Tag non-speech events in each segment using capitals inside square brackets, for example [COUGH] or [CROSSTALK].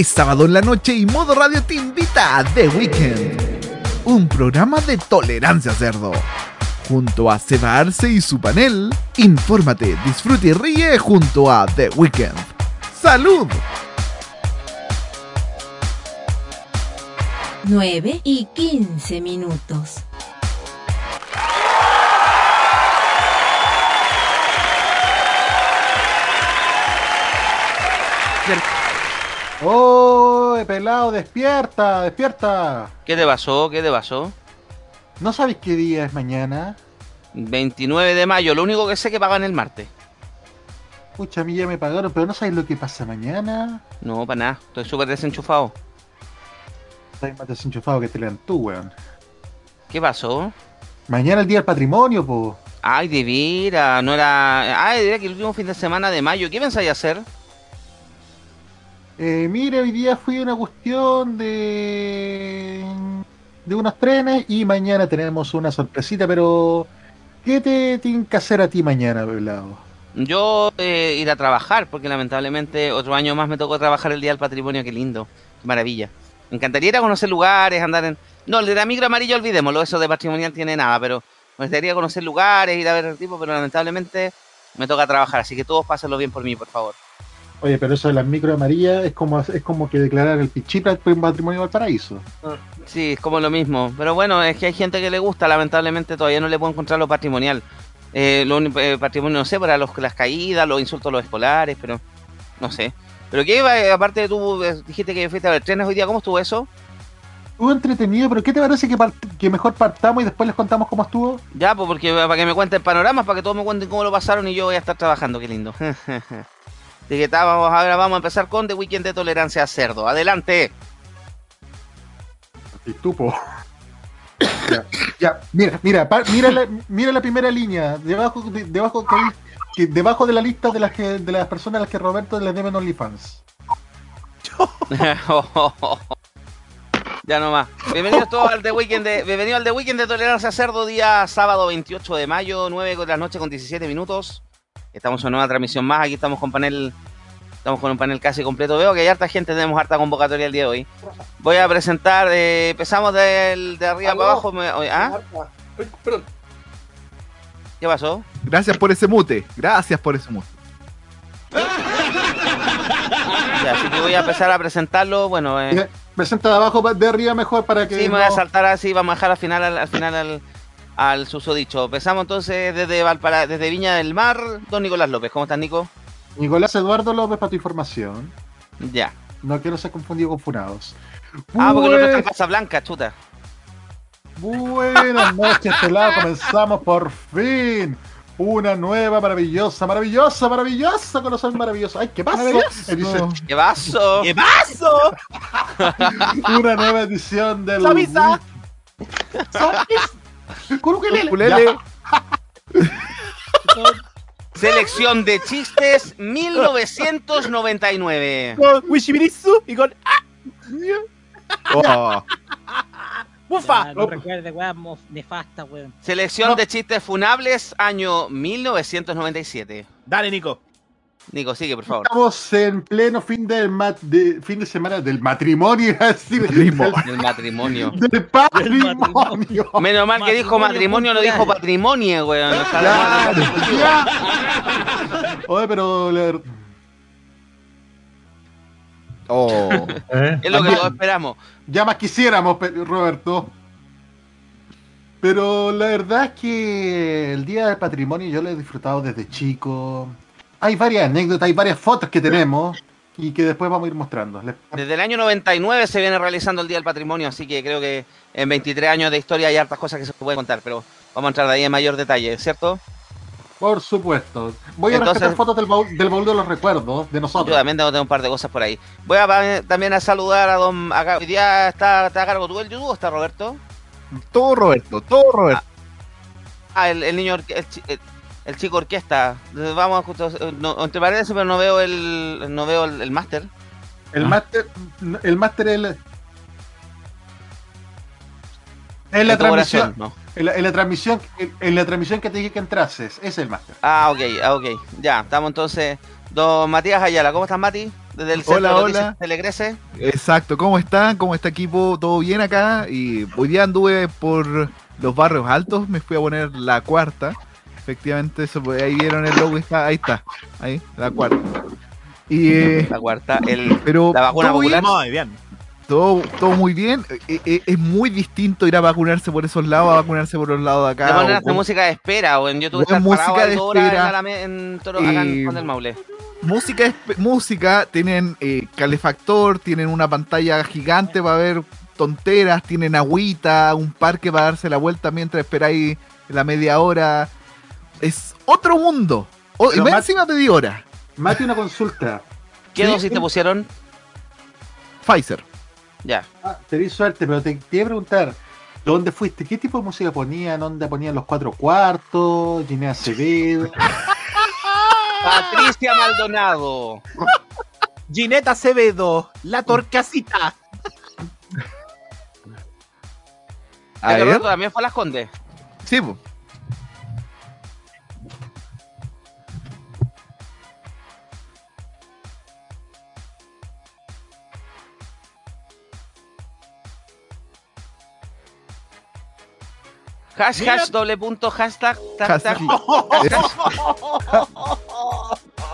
Es sábado en la noche y Modo Radio te invita a The Weekend, un programa de tolerancia cerdo. Junto a Seba Arce y su panel, infórmate, disfrute y ríe junto a The Weekend. ¡Salud! 9 y 15 minutos. ¡Oh, pelado, despierta, despierta! ¿Qué te pasó? ¿Qué te pasó? ¿No sabes qué día es mañana? 29 de mayo, lo único que sé que pagan el martes. Pucha, a mí ya me pagaron, pero ¿no sabes lo que pasa mañana? No, para nada, estoy súper desenchufado. Estás más desenchufado que te lean tú, weón. ¿Qué pasó? Mañana el día del patrimonio, po. Ay, de veras, no era... Ay, de que el último fin de semana de mayo, ¿qué pensáis hacer? Eh, mire, hoy día fui una cuestión de... de unos trenes y mañana tenemos una sorpresita, pero... ¿Qué te tienen que hacer a ti mañana, pelado? Yo eh, ir a trabajar, porque lamentablemente otro año más me tocó trabajar el Día del Patrimonio, qué lindo, qué maravilla. Me encantaría ir a conocer lugares, andar en... No, el de la micro amarillo olvidémoslo, eso de patrimonial tiene nada, pero me gustaría conocer lugares, ir a ver el tipo, pero lamentablemente me toca trabajar, así que todos pásenlo bien por mí, por favor. Oye, pero eso de las micro amarillas es como, es como que declarar el Pichipra un patrimonio del paraíso. Sí, es como lo mismo. Pero bueno, es que hay gente que le gusta, lamentablemente todavía no le puedo encontrar lo patrimonial. Eh, lo único- eh, patrimonio, no sé, para los, las caídas, los insultos a los escolares, pero no sé. Pero qué eh, aparte tú eh, dijiste que fuiste a ver trenes hoy día, ¿cómo estuvo eso? Estuvo entretenido, pero ¿qué te parece que, que mejor partamos y después les contamos cómo estuvo? Ya, pues porque para que me cuenten panoramas, para que todos me cuenten cómo lo pasaron y yo voy a estar trabajando, qué lindo. [LAUGHS] Así que está, vamos, ahora vamos a empezar con The Weekend de Tolerancia a Cerdo. Adelante. Y tú, po. ya, ya, mira, mira, pa- mira, la, mira la primera línea, debajo, de, debajo, que hay- que debajo de la lista de las que, de las personas a las que Roberto les deben OnlyFans. [LAUGHS] ya nomás. Bienvenidos todos al The Weekend de, bienvenido al The Weekend de Tolerancia Cerdo, día sábado 28 de mayo, 9 de la noche con 17 minutos. Estamos en una nueva transmisión más, aquí estamos con panel, estamos con un panel casi completo. Veo que hay harta gente, tenemos harta convocatoria el día de hoy. Voy a presentar, eh, empezamos del- de, arriba para abajo. me- ¿ah? ¿Qué pasó? Gracias por ese mute. Gracias por ese mute. Ya, así que voy a empezar a presentarlo. Bueno, eh, Presenta de abajo, de arriba mejor para que. Sí, me voy a saltar así, vamos a dejar al final al, al final al, al susodicho. Empezamos entonces desde Valpara, desde Viña del Mar, don Nicolás López. ¿Cómo estás, Nico? Nicolás Eduardo López para tu información. Ya. No quiero ser confundido con Funados. Ah, porque el otro está en Casablanca, chuta. Buenas [LAUGHS] noches, pelado. Comenzamos por fin. Una nueva, maravillosa, maravillosa, maravillosa, corazón maravilloso. Ay, ¿qué? Edición- ¿Qué vaso? ¿Qué pasó? [LAUGHS] una nueva edición del. Samisa. Curuquelele. Ukulele. [LAUGHS] Selección de chistes 1999. Con Wishibirisu y con. ¡Ah! Oh, ¡Bufa! Ah, no recuerde, weón, nefasta, weón. Selección No. de chistes funables año 1997. Dale, Nico. Nico, sigue, por favor. Estamos en pleno fin de, mat- de- fin de semana del matrimonio, [LAUGHS] decir, Matrimonio. El matrimonio. del, del patrimonio. [LAUGHS] Menos mal que dijo matrimonio, no dijo patrimonio. No Claro, ya. Oye, pero la- oh. Es lo que todos esperamos. ya más quisiéramos, Roberto. Pero la verdad es que el Día del Patrimonio yo lo he disfrutado desde chico. Hay varias anécdotas, hay varias fotos que tenemos y que después vamos a ir mostrando. Desde el año 99 se viene realizando el Día del Patrimonio, así que creo que en 23 años de historia hay hartas cosas que se pueden contar, pero vamos a entrar de ahí en mayor detalle, ¿cierto? Por supuesto. Voy a Entonces- rescatar fotos del baúl, del baúl de los recuerdos de Yo nosotros. también tengo, tengo un par de cosas por ahí. Voy a también a saludar a don... acá- hoy día está, está a cargo tú el YouTube o está Roberto? Todo Roberto, todo Roberto. Ah, el, el niño... El, el- el chico orquesta. Vamos a justo... No, entre paréntesis, pero no veo el... No veo el, el máster. El máster, el máster es el- en la transmisión, no. en la, en la transmisión, en, en la transmisión que te dije que entrases, ese es el máster. Ah, ok, ah, ok. Ya, estamos entonces... Don Matías Ayala, ¿cómo estás, Mati? Desde el centro Hola, de hola. Telegrese. Exacto, ¿cómo están? ¿Cómo está equipo? ¿Todo bien acá? Y hoy día anduve por los barrios altos, me fui a poner la cuarta. Efectivamente, eso, pues, ahí vieron el logo, está, ahí está, ahí, la cuarta. Y, [LAUGHS] eh, La cuarta, el, pero la vacuna popular. Muy bien. todo, todo muy bien. Eh, eh, es muy distinto ir a vacunarse por esos lados a vacunarse por los lados de Te acá. ponen o hasta con- música de espera o en YouTube música parado de en, espera. En Toro, acá en Y- Juan del Maule. música, música, tienen eh, calefactor, tienen una pantalla gigante para ver tonteras, tienen agüita, un parque para darse la vuelta mientras esperáis la media hora. Es otro mundo. O- y más encima pedí hora. Mati, una consulta. ¿Qué Sí. dosis te pusieron? Pfizer. Ya. Ah, te di suerte, pero te quería preguntar, ¿dónde fuiste? ¿Qué tipo de música ponían? ¿Dónde ponían los cuatro cuartos? Ginea Acevedo. [LAUGHS] Patricia Maldonado. Gineta Acevedo, la torcasita. A ¿El ver. También fue a las Condes? Sí, Hash, Mira. hash, doble punto, hashtag, tac, Hashtag. [LAUGHS]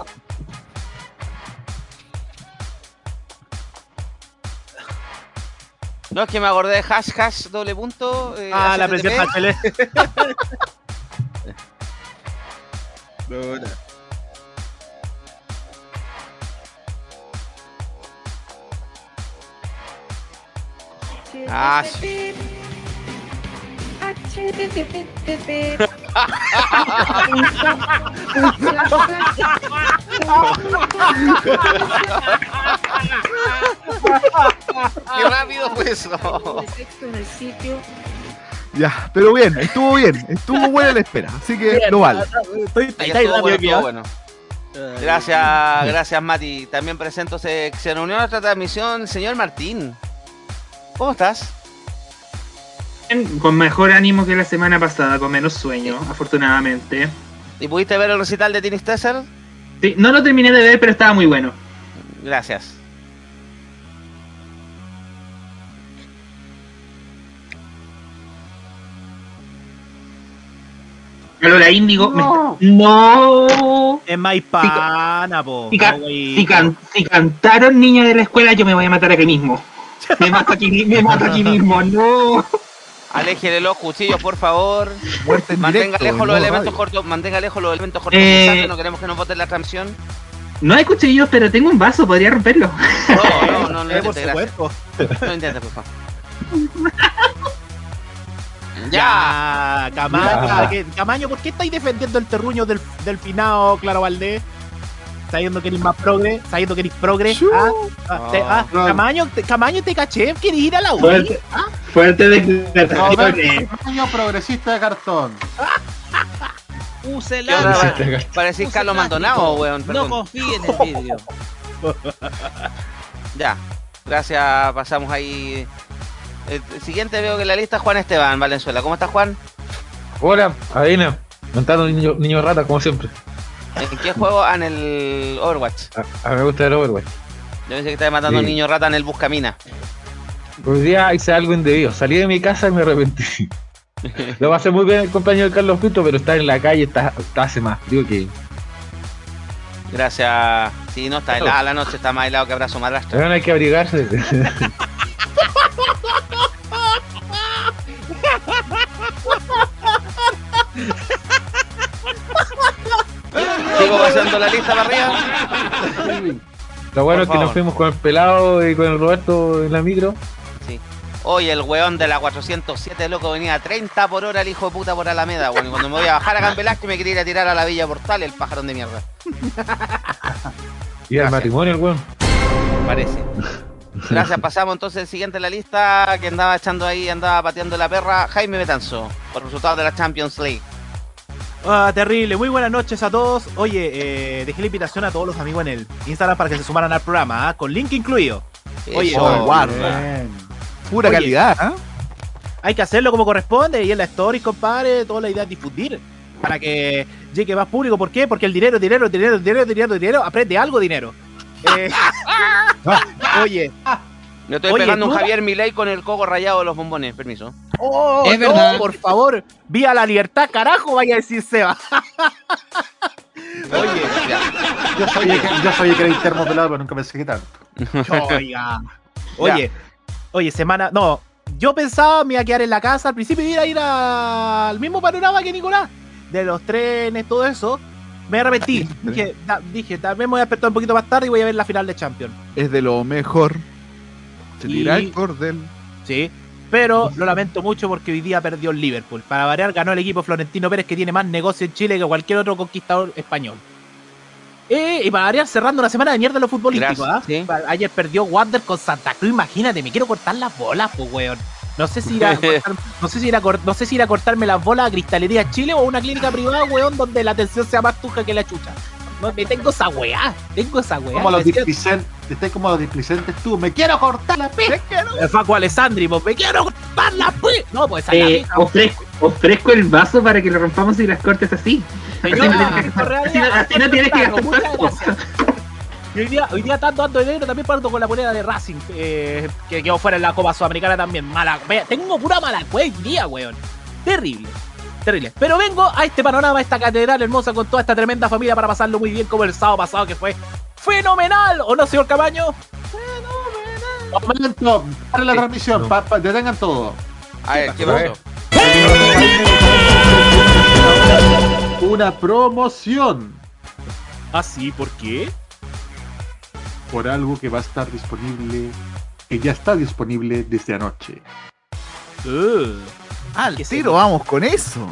No, es que me acordé de hash, hash, doble punto. eh, Ah, la presión Bachelet. [LAUGHS] Ah, sí. Qué rápido fue eso. Ya, pero bien, estuvo bien. Estuvo buena la espera. Así que Bien, lo vale. Estoy, estuvo bueno, va. bueno. Gracias, gracias Mati. También presento, se, se reunió a nuestra transmisión señor Martín. ¿Cómo estás? Bien, Con mejor ánimo que la semana pasada, con menos sueño, afortunadamente. ¿Y pudiste ver el recital de Tini Stesser? Sí, no lo terminé de ver, pero estaba muy bueno. Gracias. Lola Índigo. me está- No. Es más hispana, po. Si, No, si can- si cantaron niña de la escuela, yo me voy a matar aquí mismo. Me mato aquí, me mato aquí mismo, no. Aléjele los cuchillos, por favor. Muerte en Mantenga directo. lejos los elementos radio. cortos, mantenga lejos los elementos Eh. cortopunzantes, no queremos que nos voten la transmisión. No hay cuchillos, pero tengo un vaso, podría romperlo. No, no, [LAUGHS] no, no, Eh, por intente, gracias. supuesto. No intentes, por favor. [LAUGHS] Ya. Ya, Camaño, Camaño, ¿por qué estáis defendiendo el terruño del, del finado Claro Valdés? Sabiendo que eres más progre, sabiendo que eres progre. Ah, ah, te- ah, No. Camaño, te, Camaño, te caché, ¿quieres ir a la U? Fuerte, fuerte declaraciones. Año progresista de cartón. ¿Qué Úsela. Parecís Carlos. Maldonado, weón. No confíe en el [LAUGHS] vidrio. Ya. Gracias, pasamos ahí. El siguiente veo que en la lista es Juan Esteban Valenzuela. ¿Cómo estás, Juan? Hola, Adina. Montando niño, niño rata, como siempre. ¿En qué juego? Ah, en el Overwatch. A, a mí me gusta el Overwatch. Yo pensé que estaba matando a un niño rata en el Buscamina. Hoy día hice algo indebido. Salí de mi casa y me arrepentí. [LAUGHS] Lo pasé muy bien el compañero Carlos Pinto, pero estar en la calle está, está hace más frío que. Gracias. Sí, no está helada la noche, está más helado que abrazo madrastra. Ahora hay que abrigarse. [LAUGHS] Sigo pasando la lista para arriba. Lo bueno es que nos fuimos con el pelado y con el Roberto en la micro. Hoy el weón de la 407, loco, venía a 30 por hora el hijo de puta por Alameda, bueno, y cuando me voy a bajar a Campelásque me quería ir a tirar a la Villa Portal, el pajarón de mierda. Y al matrimonio, el weón. Parece. Gracias, pasamos entonces el siguiente en la lista que andaba echando ahí, andaba pateando la perra, Jaime Betanzo, por resultados de la Champions League. Ah, terrible, muy buenas noches a todos. Oye, eh, dejé la invitación a todos los amigos en el Instagram para que se sumaran al programa, ¿ah? con link incluido. Oye, Eso. oh, guarda. Pura Oye. calidad, ¿ah? Hay que hacerlo como corresponde y en la story, compadre, toda la idea es difundir para que llegue más público. ¿Por qué? Porque el dinero, dinero, dinero, dinero, dinero, dinero, aprende algo dinero. Eh, [LAUGHS] oye, Me estoy Oye, pegando un tú- Javier Milei con el coco rayado de los bombones, permiso. oh, Es no, verdad. por favor, vía la libertad, carajo, vaya a decir Seba. Oye, [LAUGHS] ya. Yo sabía que, yo sabía que era interno pelado, pero nunca pensé que tanto. Oiga. Oye, oye, semana. No, yo pensaba me iba a quedar en la casa. Al principio iba a ir a- al mismo panorama que Nicolás. De los trenes, todo eso. Me arrepentí. [LAUGHS] Dije, da- dije, vez me voy a despertar un poquito más tarde y voy a ver la final de Champions. Es de lo mejor. Se tira Y- el cordel. Sí. Pero lo lamento mucho porque hoy día perdió el Liverpool. Para variar, ganó el equipo Florentino Pérez que tiene más negocio en Chile que cualquier otro conquistador español. Eh, y para variar, cerrando una semana de mierda en lo futbolístico. ¿ah? sí. Ayer perdió Wander con Santa Cruz. Imagínate, me quiero cortar las bolas, pues, weón. No sé si ir a [LAUGHS] cortar- no sé si ir a, no sé si ir a cortarme las bolas a Cristalería Chile o a una clínica privada, weón, donde la atención sea más tuja que la chucha. No, me tengo esa weá, tengo esa weá. Como los Me displicentes, estás como los displicentes tú. Me quiero cortar la pija. Eh, Facu Alessandri, pues me quiero cortar la pe- No, pues esa la Eh, ofrezco, ofrezco el vaso para que lo rompamos y las cortes así. Señora, así no- Correa, así no- así no tienes que gastar gracias. Y hoy día, hoy día tanto ando de negro, también parto con la moneda de Racing, eh, que quedó fuera en la Copa Sudamericana también. Mala, vea, tengo pura mala hoy día, weón. Terrible, terrible. Pero vengo a este panorama, a esta catedral hermosa con toda esta tremenda familia para pasarlo muy bien como el sábado pasado que fue fenomenal, ¿o no, señor Camaño? Momento, para la transmisión, pa- pa- detengan todo. A ver, ¿qué pasó? Una promoción Ah, sí, ¿por qué? por algo que va a estar disponible, que ya está disponible desde anoche. Uh. Al ¿Qué tiro, vamos con eso.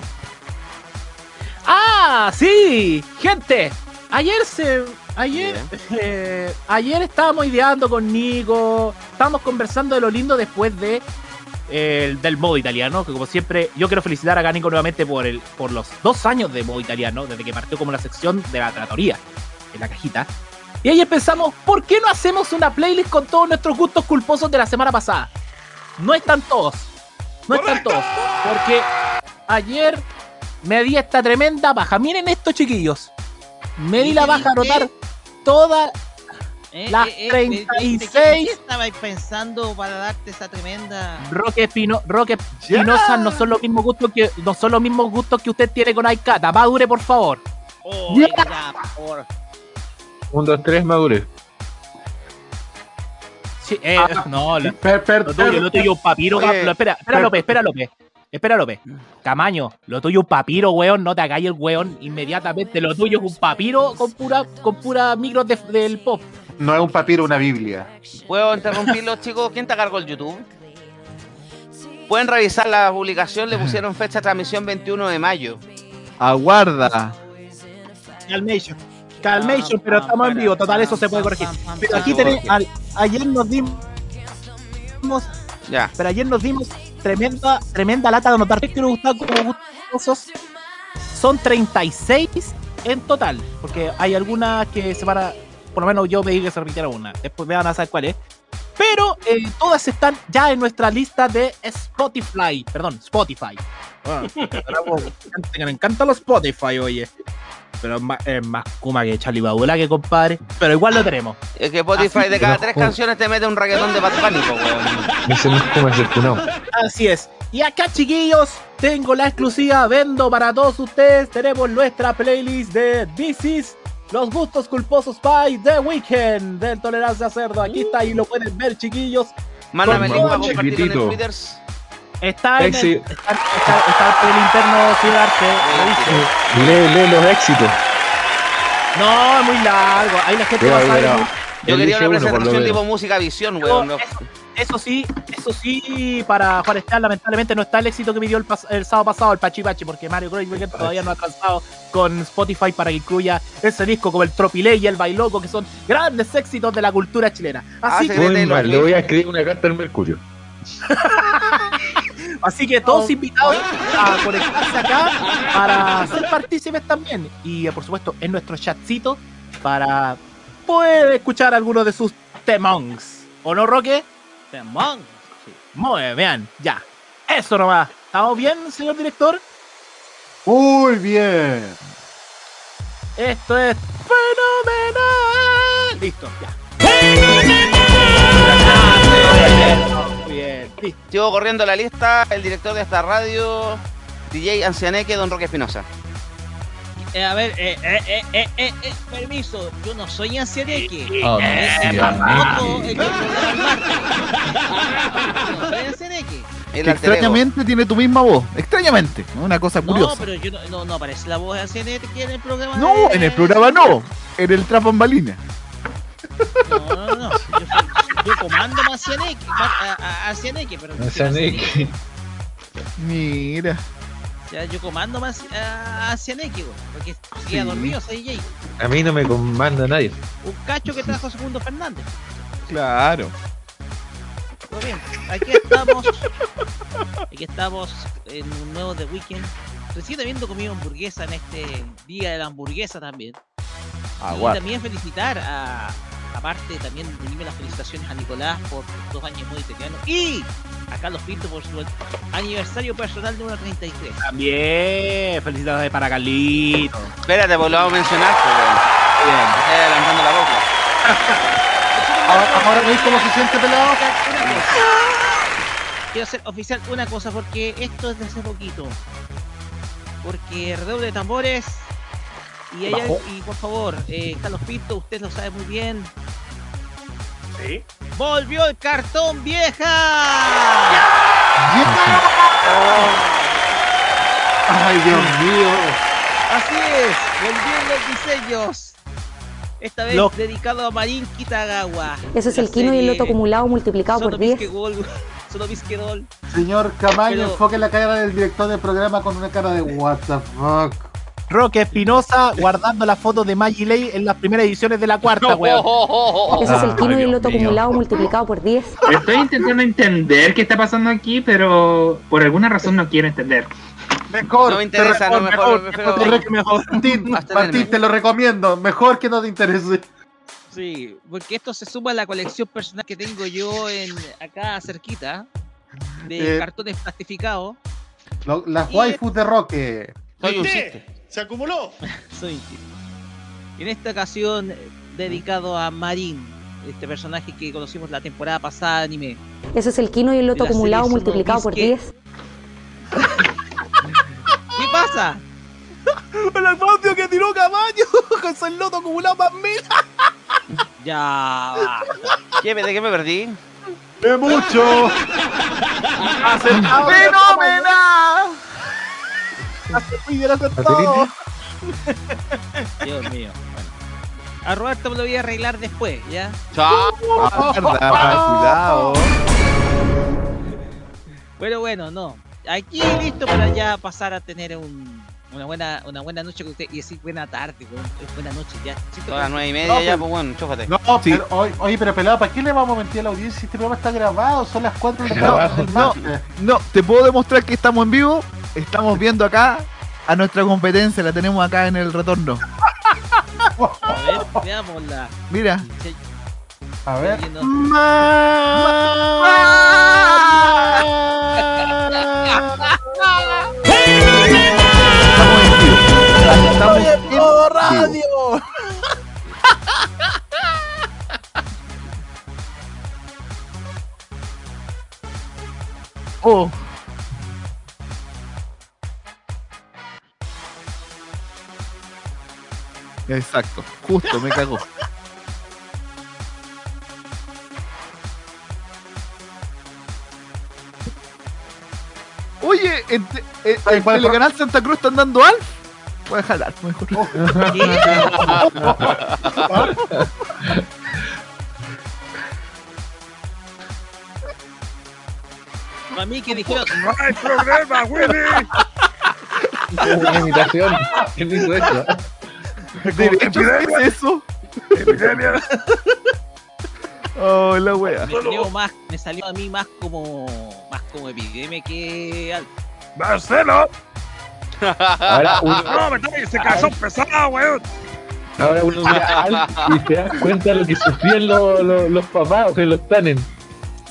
¡Ah! ¡Sí! Gente, ayer se. Ayer. [LAUGHS] eh, ayer estábamos ideando con Nico. Estábamos conversando de lo lindo después de. eh, del modo italiano. Que como siempre, yo quiero felicitar a Nico nuevamente por el, por los dos años de modo italiano. Desde que partió como la sección de la tratoría. En la cajita. Y ayer pensamos, ¿por qué no hacemos una playlist con todos nuestros gustos culposos de la semana pasada? No están todos. No están todos. Porque ayer me di esta tremenda baja. Miren esto, chiquillos. Me di la baja a anotar toda. Eh, Las eh, eh, 36. ¿Qué estabais pensando para darte esa tremenda? Roque Espino, Roque. Espinosa no son los mismos gustos que no son los mismos gustos que usted tiene con Aikata. Madure, por favor. Oh, por. Un, dos, tres, madure. Sí, eh, no, lo, Per- per- lo tuyo, lo tuyo un papiro. Oye, lo- espera, espera, per- López, espera, López. Espera, López. Camaño, lo tuyo un papiro, weón. No te hagáis el weón inmediatamente. Lo tuyo es un papiro con pura, con pura micro de- del pop. no es un papiro, una Biblia. ¿Puedo interrumpirlos, [LAUGHS] chicos? ¿Quién te cargó el YouTube? Pueden revisar la publicación, le pusieron fecha de transmisión 21 de mayo. Aguarda. Calmation. Calmation, pero estamos en vivo. Total, eso se puede corregir. Pero aquí. Jorge. al- ayer nos dimos. Ya. Pero ayer nos dimos tremenda, tremenda lata de anotar que gustaban como gustosos. Son 36 en total. Porque hay algunas que se van a. Por lo menos yo pedí que se repitiera una. Después me van a saber cuál es. Pero eh, todas están ya en nuestra lista de Spotify. Perdón, Spotify. [LAUGHS] Bueno, que me encantan los Spotify, oye. Pero es más, es más Kuma que Charlie Badula que compadre. Pero igual lo tenemos. Es que Spotify de cada tres canciones te mete un reggaetón de po, weón. Ese no es como ese cunao. Así es. Y acá, chiquillos, tengo la exclusiva. Vendo para todos ustedes. Tenemos nuestra playlist de This is Los Gustos Culposos by The Weekend del Tolerancia Cerdo. Aquí está y lo pueden ver, chiquillos. Mándame el para compartirlo en el. Twitter. Está en el, está, está, el interno Ciudad Arte. lo dice. Lee, lee los éxitos. No, es muy largo. Ahí la gente va a saber. Yo quería una presentación tipo música visión, weón. no. eso, eso sí, eso sí, para Juan Esteban, lamentablemente no está el éxito que pidió el, pas- el sábado pasado el Pachi Pachi, porque Mario Kreuzberger todavía no ha alcanzado con Spotify para que incluya ese disco como el Tropilé y el Bailoco, que son grandes éxitos de la cultura chilena. Así, Ah, que, sí. Muy mal, le voy a escribir una carta al Mercurio. [LAUGHS] así que todos invitados a conectarse acá para ser partícipes también. Y eh, por supuesto en nuestro chatcito para poder escuchar algunos de sus temons. ¿O no, Roque? Temón. Muy bien, ya. Eso nomás. ¿Estamos bien, señor director? Muy bien. Esto es fenomenal. Listo, ya. Muy bien, listo. Sigo corriendo la lista. El director de esta radio, DJ Ancianeque, Don Roque Espinosa. Eh, a ver, eh, eh, eh, eh, eh, eh, permiso, yo no soy ancianeque. Oh, Eh. No. El extrañamente tiene tu misma voz. Extrañamente. Una cosa No, curiosa. pero yo no, no, no aparece la voz de ancianeque en el programa. No, de- en el programa no. En el Trap Bambalina. No, no, no. Yo, yo comando más ancianeque, a, a, ancianeque, pero. Ancianeque. Mira. Sea, yo comando más a Ancianeque, güey, porque queda Sí. dormido, soy DJ. A mí no me comanda nadie. Un cacho que trajo Segundo Fernández. Claro. Muy bien, aquí estamos. Aquí estamos en un nuevo The Weekend. Recién habiendo comido hamburguesa en este día de la hamburguesa también. Y Aguanta. también felicitar a. Aparte, también unirme las felicitaciones a Nicolás por dos años muy italiano. Y a Carlos Pinto por su aniversario personal número 33. También, felicidades para Carlito. Espérate, pues lo vamos a mencionar. Pues. Bien. Estoy adelantando la boca. [LAUGHS] Ahora, ahora veis cómo se siente pelado. Quiero hacer oficial una cosa porque esto es de hace poquito. Porque redoble de tambores. Y, Bajo. y por favor, eh, Carlos Pinto, usted lo sabe muy bien. Sí. ¡Volvió el cartón vieja! Ay, Dios mío. Así es, volvieron los diseños. Esta vez Lo- dedicado a Marín Kitagawa. Eso es el quino y el serie loto acumulado multiplicado por 10. Sonobisque Gol- [LAUGHS] Sonobisque Gol. Señor Camaño, Pero- enfoque la cara del director del programa con una cara de what the fuck. Roque Espinosa guardando las fotos de Maggie Ley en las primeras ediciones de la cuarta, [LAUGHS] weón. Eso es el quino y el loto acumulado multiplicado por 10. [LAUGHS] Estoy intentando entender qué está pasando aquí, pero por alguna razón no quiero entender. Mejor. No me interesa, no, mejor, prefiero- te re- Martín. Martín, te lo recomiendo. Mejor que no te interese. Sí, porque esto se suma a la colección personal que tengo yo en acá cerquita de Eh. cartones plastificados. Las waifus de Roque. Soy un chiste. Se acumuló. [LAUGHS] Soy En esta ocasión eh, dedicado a Marin, este personaje que conocimos la temporada pasada de anime. Eso es el quino y el loto La acumulado multiplicado por Sonobisque. 10. [LAUGHS] ¿Qué pasa? [LAUGHS] El audio que tiró Camaño con su loto acumulado más mil. Ya va. ¿Qué, ¿De qué me perdí? ¡De mucho! Acertado. Dios mío. Bueno. A Roberto me lo voy a arreglar después, ¿ya? Chao. Cuidado. Bueno, bueno, no. Aquí listo para ya pasar a tener un- una buena una buena noche con usted y decir buena tarde. Es buena noche ya. Todas las nueve y media No, ya, pero- pues bueno, chúfate. No, Sí. pero, oye, pero pelado, ¿para qué le vamos a mentir a la audiencia si este programa está grabado? Son las 4 del Grabado. del No. No, te puedo demostrar que estamos en vivo. Estamos viendo acá a nuestra competencia. La tenemos acá en el retorno. A ver, veámosla. Mira. A ver. viendo- Estamos en vivo. Estamos en ¡Oh, vivo. radio! Oh. Exacto, justo me cagó. Oye, en, te- en- en ¿cuál- Telecanal Santa Cruz están dando Alf. Voy a jalar, mejor. [LAUGHS] Para mí que dijeron, [LAUGHS] No hay problema, Willy. Una imitación. ¿Quién hizo eso? ¿De hecho es eso? Epidemia. Oh, la wea. me salió más, me salió a mí más como más como epidemia que. Marcelo. Ahora uno, No, me está se casó pesado, weón. ahora uno mira a [LAUGHS] Alf y se da cuenta de lo que sufrían los, los, los papás o que los tanen.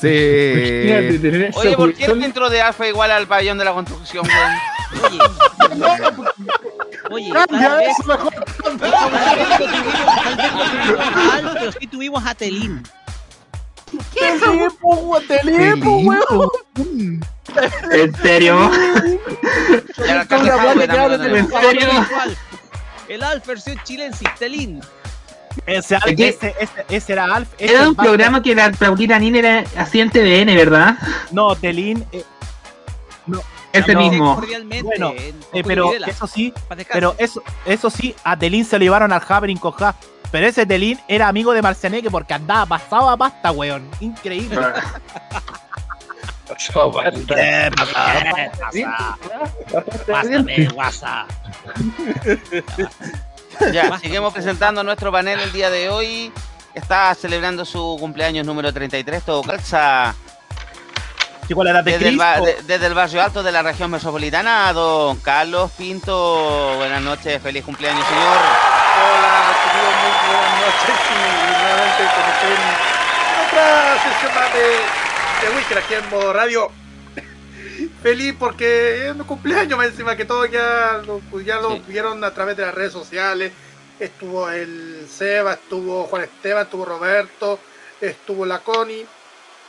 Imagínate Sí. tener Oye, ¿por qué el intro de Alfa igual al pabellón de la construcción, weón? Oye, Oye, tal vez, eso tal vez no tuvimos, tal vez no tuvimos a Alf, pero sí tuvimos a Telín. Telepo, weón, telepo, weón. ¿En serio? Ya la. ¿En serio? El Alf versión chilensis, Telín. Ese, Alf, ¿Qué? ese, ese, ese era Alf. ese Era es un programa que la Claudina Nin era hacía en TVN, ¿verdad? No, Telín. eh, Ese No. mismo. Bueno, en eh, pero eso sí, pero eso, eso sí, a Telín se lo llevaron al Happening con Ja. Pero ese Telín era amigo de Marcianeque porque andaba pasado a pasta, weón. Increíble. ¿Qué pasa? Pásame, WhatsApp. Ya, seguimos presentando nuestro panel el día de hoy. Está celebrando su cumpleaños número 33, todo calza Sí, ¿cuál era de desde el, ba- Cristo? de- desde el barrio alto de la región metropolitana, don Carlos Pinto. Buenas noches, feliz cumpleaños, señor. Hola, queridos, muy buenas noches. Y nuevamente con ustedes en otra sesión más de, de Wicker aquí en modo radio. [LAUGHS] Feliz porque es mi cumpleaños, más encima que todo ya lo, pues ya lo Sí. vieron a través de las redes sociales. Estuvo el Seba, estuvo Juan Esteban, estuvo Roberto, estuvo la Connie.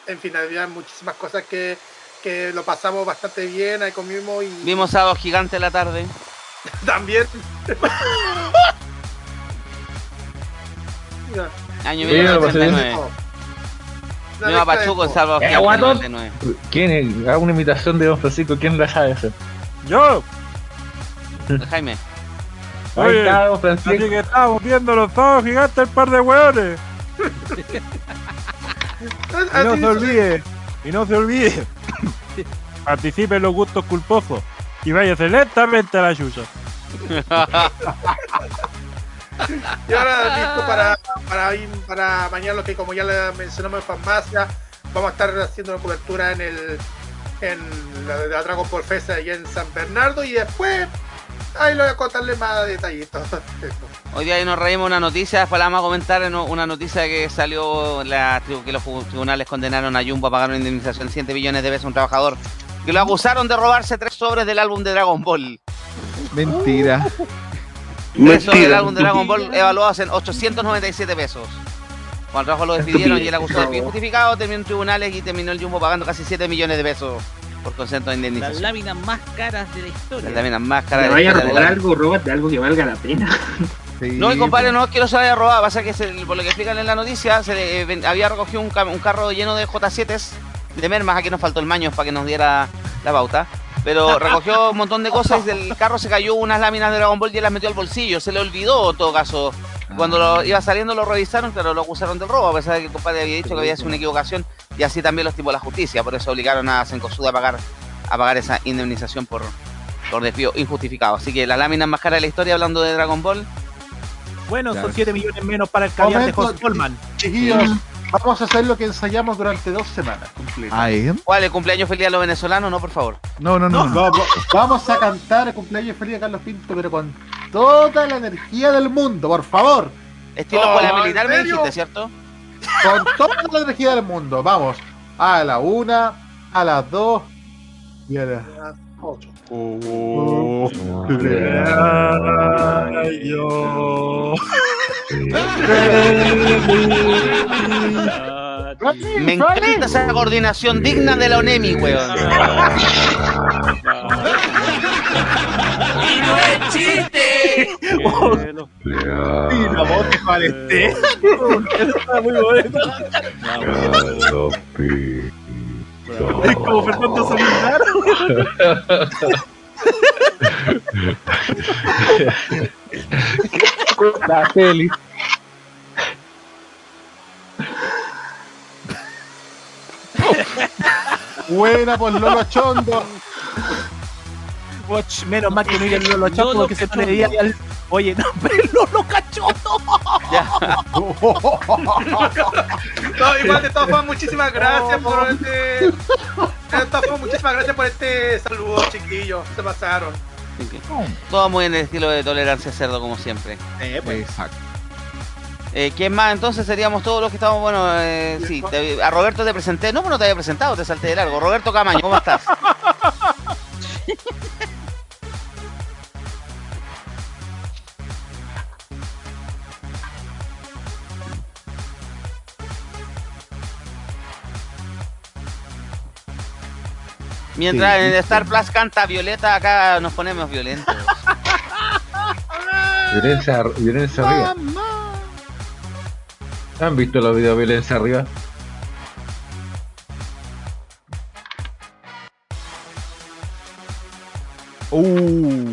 En fin, había muchísimas cosas que, que lo pasamos bastante bien, ahí comimos y Vimos sábado gigante en la tarde. [LAUGHS] también. [LAUGHS] Año Sí, lo pasé bien. 1989. una Vimos a mezcla de Pachuco sábado Eh, gigante en guatón. 99. ¿Quién es? Hago una imitación de Don Francisco. ¿Quién la sabe hacer? Yo, [LAUGHS] Jaime. Ahí Oye, está Don así que estamos viendo los sábados gigantes, el par de hueones. Y no se olvide, y no se olvide, [LAUGHS] participe en los gustos culposos y váyase lentamente a la chucha. [LAUGHS] Y ahora listo para, para, ir- para mañana lo que como ya le mencionamos en farmacia, vamos a estar haciendo una cobertura en el en la, de la Dragon Ball Fest allá en San Bernardo y después ahí lo voy a contarle más detallitos. [LAUGHS] Hoy día ahí nos reímos una noticia, después la vamos a comentar en una noticia que salió la, que los tribunales condenaron a Jumbo a pagar una indemnización de 7 millones de pesos a un trabajador que lo acusaron de robarse tres sobres del álbum de Dragon Ball. Mentira. Tres sobres del álbum de Dragon Ball evaluados en 897 pesos. Cuando el trabajo lo despidieron y el acusado de justificado terminó en tribunales y terminó el Jumbo pagando casi 7 millones de pesos por concepto de Las indemnización. láminas más caras de la historia. Las láminas más caras de la vaya a historia robar algo, Robert, de algo que valga la pena. Sí, No, compadre, no es que lo se haya robado, pasa que se- por lo que explican en la noticia, se le, eh, había recogido un, un carro lleno de J7s de mermas, aquí nos faltó el maño para que nos diera la pauta. Pero [LAUGHS] recogió un montón de cosas y del carro se cayó unas láminas de Dragon Ball y las metió al bolsillo. Se le olvidó en todo caso. Cuando lo iba saliendo lo revisaron, pero lo acusaron del robo, a pesar de que el compadre había dicho que había sido una equivocación y así también lo estimó la justicia. Por eso obligaron a Sencosud a pagar, a pagar esa indemnización por, por desvío injustificado. Así que las láminas más caras de la historia hablando de Dragon Ball Bueno, Claro. son 7 millones menos para el caviar de. José Coleman. Chiquillos, vamos a hacer lo que ensayamos durante dos semanas ¿eh? ¿Cuál? ¿El cumpleaños feliz a los venezolanos? No, por favor. No, no, no. no. Vamos, vamos a cantar el cumpleaños feliz a Carlos Pinto, pero con toda la energía del mundo, por favor. Estilo Oh, escuela ¿en militar, me dijiste, ¿cierto? Con toda la energía del mundo. Vamos. A la una, a las dos y a la... Me encanta esa coordinación digna de la ONEMI, weón. Bueno, Y la voz de Palesté. [LAUGHS] Está muy bonito. Es como Fernando Solinar. [LAUGHS] La Feli. Buena por Lolo Chondo. Boch, menos mal que no iba el Lolo Chapo Lolo porque se le veía al. Oye, no, [LAUGHS] pero Cachondo. [LAUGHS] No, igual de todas formas, muchísimas gracias por este. De todas formas, muchísimas gracias por este saludo, chiquillos. Se pasaron. Todo muy en el estilo de tolerancia cerdo, como siempre. Exacto. Eh, ¿Quién más? Entonces seríamos todos los que estamos, bueno, eh, sí, te- a Roberto te presenté, no, pero no te había presentado, te salté de largo. Roberto Camaño, ¿cómo estás? [LAUGHS] Mientras Sí. en Star Plus canta Violeta, acá nos ponemos violentos. [LAUGHS] Violencia, violencia arriba. ¿Han visto los videos de violencia arriba? Uh.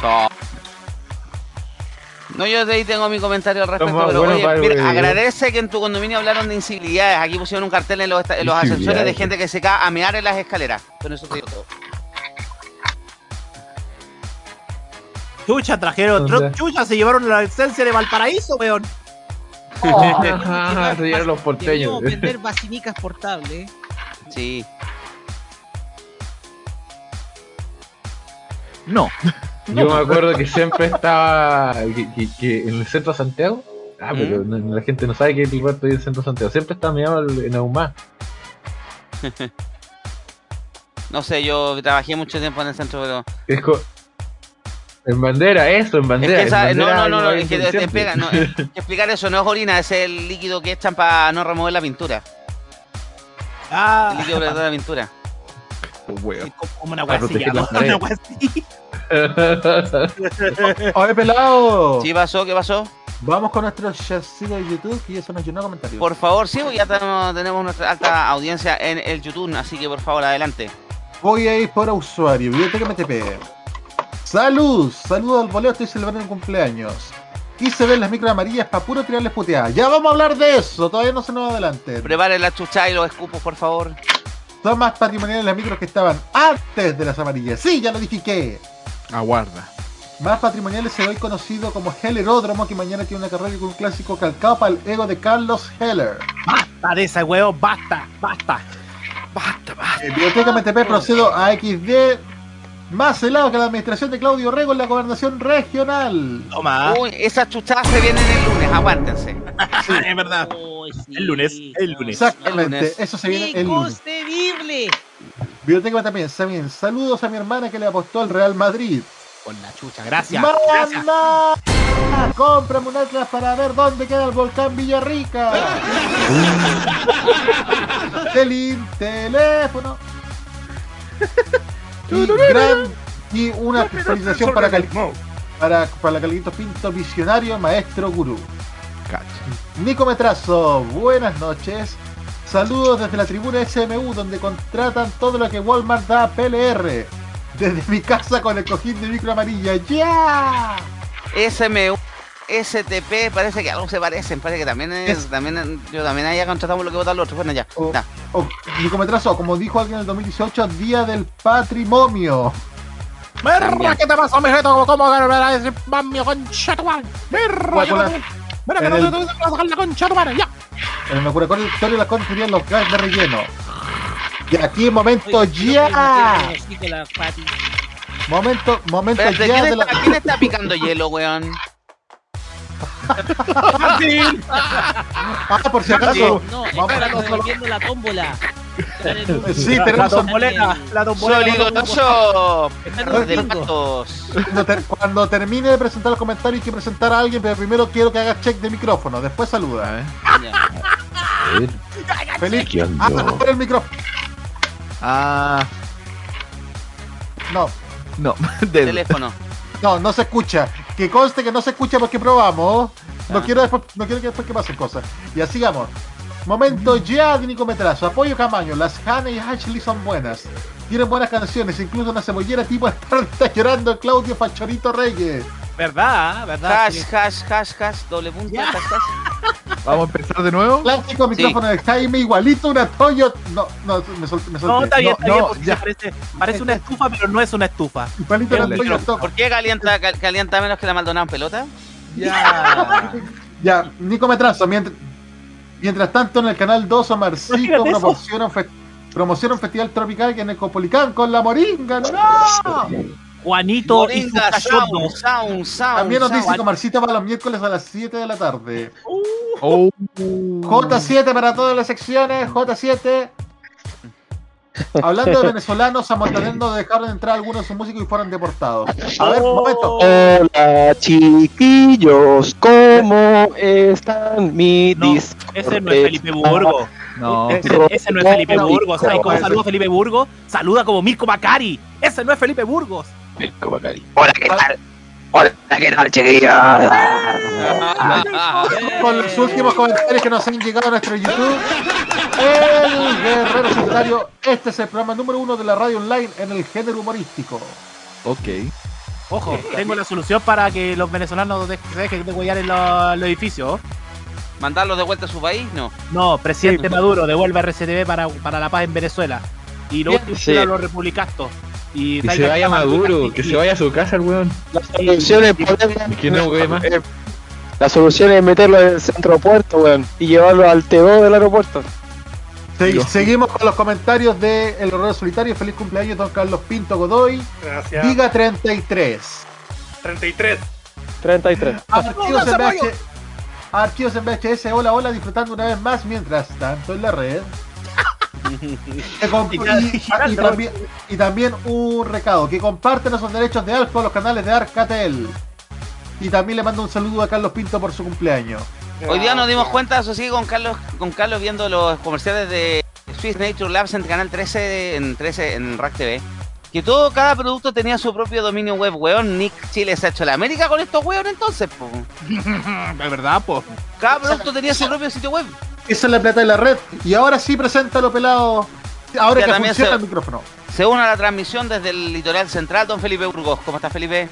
Chao. No, yo de ahí tengo mi comentario al respecto, pero bueno, oye, mira, agradece que en tu condominio hablaron de incivilidades. Aquí pusieron un cartel en los, esta- en los ascensores de gente que se cae a mear en las escaleras. Con eso te digo todo. Chucha, trajeron. Chucha, se llevaron la esencia de Valparaíso, weón. [LAUGHS] Se llevan los porteños. Vender basinicas portables. Sí. No. Yo me acuerdo que siempre estaba que, que- que en el centro de Santiago. Ah, pero ¿Mm? no- la gente no sabe que el Roberto vive en el centro de Santiago. Siempre está mirado en Ahumá. [LAUGHS] No sé, yo trabajé mucho tiempo en el centro, pero. Es co- En bandera, eso, en Es bandera. que en esa- no, bandera no, no, no, es que te, pega, no, es que explicar eso no es orina, es el líquido que echan para no remover la pintura. El Ah, líquido protector de la pintura. Weón. [LAUGHS] como una Para guasilla. las Una guasilla. Oye, pelado. ¿Sí pasó? ¿Qué pasó? Vamos con nuestro chassis de YouTube ya se nos llenó comentarios. Por favor, sí, ya tenemos, nuestra alta audiencia en el YouTube, así que por favor, adelante. Voy a ir por usuario, biblioteca MTP. Salud, saludos al boleo, estoy celebrando el cumpleaños. Quise ver las micros amarillas para puro tirarles puteadas. Ya vamos a hablar de eso, todavía no se nos va adelante. Preparen la chucha y los escupos, por favor. Son más patrimoniales las micros que estaban antes de las amarillas. Sí, ya lo edifiqué. Aguarda. Más patrimoniales se hoy conocido como Helleródromo, que mañana tiene una carrera con un clásico calcado para el ego de Carlos Heller. Basta de ese weón, basta, basta. En Biblioteca MTP procedo a XD más helado que la administración de Claudio Rego en la gobernación regional. Toma. Uy, esas chuchadas se vienen el lunes, aguántense. [LAUGHS] es verdad. Uy, sí. El lunes, el lunes. Exactamente, El lunes. eso se viene el lunes. ¡Inconcebible! Biblioteca también, también. Saludos a mi hermana que le apostó al Real Madrid. Con la chucha, gracias. gracias. [LAUGHS] Cómprame un atlas para ver dónde queda el volcán Villarrica. [LAUGHS] Del teléfono. [LAUGHS] Y, gran, y una felicitación para, Cal- para, para Calguito Pinto, visionario, maestro gurú. Cacho. Nico Metrazo, buenas noches. Saludos desde la tribuna SMU, donde contratan todo lo que Walmart da a PLR. Desde mi casa con el cojín de micro amarilla. ¡Ya! SMU, STP, parece que algo se parecen, parece que también es, Es- también yo también allá contratamos lo que votan los otros. Bueno, ya. Oh. ya. O, Metrazo, como dijo alguien en el 2018, Día del Patrimonio. Merra, ¿qué te pasó, mijeto? ¿Cómo, cómo que me va a decir mami, concha tu madre? Merra, Bueno, ¿qué la- te- Mira que no el- te sacar la concha tu madre, ya. En el serían los gas de relleno. Y aquí momento Oye, ya. no la. Momento, momento ya ¿quién, de está, la. quién está picando hielo, weón? Martín. Ah, por si acaso. No, Vamos. revolviendo la tómbola. Sí, La tenemos la tomboleta. Solidoso Están de los patos. Cuando, ter- cuando termine de presentar los comentarios hay que presentar a alguien, pero primero quiero que hagas check de micrófono, después A saluda. A ver, Feliz. Ah, abre el micrófono. Ah, No, no. [LAUGHS] Del- Teléfono. no, no se escucha. Que conste que no se escucha porque probamos. No Ah. quiero después, no quiero que después que pasen cosas. Y así sigamos. Momento ya de Nico Metrazo. Apoyo Camaño. Las Hannah y Ashley son buenas. Tienen buenas canciones, incluso una cebollera tipo [LAUGHS] está llorando Claudio Fachorito Reyes. ¿Verdad? ¿Verdad? Hash, hash, hash, hash, doble punto, hash, hash. Vamos a empezar de nuevo. Clásico micrófono de Jaime, igualito una Toyo. No, no, me, sol, me solté. No, está bien, No, está bien, no, porque ya. parece, parece una estufa, pero no es una estufa. Igualito una Bien, Toyo Stock. ¿Por qué calienta, cal- calienta menos que la Maldonado en pelota? Ya. [LAUGHS] Ya, Nico Metrazo, mientras, mientras tanto en el canal 2 Omarcito promociona un, fe- promociona un festival tropical que en el Copolicán con la Moringa, ¡no! Juanito y Moringa cachondos. Sound, Sound, Sound. También nos dice que Marcita va los miércoles a las 7 de la tarde. Oh. J7 para todas las secciones, J7. Hablando de venezolanos, a Montanerno dejaron entrar algunos de sus músicos y fueron deportados. A ver, un momento. Hola chiquillos, ¿cómo están mi No, ese no es Felipe Burgo. No. Ese, ese no es Felipe Burgos. ¿Sabes cómo saluda a Felipe Burgos? Saluda como Mirko Macari. Ese no es Felipe Burgos. Hola, ¿qué tal? Hola, ¿qué tal chiquillos? Con los últimos comentarios que nos han llegado a nuestro YouTube. El Guerrero Solitario. Este es el programa número uno de la radio online en el género humorístico. Ok. Ojo, tengo la solución para que los venezolanos dejen de huellar en los, edificios. ¿Mandarlos de vuelta a su país? No. No, presidente Maduro, devuelve RCTV para, para la paz en Venezuela. Y lo último sí. a los republicanos. Y Que se vaya a Maduro, que se vaya a su casa el weón. La solución es ponerlo más. La solución es meterlo en el centro puerto, weón, y llevarlo al T2 del aeropuerto. Se- Seguimos con los comentarios de El Guerrero Solitario. Feliz cumpleaños, don Carlos Pinto Godoy. Gracias. Diga 33. 33. 33. Archivos en, VH Archivos en VHS, hola, hola, disfrutando una vez más mientras tanto en la red. Y, y también, y también un recado, que comparten esos derechos de Alfa a los canales de Arcatel. Y también le mando un saludo a Carlos Pinto por su cumpleaños. Hoy día nos dimos cuenta, eso sí, con Carlos, con Carlos viendo los comerciales de Swiss Nature Labs en Canal 13, de- en 13, en Rack TV. Que todo, cada producto tenía su propio dominio web, weón. Nick Chile se ha hecho la América con estos weón entonces, po. [LAUGHS] De verdad, po. Cada producto tenía su propio sitio web. Esa es la plata de la red. Y ahora sí, preséntalo pelado. Ahora Ya que también funciona se- el micrófono. Se une a la transmisión desde el litoral central, don Felipe Burgos. ¿Cómo está, Felipe?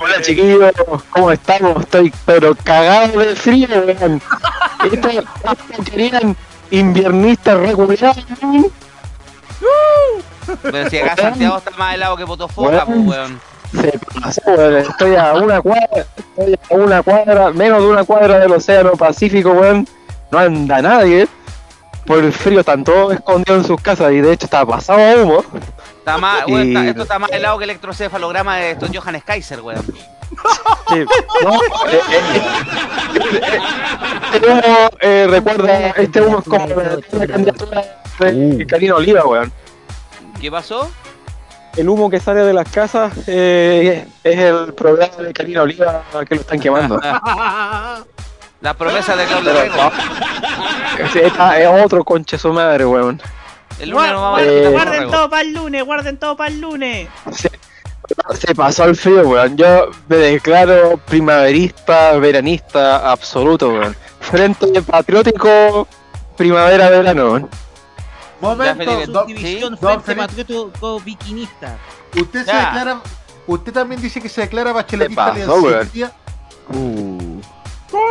Hola chiquillos, ¿cómo estamos? Estoy pero cagado de frío, weón. [LAUGHS] Esto, esto querían inviernistas reculeados. Pero si acá Santiago está más helado que Potofoca, pues, weón. Se pasó, weón. Estoy a una cuadra, estoy a una cuadra, menos de una cuadra del Océano Pacífico, weón. No anda nadie. Por el frío están todos escondidos en sus casas y de hecho está pasado a humo. Está más, weón, Y- está- esto está más helado que el electrocefalograma de Don Johannes Kaiser, weón. Sí, no, eh, eh, eh, este humo, eh, recuerda, este humo es como la, candidatura de Karina Oliva, weón. ¿Qué pasó? El humo que sale de las casas eh, es el programa de Karina Oliva que lo están quemando. [LAUGHS] Las promesas de Claudio Rego. Esta es otro conche su madre, weón. El lunes vamos a Eh, Guarden todo para el lunes, guarden todo para el lunes. Se, se pasó el frío, weón. Yo me declaro primaverista, veranista absoluto, weón. Frente patriótico, primavera-verano, weón. Momento, don- División don Frente Felipe, Patriótico Biquinista. usted se declara. Usted también dice que se declara bacheletista ¿Qué pasó, aliancista. Uh.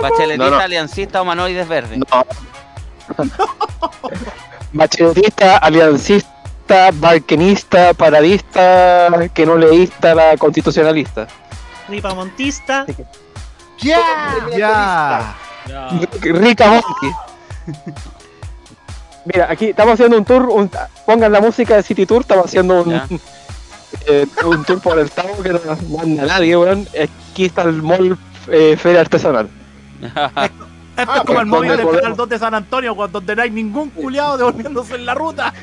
Bacheletista, No, no. aliancista, humanoides verdes. No. Bacheletista, aliancista, balquenista, paradista, que no leísta la constitucionalista. Ripamontista. ¡Ya! Ya. Rica Monty. Mira, aquí estamos haciendo un tour, un- pongan la música de City Tour, estamos haciendo un, [LAUGHS] eh, un tour por el Tavo que no manda nadie, weón. Aquí está el mall eh, Feria Artesanal. Esto es como el móvil ¿dónde del Canal podemos? 2 de San Antonio, cuando donde no hay ningún culiado devolviéndose en la ruta.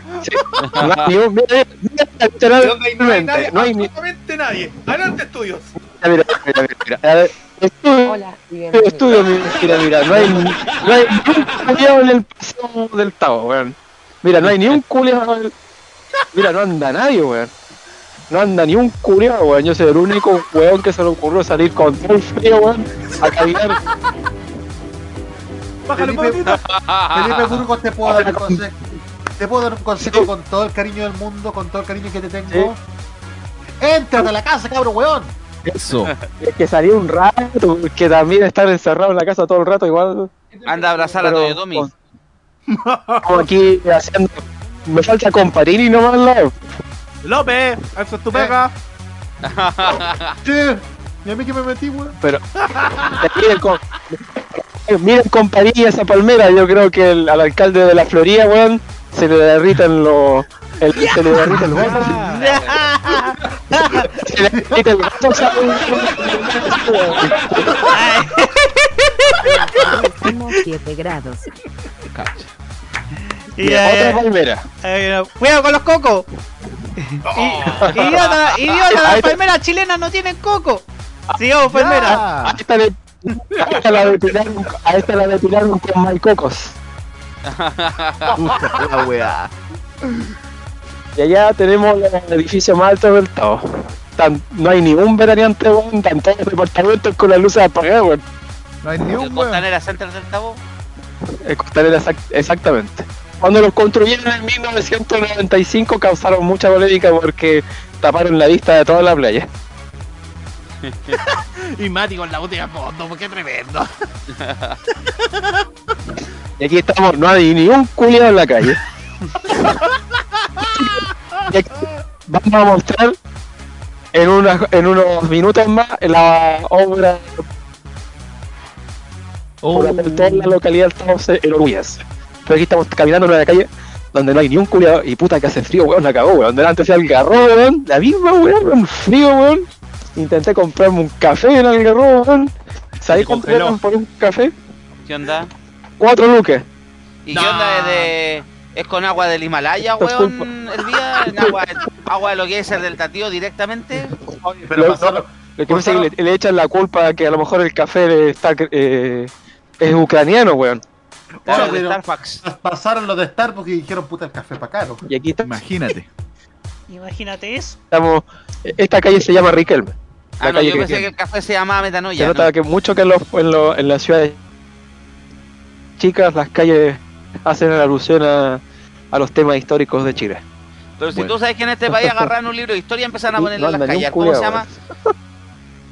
No hay ni un- mira, mira, literalmente, Donde no hay nadie, no hay ni- absolutamente nadie. Adelante, estudios. Mira, mira, mira, mira. A ver, Estudio, Hola, estudio, mira, mira, no hay, no hay ni un culiado en el paseo del Tavo, weón. Mira, no hay ni un culiado. en el- Mira, no anda nadie, weón. No anda ni un culiado, weón. Yo soy el único weón que se le ocurrió salir con todo el frío, weón, a caminar. Bájale un Felipe, poquito. Felipe Burgos, te puedo dar un consejo. Te puedo dar un consejo con todo el cariño del mundo, con todo el cariño que te tengo. ¡Entrate a la casa, cabrón, weón! Eso. Es que salí un rato, porque también estar encerrado en la casa todo el rato igual. Anda a abrazar a Pero- Toyotomi. Como aquí haciendo. Me falta comparini nomás lado. López, eso es tu pega. [LAUGHS] Che, ¿y a mí que me metí, weón? Pero. miren, con, miren esa palmera. Yo creo que el- al alcalde de la Florida, weón, se le derriten los. el- se le derriten los ojos. [LAUGHS] Se le quita el gato, sale un- Como 7 grados. Y, eh, Otra palmera. eh, cuidado con los cocos. Idiota, idiota, las palmeras chilenas no tienen coco. Sigamos, palmera. A esta le, a esta la depilaron, a esta la con maicocos. Puta la weá. Y allá tenemos los edificios más altos del Tao. Tan- no hay ni un veraneante, weón. Están todos los departamentos con las luces apagadas, weón. No hay ni ¿El un weón. Costanera Center del Tabo? El Costanera, exact- exactamente. Cuando los construyeron en 1995 causaron mucha polémica porque taparon la vista de toda la playa. [LAUGHS] Y Mati con la botella a fondo, porque tremendo. Y aquí estamos, no hay ni un culiado en la calle. Y aquí vamos a mostrar en, unos minutos más la obra por hacer toda la localidad estamos en Orgullas. Pero aquí estamos caminando en una calle donde no hay ni un culiado y puta que hace frío, weón, la cagó, weón. Delante hacía Algarrobo, weón, la misma, weón, un frío, weón. Intenté comprarme un café en Algarrobo, weón. ¿Sabéis cuánto eran por un café? ¿Qué onda? Cuatro lucas. ¿Y No. qué onda es de.? ¿Es con agua del Himalaya, Esto weón? El día, en agua, agua de lo que es el del Tatío directamente. Oye, pero Lo- que pasa es que le, le echan la culpa que a lo mejor el café está, eh, es ucraniano, weón. Claro, Oye, de pero- Starbucks. pasaron los de Starbucks y dijeron puta el café para caro. Y aquí está- Imagínate. Imagínate eso. estamos. Esta calle se llama Riquelme. La Ah, no, calle yo que pensé que el café se llamaba Se Metanoia. nota ¿no? que mucho que en, los, en, los- en las ciudades chicas las calles hacen alusión a, a los temas históricos de Chile. Pero si Bueno. tú sabes que en este país agarran un libro de historia y empiezan a No ponerle en las calles. ¿Cómo se llama?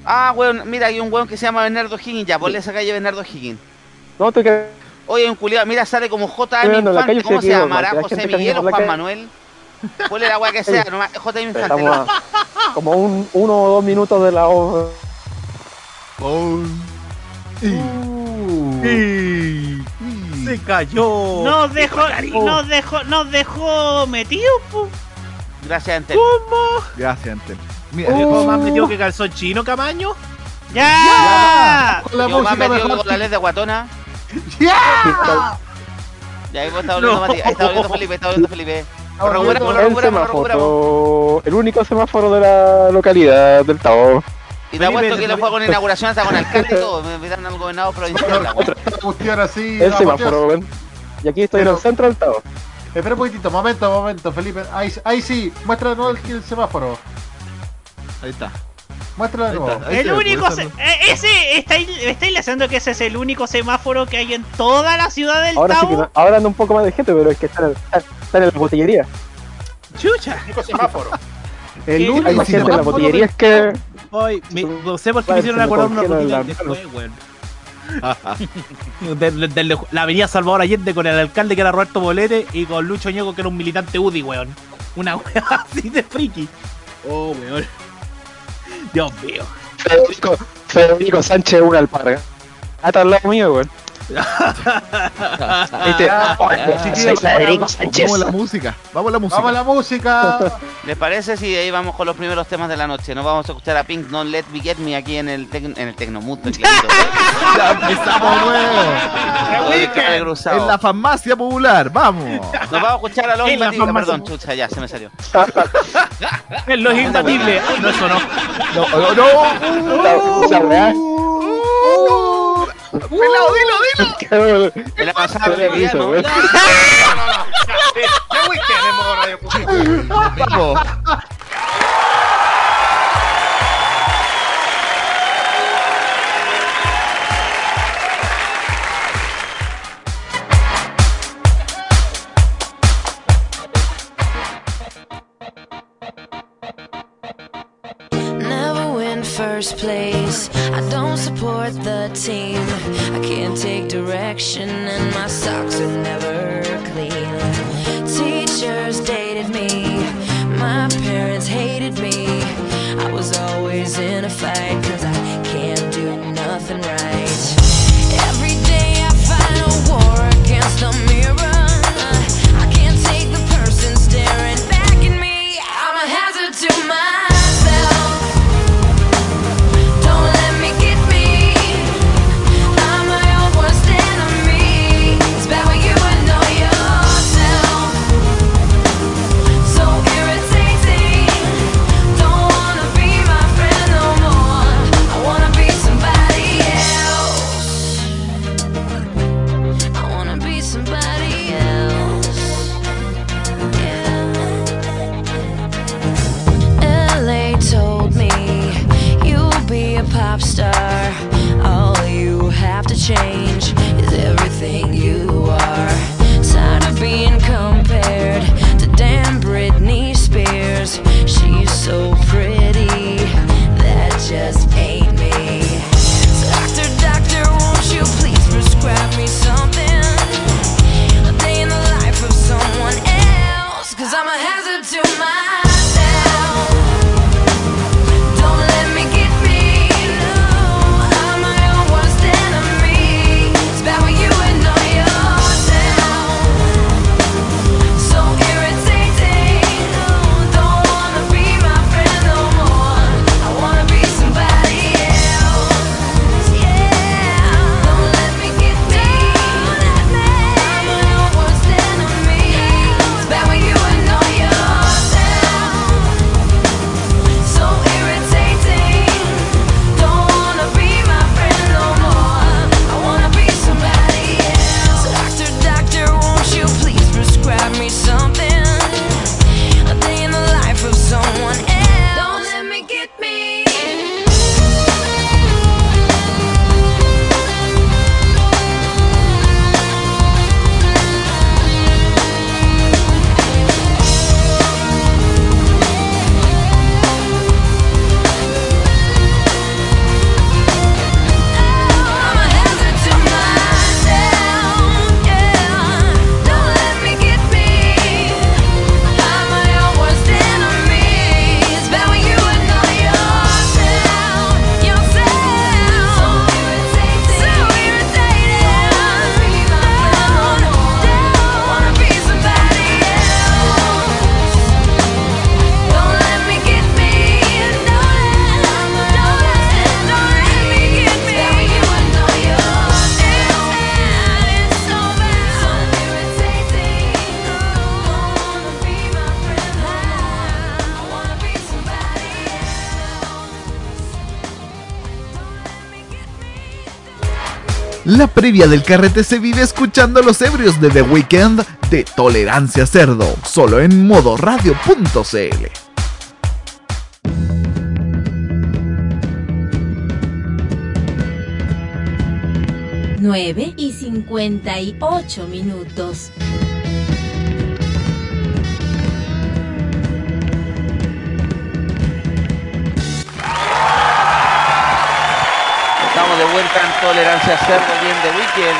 Ah, weón, mira, hay un weón que se llama Bernardo Higgins. Ya, ponle esa calle Bernardo Higgins. No te creas. Oye, un culiado, mira, sale como J.M. Bueno, Infante. ¿Cómo se se llama? equivoca, ¿Hará la José Miguel o Juan calle. Manuel? Ponle la weá que sea, nomás J.M. Infante. ¿no? a [LAUGHS] como un, uno o dos minutos de la obra. Oh. Se cayó. Nos dejó, nos dejó, nos dejó metido, pu. Gracias, Antel. Gracias, Antel. Mira, ¿Viejo más metido que calzón chino, Camaño? ¡Ya! Con la Yo más metido mejor. con la ley de guatona. ¡Ya! Ya ahí está volviendo No. Mati. Ahí está volviendo Felipe, está volviendo Felipe. Lo lo el lo único semáforo de la localidad del Tao. Y te apuesto que le fue con inauguración hasta con alcalde y todo. Me invitan al gobernador provincial. cuestión así. El semáforo, weón. Y aquí estoy en el centro del Tao. Espera un poquitito, momento, momento, Felipe. Ahí, ahí sí, muestra de nuevo el, el semáforo. Ahí está. Muestra de nuevo. está. El único, se- eh, ese, estáis, estáis haciendo que ese es el único semáforo que hay en toda la ciudad del Ahora sí Tao. que no- ahora anda un poco más de gente, pero es que están, están en la botillería. Chucha. Único semáforo. El ¿Qué? Hay único más gente en la botillería es que. Hoy, me- no sé por qué me hicieron acordar una congela rutina la después, weón. De- de- de- la avenida Salvador Allende con el alcalde que era Roberto Bolete y con Lucho Ñeco que era un militante UDI, weón. Una wea [LAUGHS] así de friki. Oh, weón. Dios mío. Federico, Federico Sánchez una alparga. Ah, está al lado mío, weón. [LAUGHS] Soy Federico Sánchez. Vamos a la música. Vamos a la música. Vamos a la música. [LAUGHS] ¿Les parece si ahí vamos con los primeros temas de la noche? Nos vamos a escuchar a Pink Non Let Me Get Me aquí en el, tec- en el clarito. [LAUGHS] Ya empezamos nuevo. De. En la farmacia popular. Vamos. Nos vamos a escuchar a los En imbatibles. Perdón, chucha, ya se me salió. Es los imbatibles. No, eso no. No, no, no. Pelado, dilo, dilo. En la realidad, risa, ¿no? No, no, no. Ya, eh, ya weekend en modo radio Fusión. Vamos. First place. I don't support the team. I can't take direction, and my socks are never clean. Teachers dated me. My parents hated me. I was always in a fight, cause I Cause I'm a hazard to my Previa del carrete se vive escuchando a los ebrios de The Weeknd de Tolerancia Cerdo, solo en modoradio.cl. 9 y 58 minutos. Estamos de en Tolerancia Cerdo, bien de Weekend.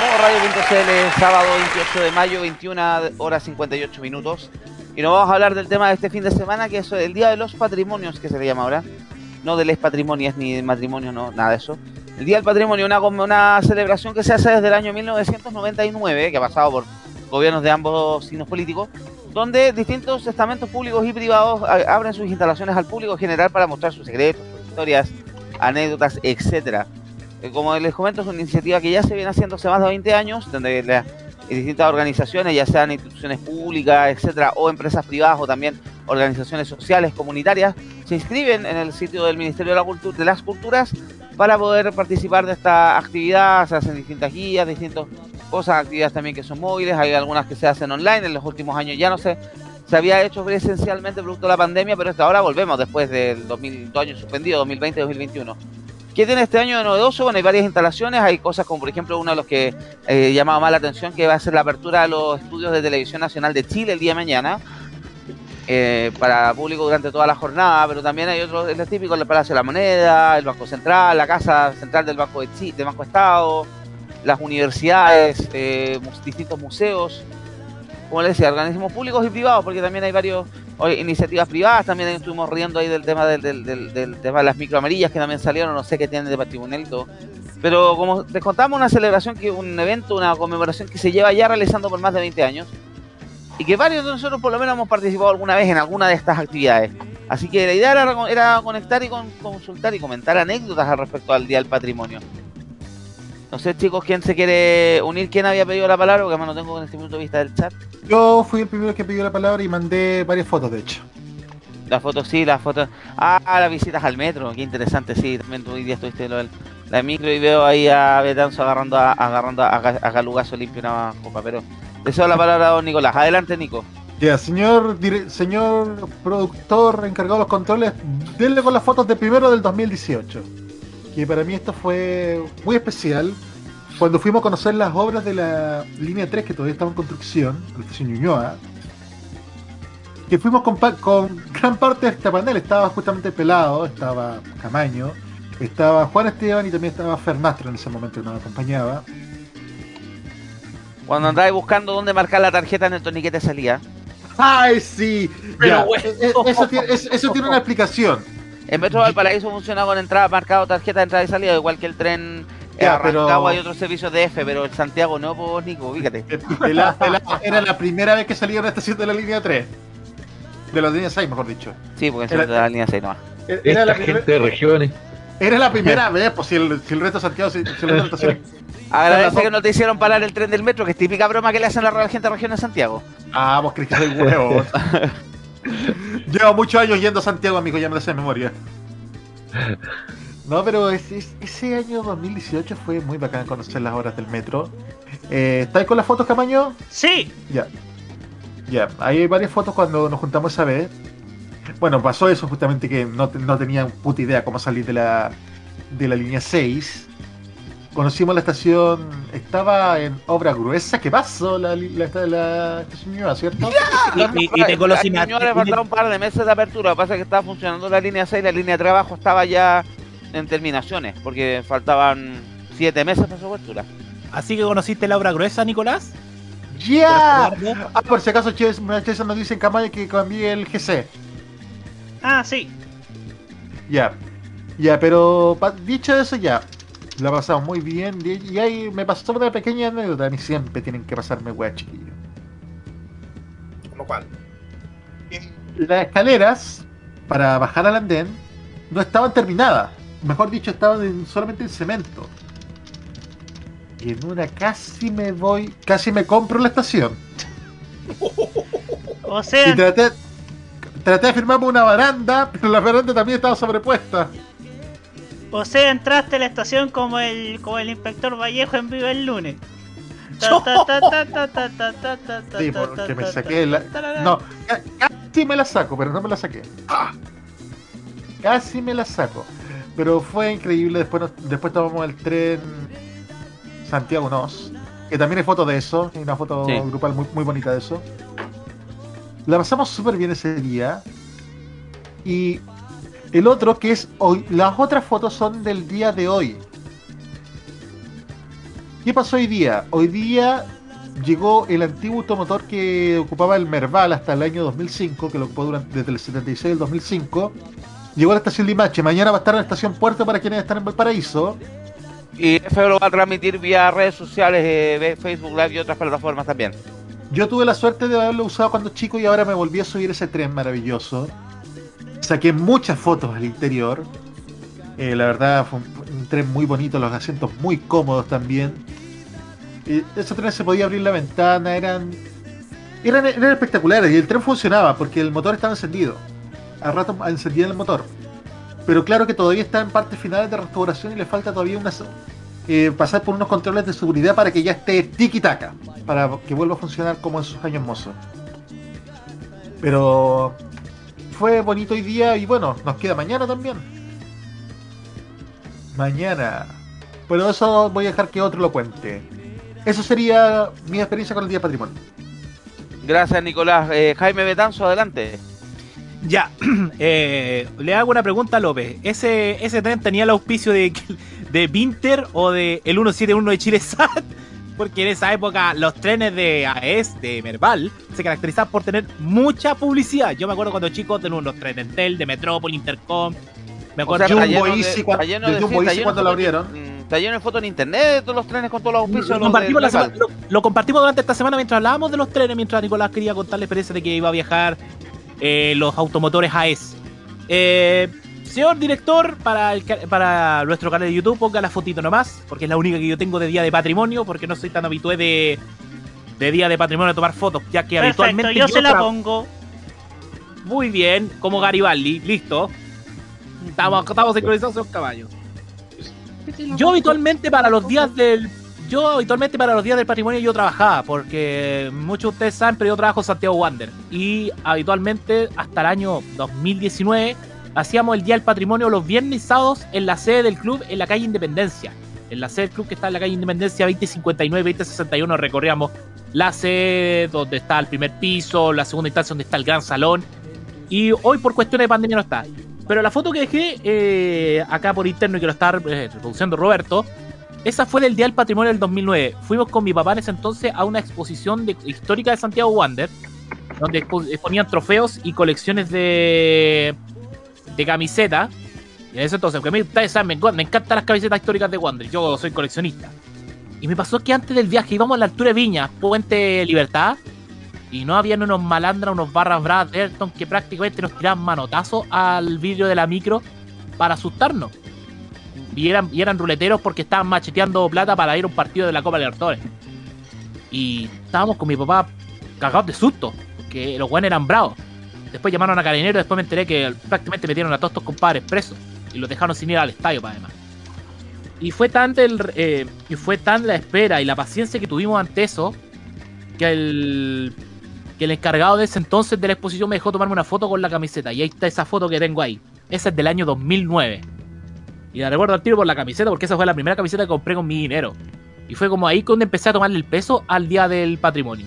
Modo Radio.cl, sábado 28 de mayo, 21 horas 58 minutos. Y nos vamos a hablar del tema de este fin de semana, que es el Día de los Patrimonios, que se le llama ahora. No de les patrimonias ni de matrimonio, no, nada de eso. El Día del Patrimonio, una, una celebración que se hace desde el año 1999, que ha pasado por gobiernos de ambos signos políticos, donde distintos estamentos públicos y privados abren sus instalaciones al público general para mostrar sus secretos, sus historias, anécdotas, etcétera. Eh, Como les comento, es una iniciativa que ya se viene haciendo hace más de 20 años, donde la- distintas organizaciones, ya sean instituciones públicas, etcétera, o empresas privadas o también organizaciones sociales, comunitarias, se inscriben en el sitio del Ministerio de, la Cultu- de las Culturas para poder participar de esta actividad. Se hacen distintas guías, distintas cosas, actividades también que son móviles, hay algunas que se hacen online. En los últimos años ya no se, se había hecho presencialmente producto de la pandemia, pero hasta ahora volvemos después del 2000, dos años suspendidos, 2020-2021. ¿Qué tiene este año de novedoso? Bueno, hay varias instalaciones, hay cosas como por ejemplo uno de los que eh, llamaba más la atención, que va a ser la apertura de los estudios de Televisión Nacional de Chile el día de mañana, eh, para público durante toda la jornada, pero también hay otros, es típico, el Palacio de la Moneda, el Banco Central, la Casa Central del Banco de Chile, del Banco Estado, las universidades, eh, distintos museos, como les decía, organismos públicos y privados, porque también hay varios oye, iniciativas privadas, también estuvimos riendo ahí del tema del, del, tema de las micro amarillas que también salieron, no sé qué tienen de patrimonial y todo. Pero como les contamos, una celebración, que un evento, una conmemoración que se lleva ya realizando por más de 20 años y que varios de nosotros por lo menos hemos participado alguna vez en alguna de estas actividades. Así que la idea era, conectar y con- consultar y comentar anécdotas al respecto al Día del Patrimonio. No sé, chicos, quién se quiere unir, quién había pedido la palabra, porque además no tengo en este punto de vista del chat. Yo fui el primero que pidió la palabra y mandé varias fotos, de hecho. Las fotos, sí, las fotos. Ah, las visitas al metro, qué interesante, sí. También hoy día estuviste lo del- la micro y veo ahí a Betanzo agarrando a, agarrando a, a Galugazo limpio una copa. Pero deseo la palabra a don Nicolás. Adelante, Nico. Ya, señor, dire- señor productor encargado de los controles, denle con las fotos de primero del 2018. Que para mí esto fue muy especial. Cuando fuimos a conocer las obras de la línea 3 que todavía estaba en construcción, la estación Ñuñoa, que fuimos con, con gran parte de este panel. Estaba justamente Pelado, estaba Camaño, estaba Juan Esteban y también estaba Fernastro en ese momento que nos acompañaba. Cuando andabas buscando dónde marcar la tarjeta en el torniquete salía. ¡Ay, sí! Pero Ya, bueno. e- e- eso, tiene, eso- eso tiene una explicación. En Metro Valparaíso funciona con entrada, marcado tarjeta de entrada y salida, igual que el tren eh, Ya, pero- Rancagua y otros servicios de F, pero el Santiago no, pues Nico, fíjate. Pelá [LAUGHS] era la primera vez que salía una estación de la línea 3. De la línea 6, mejor dicho. Sí, porque Era- es de la línea 6 nomás. Era Esta la, gente primer- de regiones. era la primera [LAUGHS] vez, pues si el, si el resto de Santiago se, se lo estación. [LAUGHS] Agradece que no te hicieron parar el tren del metro, que es típica broma que le hacen a la gente de región de Santiago. Ah, vos crees que soy huevo. Llevo muchos años yendo a Santiago, amigo, ya me lo sé de memoria. No, pero es- es- ese año 2018 fue muy bacán conocer las horas del metro. Eh, ¿Estáis con las fotos, Camaño? Sí. Ya. Ya, hay varias fotos cuando nos juntamos esa vez. Bueno, pasó eso justamente que no, no tenía puta idea cómo salir de la, de la línea 6. Conocimos la estación, estaba en obra gruesa. ¿Qué pasó? La, la, la, la estación Ñuñoa, ¿cierto? Y, y- y A Ñuñoa le faltaron un par de meses de apertura. Lo que pasa es que estaba funcionando la línea 6, la línea de trabajo estaba ya en terminaciones, porque faltaban 7 meses para su apertura. Así que conociste la obra gruesa, Nicolás. ¡Ya! Ah, por si acaso Ches- Chesa nos dice en Camaño que cambié el GC. Ah, sí. Ya. Ya, pero dicho eso ya. La pasamos muy bien. Y y ahí me pasó una pequeña anécdota. A mí siempre tienen que pasarme weá, chiquillo. ¿Como cuál? Las escaleras para bajar al andén no estaban terminadas. Mejor dicho, estaban en- solamente en cemento. Y en una casi me voy, casi me compro la estación. [LAUGHS] O sea, Y traté, traté de firmarme una baranda, pero la baranda también estaba sobrepuesta. O sea, entraste a la estación como el, como el inspector Vallejo en vivo el lunes. Sí, porque me saqué la... No, casi me la saco, pero no me la saqué. Casi me la saco. Pero fue increíble, después, nos... después tomamos el tren Santiago Nos, que también hay fotos de eso, hay una foto sí. grupal muy, muy bonita de eso. La pasamos súper bien ese día. Y el otro que es hoy. Las otras fotos son del día de hoy. ¿Qué pasó hoy día? Hoy día llegó el antiguo automotor que ocupaba el Merval hasta el año 2005, que lo ocupó durante, desde el 76 al 2005. Llegó a la estación Limache. Mañana va a estar en la estación Puerto para quienes están en Valparaíso. Y F lo va a transmitir vía redes sociales, eh, Facebook Live y otras plataformas también. Yo tuve la suerte de haberlo usado cuando chico y ahora me volví a subir ese tren maravilloso. Saqué muchas fotos al interior. Eh, la verdad fue un, tren muy bonito, los asientos muy cómodos también. Y ese tren se podía abrir la ventana, eran, eran, espectaculares y el tren funcionaba porque el motor estaba encendido. Al rato encendía el motor. Pero claro que todavía está en partes finales de restauración y le falta todavía unas, eh, pasar por unos controles de seguridad para que ya esté tiki-taka, para que vuelva a funcionar como en sus años mozos. Pero fue bonito hoy día y bueno, nos queda mañana también. Mañana. Pero eso voy a dejar que otro lo cuente. Eso sería mi experiencia con el Día del Patrimonio. Gracias, Nicolás. Eh, Jaime Betanzo, adelante. Ya, [CLEARS THROAT] eh, le hago una pregunta a López. ¿Ese, ese tren tenía el auspicio de, de Vinter o de el 171 de Chile SAT? Porque en esa época los trenes de AES, de Merval, se caracterizaban por tener mucha publicidad. Yo me acuerdo cuando chicos teníamos los trenes Entel, de Metrópol, Intercom. Me O acuerdo sea, está Jumbo lleno de- Easy cuando- de de Jumbo Easy cuando lo abrieron. Está lleno de fotos en internet de todos los trenes con todos los auspicios. lo los compartimos, de la semana- Merval. lo- lo compartimos durante esta semana mientras hablábamos de los trenes, mientras Nicolás quería contar la experiencia de que iba a viajar eh, los automotores AES. Eh, señor director, para, el para nuestro canal de YouTube, ponga la fotito nomás, porque es la única que yo tengo de Día de Patrimonio, porque no soy tan habitué de, de Día de Patrimonio a tomar fotos, ya que Perfecto, habitualmente yo se la pongo. Muy bien, como Garibaldi, listo. Estamos, estamos sincronizados, señor caballo. Yo habitualmente para los días del. Yo habitualmente para los días del patrimonio yo trabajaba, porque muchos de ustedes saben, pero yo trabajo en Santiago Wander. Y habitualmente hasta el año 2019 hacíamos el Día del Patrimonio los viernes y sábados en la sede del club en la calle Independencia. En la sede del club que está en la calle Independencia 2059-2061 recorríamos la sede donde está el primer piso, la segunda instancia donde está el gran salón. Y hoy por cuestiones de pandemia no está. Pero la foto que dejé eh, acá por interno y que lo está eh, reproduciendo Roberto, esa fue del Día del Patrimonio del 2009. Fuimos con mi papá en ese entonces a una exposición histórica de Santiago Wander, donde expo- exponían trofeos y colecciones de, de camisetas. Y en ese entonces, porque a mí, ustedes saben, me, encantan las camisetas históricas de Wander. Yo soy coleccionista. Y me pasó que antes del viaje íbamos a la altura de Viña, Puente Libertad, y no habían unos malandras, unos barras bravas de Ayrton que prácticamente nos tiraban manotazos al vidrio de la micro para asustarnos. Y eran, y eran ruleteros porque estaban macheteando plata para ir a un partido de la Copa Libertadores. Y estábamos con mi papá cagados de susto, porque los buenos eran bravos. Después llamaron a carabineros, después me enteré que prácticamente metieron a todos estos compadres presos y los dejaron sin ir al estadio, para además. Y fue tan eh, y fue tan la espera y la paciencia que tuvimos ante eso que el que el encargado de ese entonces de la exposición me dejó tomarme una foto con la camiseta. Y ahí está esa foto que tengo ahí. Esa es del año 2009. Y la recuerdo al tiro por la camiseta porque esa fue la primera camiseta que compré con mi dinero. Y fue como ahí donde empecé a tomarle el peso al día del patrimonio.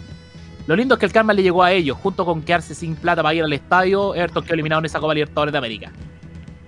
Lo lindo es que el karma le llegó a ellos, junto con quedarse sin plata para ir al estadio, Everton quedó eliminado en esa Copa Libertadores de América.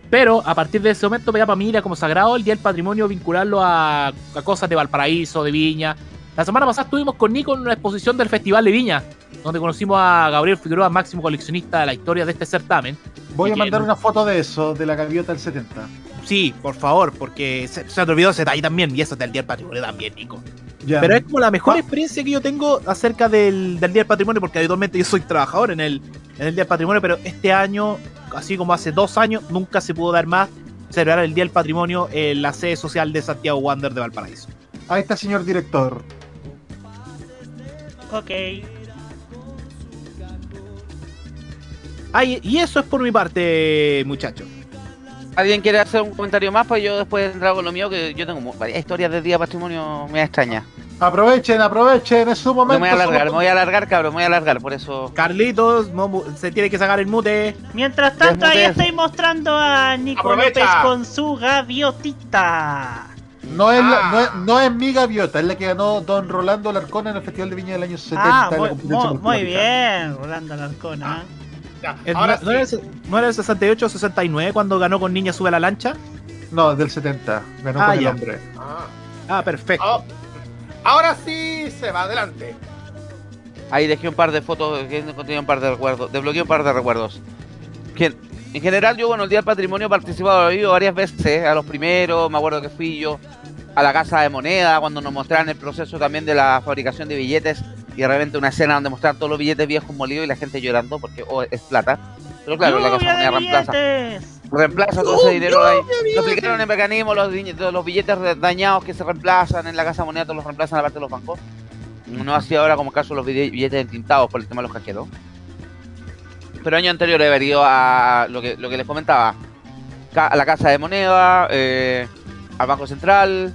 Pero a partir de ese momento me da para mí era como sagrado el Día del Patrimonio vincularlo a, a cosas de Valparaíso, de Viña. La semana pasada estuvimos con Nico en una exposición del Festival de Viña, donde conocimos a Gabriel Figueroa, máximo coleccionista de la historia de este certamen. Voy a que- mandar una foto de eso, de la gaviota del 70. Sí, por favor, porque se, se te olvidó ese detalle también, y eso es del Día del Patrimonio también, Nico. Pero es como la mejor experiencia que yo tengo acerca del, del Día del Patrimonio, porque habitualmente yo soy trabajador en el, en el Día del Patrimonio, pero este año, así como hace dos años, nunca se pudo dar más celebrar el Día del Patrimonio en la sede social de Santiago Wander de Valparaíso. Ahí está, señor director. Ok. Ay, y eso es por mi parte, muchachos. ¿Alguien quiere hacer un comentario más? Pues yo después entrar con lo mío, que yo tengo varias historias del Día Patrimonio me extraña. Aprovechen, aprovechen, es su Me momento. voy a alargar, me voy a alargar, cabrón, me voy a alargar, por eso. Carlitos, se tiene que sacar el mute. Mientras tanto, ahí estoy mostrando a Nico Aprovecha. López con su gaviotita. No es, la- Ah. no, es, no es mi gaviota, es la que ganó Don Rolando Alarcón en el Festival de Viña del año 70. Ah, muy, bien, Rolando Alarcón. ¿ah? Ya, El- ahora no, no era sí. el, no era el 68 o 69 cuando ganó con Niña Sube a la Lancha? No, del 70. Ganó Ah, con el hombre. Ah. Ah, perfecto. Ah, Ahora sí se va adelante. Ahí dejé un par de fotos, que contenía un par de recuerdos, desbloqueé un par de recuerdos. En general, yo, bueno, el Día del Patrimonio he participado, he ido varias veces, a los primeros, me acuerdo que fui yo a la Casa de Moneda, cuando nos mostraron el proceso también de la fabricación de billetes, y de repente una escena donde mostraron todos los billetes viejos molidos y la gente llorando porque oh, es plata. Pero claro, la Casa de ¡Lluvia Moneda reemplaza. Reemplaza todo ese dinero ahí. Lo explicaron en mecanismo, los, los billetes dañados que se reemplazan en la casa de moneda, todos los reemplazan a la parte de los bancos. No así ahora como caso los bille- billetes entintados por el tema de los cajeros. Pero año anterior he venido a lo que, lo que les comentaba. Ca- A la casa de moneda, eh, al Banco Central,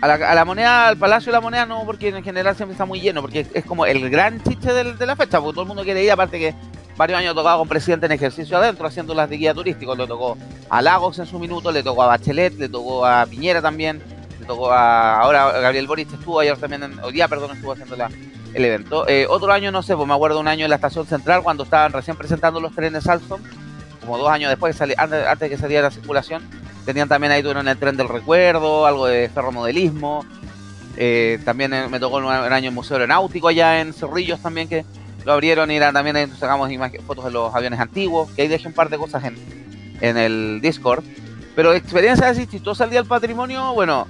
a la, a la moneda, al Palacio de la Moneda no, porque en general siempre está muy lleno, porque es, es como el gran chiste de la fecha, porque todo el mundo quiere ir, aparte que varios años tocaba con presidente en ejercicio adentro, haciendo las de guía turístico, le tocó a Lagos en su minuto, le tocó a Bachelet, le tocó a Piñera también, le tocó a, ahora Gabriel Boric estuvo ayer también, en, hoy día, perdón, estuvo haciendo la, el evento. Eh, otro año, no sé, pues me acuerdo un año en la estación central cuando estaban recién presentando los trenes Alstom, como dos años después, antes, antes de que saliera la circulación, tenían también ahí tuvieron el tren del recuerdo, algo de ferromodelismo, eh, también eh, me tocó un año en Museo Aeronáutico allá en Cerrillos también que lo abrieron y era, también ahí sacamos fotos de los aviones antiguos, que ahí dejé un par de cosas en, en el Discord. Pero experiencia así chistosa al Día del Patrimonio, bueno,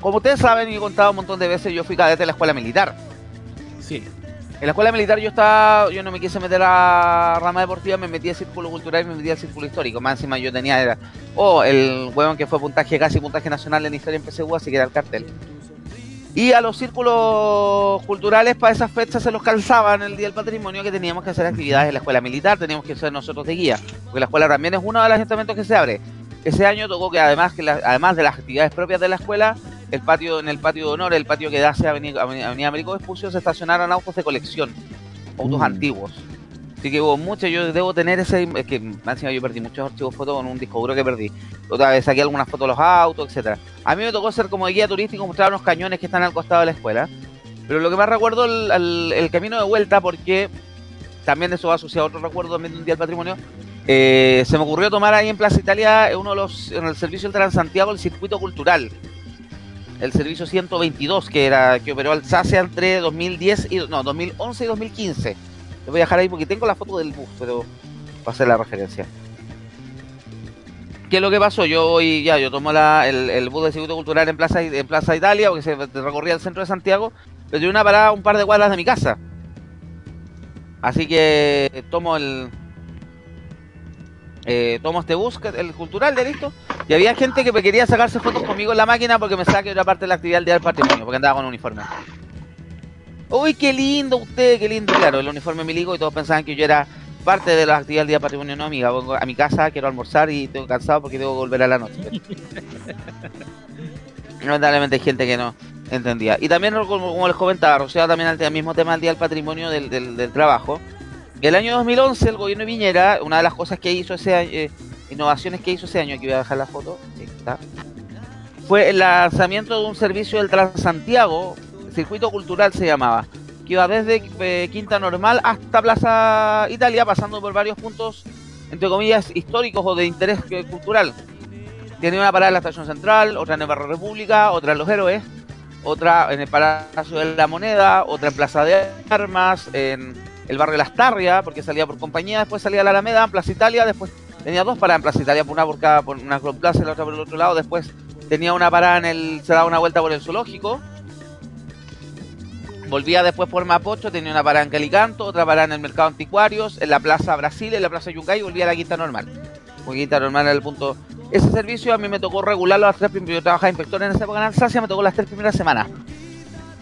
como ustedes saben y he contado un montón de veces, yo fui cadete de la escuela militar. Sí. En la escuela militar yo estaba, yo no me quise meter a rama deportiva, me metí a círculo cultural y me metí al círculo histórico. Más encima yo tenía, era, oh, el huevón que fue puntaje, casi puntaje nacional en historia en PSU, así que era el cartel. Y a los círculos culturales para esas fechas se los calzaban el Día del Patrimonio que teníamos que hacer actividades en la escuela militar, teníamos que ser nosotros de guía, porque la escuela también es uno de los ayuntamientos que se abre. Ese año tocó que además que la- además de las actividades propias de la escuela, el patio en el patio de honor, el patio que da hacia Avenida, Avenida Avenida Américo Vespucio, se estacionaron autos de colección, autos Mm. antiguos. Así que hubo mucho, yo debo tener ese, es que encima yo perdí muchos archivos fotos con un disco duro que perdí. Otra vez saqué algunas fotos de los autos, etcétera. A mí me tocó ser como guía turístico, mostrar unos cañones que están al costado de la escuela. Pero lo que más recuerdo el, el- camino de vuelta, porque también eso va asociado a otro recuerdo también de un día del patrimonio. eh, se me ocurrió tomar ahí en Plaza Italia uno de los, en el servicio del Transantiago, el circuito cultural. El servicio 122, que era que operó Alsacia entre 2010 y no, 2011 y 2015. Le voy a dejar ahí porque tengo la foto del bus, pero va a ser la referencia. ¿Qué es lo que pasó? Yo hoy ya, yo tomo el, bus de circuito cultural en Plaza, en Plaza Italia, porque se recorría el centro de Santiago, pero tenía una parada un par de cuadras de mi casa. Así que tomo el. eh, tomo este bus, el cultural de listo. Y había gente que me quería sacarse fotos conmigo en la máquina porque me saque otra parte de la actividad del día del patrimonio, porque andaba con uniforme. Uy, qué lindo usted, qué lindo. Claro, el uniforme milico y todos pensaban que yo era parte de las actividades del día patrimonio. No, amiga, vengo a mi casa, quiero almorzar y estoy cansado porque tengo que volver a la noche. [LAUGHS] Lamentablemente hay gente que no entendía. Y también, como, como les comentaba, asociado también al, al mismo tema del Día del Patrimonio del, del- del Trabajo. El año 2011, el gobierno de Piñera, una de las cosas que hizo ese año, eh, innovaciones que hizo ese año, aquí voy a dejar la foto, sí, está, fue el lanzamiento de un servicio del Transantiago, circuito cultural se llamaba, que iba desde eh, Quinta Normal hasta Plaza Italia, pasando por varios puntos, entre comillas, históricos o de interés eh, cultural. Tiene una parada en la estación central, otra en el Barrio República, otra en Los Héroes, otra en el Palacio de la Moneda, otra en Plaza de Armas, en el barrio Las Tarrias, porque salía por compañía, después salía a la Alameda, en Plaza Italia, después tenía dos paradas en Plaza Italia, una por cada, por una plaza y la otra por el otro lado, después tenía una parada en el, se daba una vuelta por el zoológico, volvía después por Mapocho, tenía una parada en Calicanto, otra parada en el Mercado Anticuarios, en la Plaza Brasil, en la Plaza Yungay y volvía a la Quinta Normal. Porque Quinta Normal era el punto. Ese servicio a mí me tocó regularlo las tres primeras. Yo trabajaba inspector en esa época en Alsacia, me tocó las tres primeras semanas.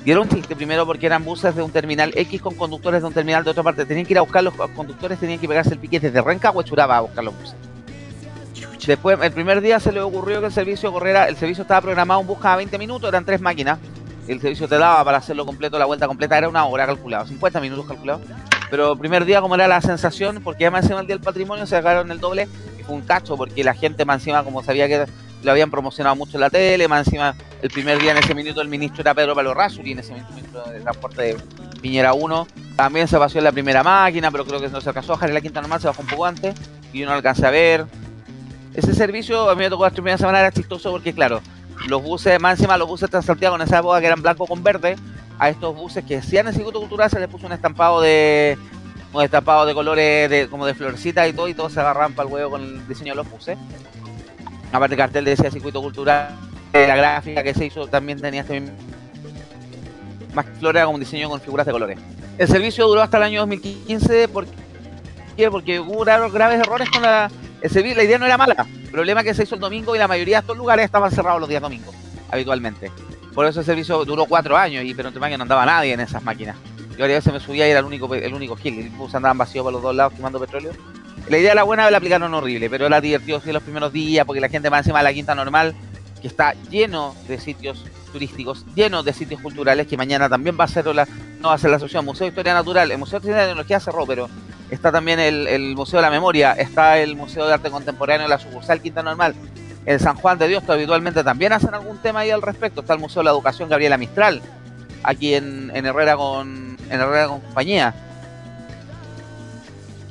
Un chiste, primero porque eran buses de un terminal X con conductores de un terminal de otra parte. Tenían que ir a buscar los conductores, tenían que pegarse el pique desde Renca o Echuraba a buscar los buses. Después, el primer día se le ocurrió que el servicio corriera, el servicio estaba programado en busca de 20 minutos, eran tres máquinas. El servicio te daba para hacerlo completo, la vuelta completa era una hora calculada, 50 minutos calculados. Pero el primer día, como era la sensación, porque además encima el día del patrimonio se sacaron el doble y fue un cacho, porque la gente más encima, como sabía que lo habían promocionado mucho en la tele, más encima el primer día en ese minuto el ministro era Pedro Palo y en ese minuto ministro de transporte de Piñera 1. También se vació en la primera máquina, pero creo que no se alcanzó a bajar en la quinta normal, se bajó un poco antes y yo no alcancé a ver. Ese servicio a mí me tocó la primera semana, era chistoso porque, claro, los buses, más encima los buses de Santiago en esa época que eran blanco con verde, a estos buses que hacían el circuito cultural se les puso un estampado de un estampado de colores de, como de florecitas y todo, y todos se agarraban para el huevo con el diseño de los buses. Aparte el cartel decía circuito cultural, eh, la gráfica que se hizo también tenía este mismo más flores era como un diseño con figuras de colores. El servicio duró hasta el año 2015 porque, porque hubo graves errores con la, el servicio. La idea no era mala. El problema es que se hizo el domingo y la mayoría de estos lugares estaban cerrados los días domingos, habitualmente. Por eso el servicio duró cuatro años, y pero entre que no andaba nadie en esas máquinas. Yo a veces me subía y era el único, el único gil. El bus andaban vacíos por los dos lados quemando petróleo. La idea era buena, la aplicaron horrible, pero era divertido sí, los primeros días porque la gente más encima de la quinta normal, que está lleno de sitios turísticos, lleno de sitios culturales, que mañana también va a ser la, no va la asociación Museo de Historia Natural, el Museo de Ciencia y Tecnología cerró, pero está también el, Museo de la Memoria, está el Museo de Arte Contemporáneo, la sucursal Quinta Normal, el San Juan de Dios, que habitualmente también hacen algún tema ahí al respecto, está el Museo de la Educación Gabriela Mistral, aquí en, Herrera con en Herrera con compañía.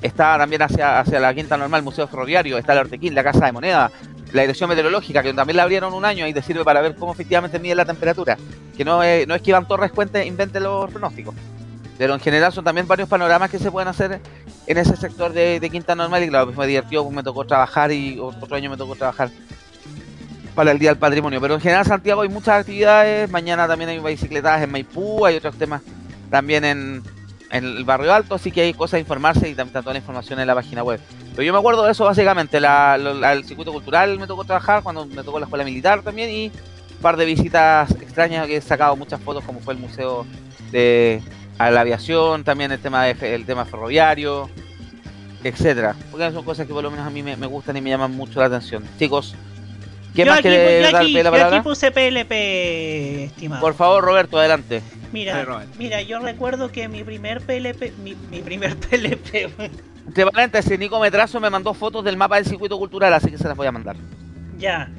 Está también hacia, hacia la Quinta Normal, Museo Ferroviario, está el Ortequín, la Casa de Moneda, la dirección meteorológica, que también la abrieron un año y te sirve para ver cómo efectivamente mide la temperatura. Que no es, no es que Iván Torres cuente, invente los pronósticos. Pero en general son también varios panoramas que se pueden hacer en ese sector de, Quinta Normal. Y claro, pues me divertió, pues me tocó trabajar y otro año me tocó trabajar para el Día del Patrimonio. Pero en general Santiago hay muchas actividades. Mañana también hay bicicletas en Maipú, hay otros temas también en, el barrio alto, así que hay cosas a informarse y también está toda la información en la página web. Pero yo me acuerdo de eso básicamente, la, el circuito cultural me tocó trabajar cuando me tocó la escuela militar también y un par de visitas extrañas que he sacado muchas fotos como fue el museo de la aviación, también el tema de, el tema ferroviario, etcétera. Porque son cosas que por lo menos a mí me, gustan y me llaman mucho la atención. Chicos, ¿qué más quiere darle la palabra? Yo aquí puse PLP, estimado. Por favor, Roberto, adelante. Mira, mira, yo recuerdo que mi primer PLP, mi, mi primer PLP. [LAUGHS] Entre paréntesis, Nico Metrazo me mandó fotos del mapa del circuito cultural, así que se las voy a mandar. Ya.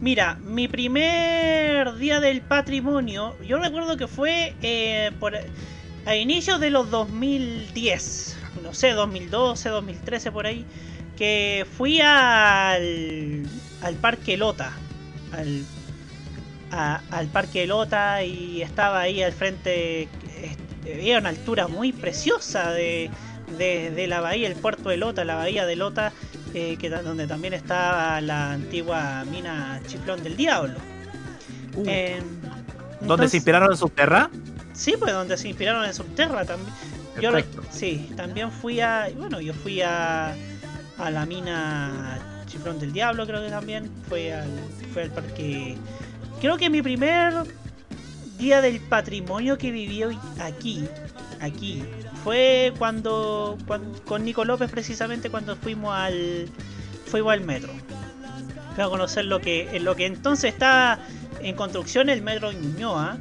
Mira, mi primer día del patrimonio, yo recuerdo que fue eh, por, a inicios de los 2010, no sé, 2012, 2013 por ahí, que fui al, al Parque Lota, al al Parque Lota y estaba ahí al frente, había una altura muy preciosa de, de, la bahía, el puerto de Lota, la bahía de Lota, eh, que, donde también estaba la antigua mina Chiflón del Diablo. Uh. ¿Dónde se inspiraron en Subterra? Sí, pues donde se inspiraron en Subterra también. Yo sí, también fui a, bueno, yo fui a, a la mina Chiflón del Diablo, creo que también fue al, fue al parque Creo que mi primer día del patrimonio que viví aquí, aquí, fue cuando, con Nico López precisamente cuando fuimos al fuimos al metro. Fui a conocer lo que en lo que entonces estaba en construcción el metro Ñuñoa.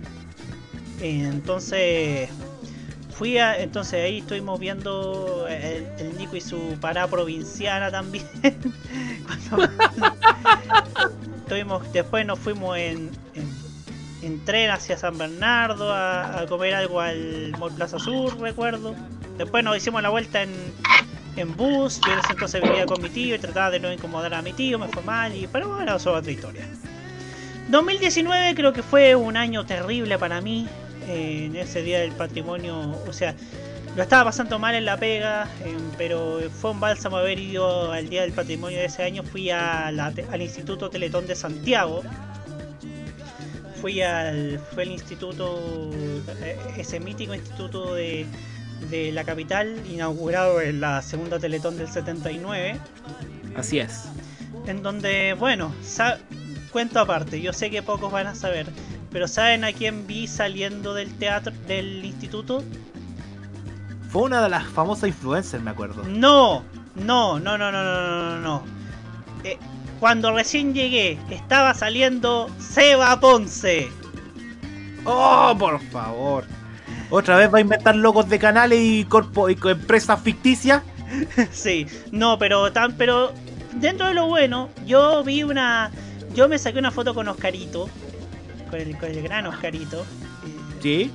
Entonces fui a, entonces ahí estuvimos viendo el, Nico y su parada provinciana también. [LAUGHS] [LAUGHS] después nos fuimos en, en, tren hacia San Bernardo a, comer algo al Mall Plaza Sur, recuerdo. Después nos hicimos la vuelta en, en bus. Yo en ese entonces vivía con mi tío y trataba de no incomodar a mi tío, me fue mal, y, pero bueno, eso es otra historia. 2019 creo que fue un año terrible para mí eh, en ese día del patrimonio. O sea, lo estaba pasando mal en la pega, em, pero fue un bálsamo haber ido al Día del Patrimonio de ese año. Fui al Instituto Teletón de Santiago. Fui al fue el instituto, eh, ese mítico instituto de, de la capital, inaugurado en la segunda Teletón del 79. Así es. En donde, bueno, cuento aparte, yo sé que pocos van a saber, pero ¿saben a quién vi saliendo del teatro del instituto? Fue una de las famosas influencers, me acuerdo. No, no, no, no, no, no, no, no. Eh, cuando recién llegué, estaba saliendo Seba Ponce. Oh, por favor. ¿Otra vez va a inventar logos de canales y, corpo y empresas ficticias? [LAUGHS] sí, no, pero tan, pero dentro de lo bueno, yo vi una, yo me saqué una foto con Oscarito, con el, con el gran Oscarito, Sí.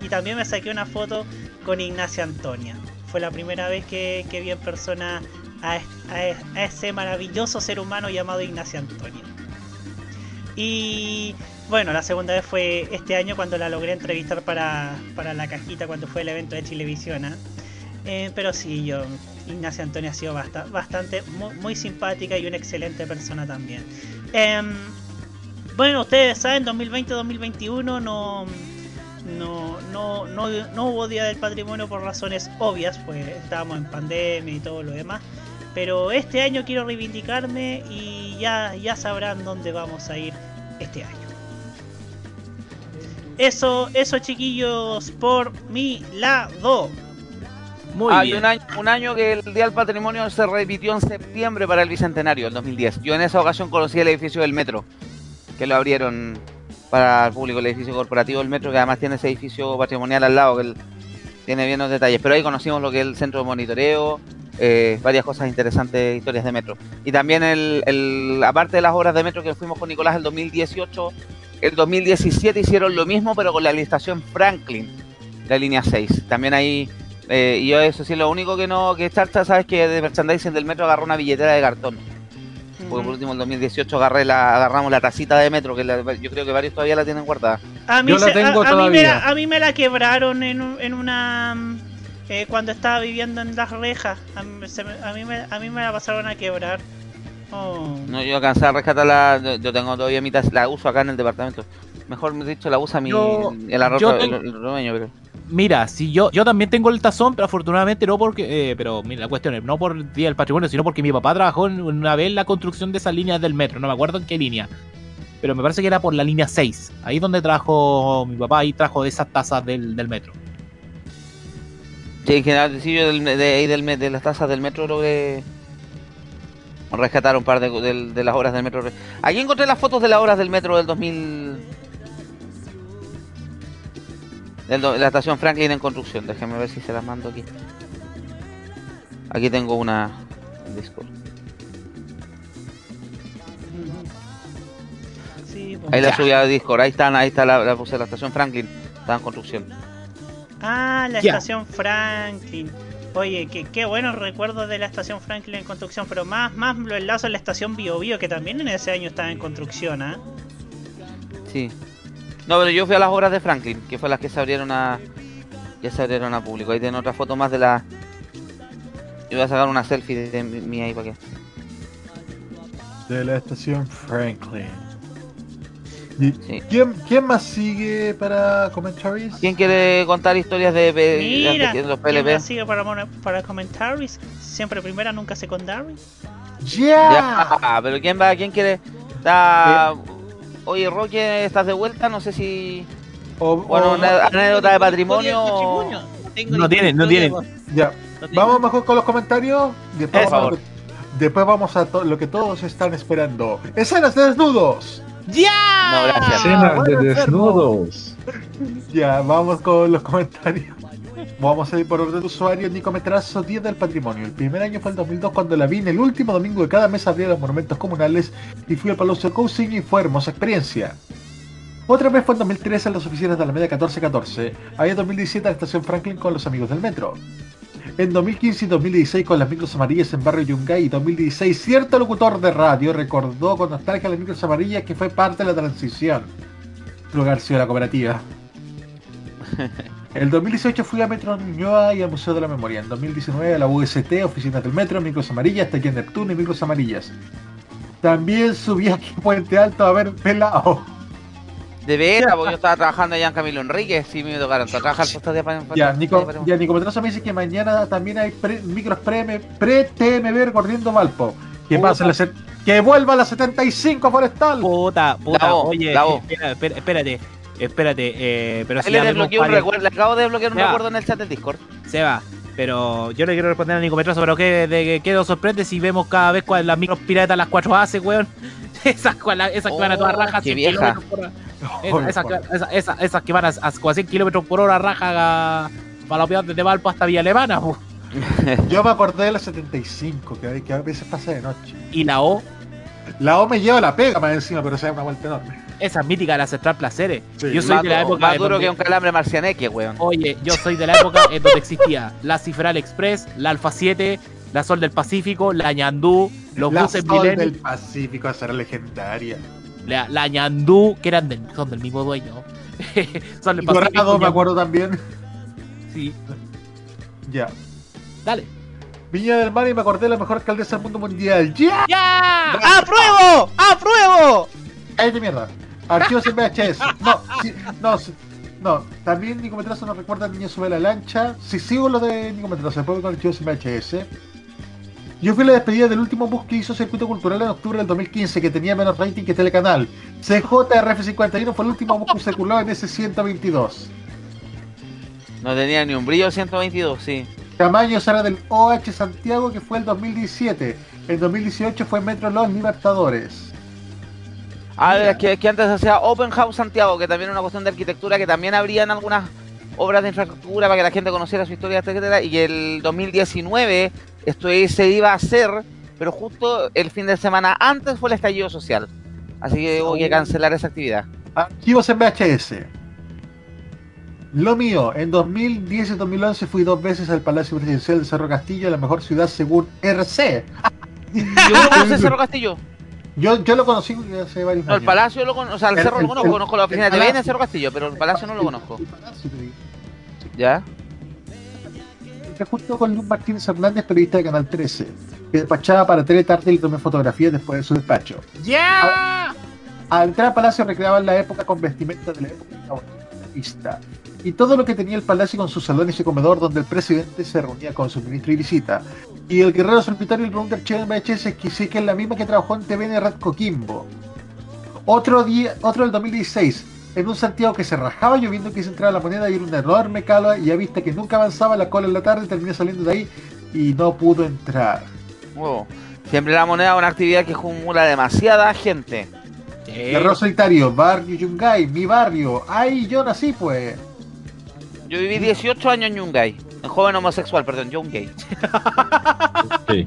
y también me saqué una foto con Ignacia Antonia. Fue la primera vez que, que vi en persona a, es- a es- a ese maravilloso ser humano llamado Ignacia Antonia. Y bueno, la segunda vez fue este año cuando la logré entrevistar para, para la cajita cuando fue el evento de Chilevisión. ¿ah? Eh, pero sí, yo, Ignacia Antonia ha sido basta- bastante, muy, muy simpática y una excelente persona también. Em, bueno, ustedes saben, 2020-2021 no, no, no, no, no hubo Día del Patrimonio por razones obvias, pues estábamos en pandemia y todo lo demás. Pero este año quiero reivindicarme y ya, ya sabrán dónde vamos a ir este año. Eso, eso chiquillos, por mi lado. Muy Hay bien. un año, un año que el Día del Patrimonio se repitió en septiembre para el Bicentenario, el 2010. Yo en esa ocasión conocí el edificio del metro, que lo abrieron para el público, el edificio corporativo del metro, que además tiene ese edificio patrimonial al lado, que tiene bien los detalles. Pero ahí conocimos lo que es el centro de monitoreo, eh, varias cosas interesantes, historias de metro. Y también, el, el- aparte de las obras de metro que fuimos con Nicolás el 2018, el 2017 hicieron lo mismo, pero con la estación Franklin, la línea 6. También ahí, eh, y yo eso sí, lo único que no, que Charcha, sabes que de merchandising del metro agarró una billetera de cartón. Porque por último, el 2018 agarré la, agarramos la tacita de metro, que la- yo creo que varios todavía la tienen guardada. A mí, Yo la tengo a, a mí me todavía. la, a mí me la quebraron en, en una. mm, eh, cuando estaba viviendo en las rejas. A mí, se me, a, mí me, a mí me la pasaron a quebrar. Oh. No, yo alcancé a rescatarla, yo- tengo todavía mi taza, la uso acá en el departamento. Mejor dicho, la usa mi, Yo- el arroz, el, tengo- el dueño, pero... Mira, si yo, yo también tengo el tazón, pero afortunadamente no porque, eh, pero mira, la cuestión es no por Día del Patrimonio, sino porque mi papá trabajó una vez en la construcción de esas líneas del metro, no me acuerdo en qué línea, pero me parece que era por la línea 6, ahí donde trajo mi papá, ahí trajo esas tazas del, del metro. Sí, en general, sí, yo del, de, del, de las tazas del metro logré rescatar un par de, de las obras del metro. Aquí encontré las fotos de las obras del metro del 2000... de la estación Franklin en construcción. Déjenme ver si se las mando aquí. Aquí tengo una en Discord. Sí, pues. Ahí la subí a Discord. Ahí están, ahí está la, la puse la estación Franklin. Está en construcción. Ah, la Ya. estación Franklin. Oye, qué, qué buenos recuerdos de la estación Franklin en construcción, pero más, más lo enlazo a la estación Bio Bio, que también en ese año estaba en construcción, ¿ah? Sí. No, pero yo fui a las obras de Franklin, que fue las que se abrieron a. Ya se abrieron a público. Ahí tiene otra foto más de la. Yo voy a sacar una selfie de, mía ahí para que. De la estación Franklin. ¿Y ¿quién, quién más sigue para commentaries? ¿Quién quiere contar historias de, de- Mira, de los ¿quién PLP? más sigue para, para comentarios? Siempre primera, nunca secondary. ¡Ya! Ya, pero ¿quién va? ¿Quién quiere? Está... Oye, Roque, ¿estás de vuelta? No sé si. bueno, o- una anécdota de patrimonio. No tienen, no tienen. Ya. Vamos mejor con los comentarios. Después, Por vamos, favor. después vamos a to- lo que todos están esperando. ¡Escenas de desnudos! ¡Ya! No, gracias. Escenas de bueno, desnudos. Ya, vamos con los comentarios. Vamos a ir por orden de usuario. Nico Metrazo, Día del Patrimonio. El primer año fue el 2002 cuando la vi en el último domingo de cada mes abría los monumentos comunales y fui al Palacio Cousiño y fue hermosa experiencia. Otra vez fue en 2013 en las oficinas de Alameda 1414. Ahí en 2017 a la estación Franklin con los amigos del metro. En 2015 y 2016 con las micros amarillas en Barrio Yungay y 2016 cierto locutor de radio recordó con nostalgia las micros amarillas que fue parte de la transición. Lugar sido la cooperativa. [LAUGHS] El 2018 fui a Metro Ñuñoa y al Museo de la Memoria. En 2019 a la UST, Oficinas del Metro, Micros Amarillas, hasta aquí en Neptuno y Micros Amarillas. También subí aquí a Puente Alto a ver pelado. De veras, porque yo estaba trabajando allá en Camilo Enríquez. Sí, me tocaron trabajar puestos de para Ya, Nico, ya, Nico Metrazo me dice que mañana también hay pre- micros pre- pre-TMB recorriendo Valpo. Que pasa la set- que vuelva a la 75 forestal. Puta, puta, La voz, oye, la voz. espera, espera, espérate, espérate, eh, pero si le desbloqueé un recuerdo, le acabo de desbloquear un recuerdo en el chat del Discord. Seba, Pero yo le quiero responder a Nico Metrazo, pero que de qué nos sorprende si vemos cada vez cuál las micros piratas las 4 hace, weón. [LAUGHS] Esas, cual- esas que van a toda raja, qué 100 vieja. por hora. [LAUGHS] Esas, esas, que- esas- esas- esas que van a, a 100 kilómetros por hora raja a, para los desde Valpo hasta Villa Alemana. po. [LAUGHS] Yo me acordé de la 75, que, que a veces pasa de noche. Y la O, La O me lleva la pega más encima, pero se da una vuelta enorme. Esa mítica de Ancestral Placeres. Sí. Yo soy más, de la época más duro donde- que un calambre marcianeque, weón. Oye, yo soy de la época en donde existía la Cifral Express, la Alfa 7, la Sol del Pacífico, la Ñandú, los la buses Sol del Pacífico, esa era legendaria. la, la Ñandú, que eran del, son del mismo dueño. [LAUGHS] son del Y Dorado, me acuerdo también. Sí, Ya. dale. Viña del Mar y me acordé de la mejor alcaldesa del mundo mundial. ¡Ya! ¡Ya! ¡Apruebo! ¡Apruebo! ¡Cállate mierda! Archivos en VHS. No, sí, no, sí, no. También Nico Metrazo nos recuerda al niño sube la lancha. Si sigo lo de Nico Metrazo, después con archivos en VHS. Yo fui a la despedida del último bus que hizo Circuito Cultural en octubre del 2015, que tenía menos rating que Telecanal. CJRF51 fue el último bus que circuló en ese 122. No tenía ni un brillo 122, sí. Tamaño era del OH Santiago, que fue el 2017. En 2018 fue Metro Los Libertadores. Ah, es que, que antes hacía Open House Santiago, que también era una cuestión de arquitectura, que también habrían algunas obras de infraestructura para que la gente conociera su historia, etcétera, y el 2019 esto se iba a hacer, pero justo el fin de semana antes fue el estallido social. Así que hubo que cancelar esa actividad. Archivos en VHS. Lo mío, en 2010 y 2011 fui dos veces al Palacio Presidencial de Cerro Castillo, la mejor ciudad según RC. Yo no Cerro Castillo. Yo, yo lo conocí hace varios No, el palacio lo conozco, o sea, el, El- cerro el- lo conozco, conozco la oficina de TVN. Cerro Castillo, pero el palacio no lo conozco. Palacio. ¿Ya? Junto con Luis Martínez Hernández, periodista de Canal 13, que despachaba para Tele Tarde y le tomé fotografías después de su despacho. ¡Ya! Al entrar al palacio recreaban la época con vestimenta de la época capitalista. Y todo lo que tenía el palacio con sus salones y comedor donde el presidente se reunía con su ministro y visita. Y el guerrero solitario y el room de archivo en VHS que sí que es la misma que trabajó en TVN Red Coquimbo. Otro día, otro del 2016, en un Santiago que se rajaba lloviendo quise entrar a la moneda y era una enorme cala y a vista que nunca avanzaba la cola en la tarde terminé saliendo de ahí y no pudo entrar. Oh, Siempre la moneda es una actividad que acumula demasiada gente. Guerrero solitario, barrio Yungay, mi barrio. Ay, yo nací pues. Yo viví 18 años en Yungay. En joven homosexual, perdón, Yungay. [LAUGHS] Sí.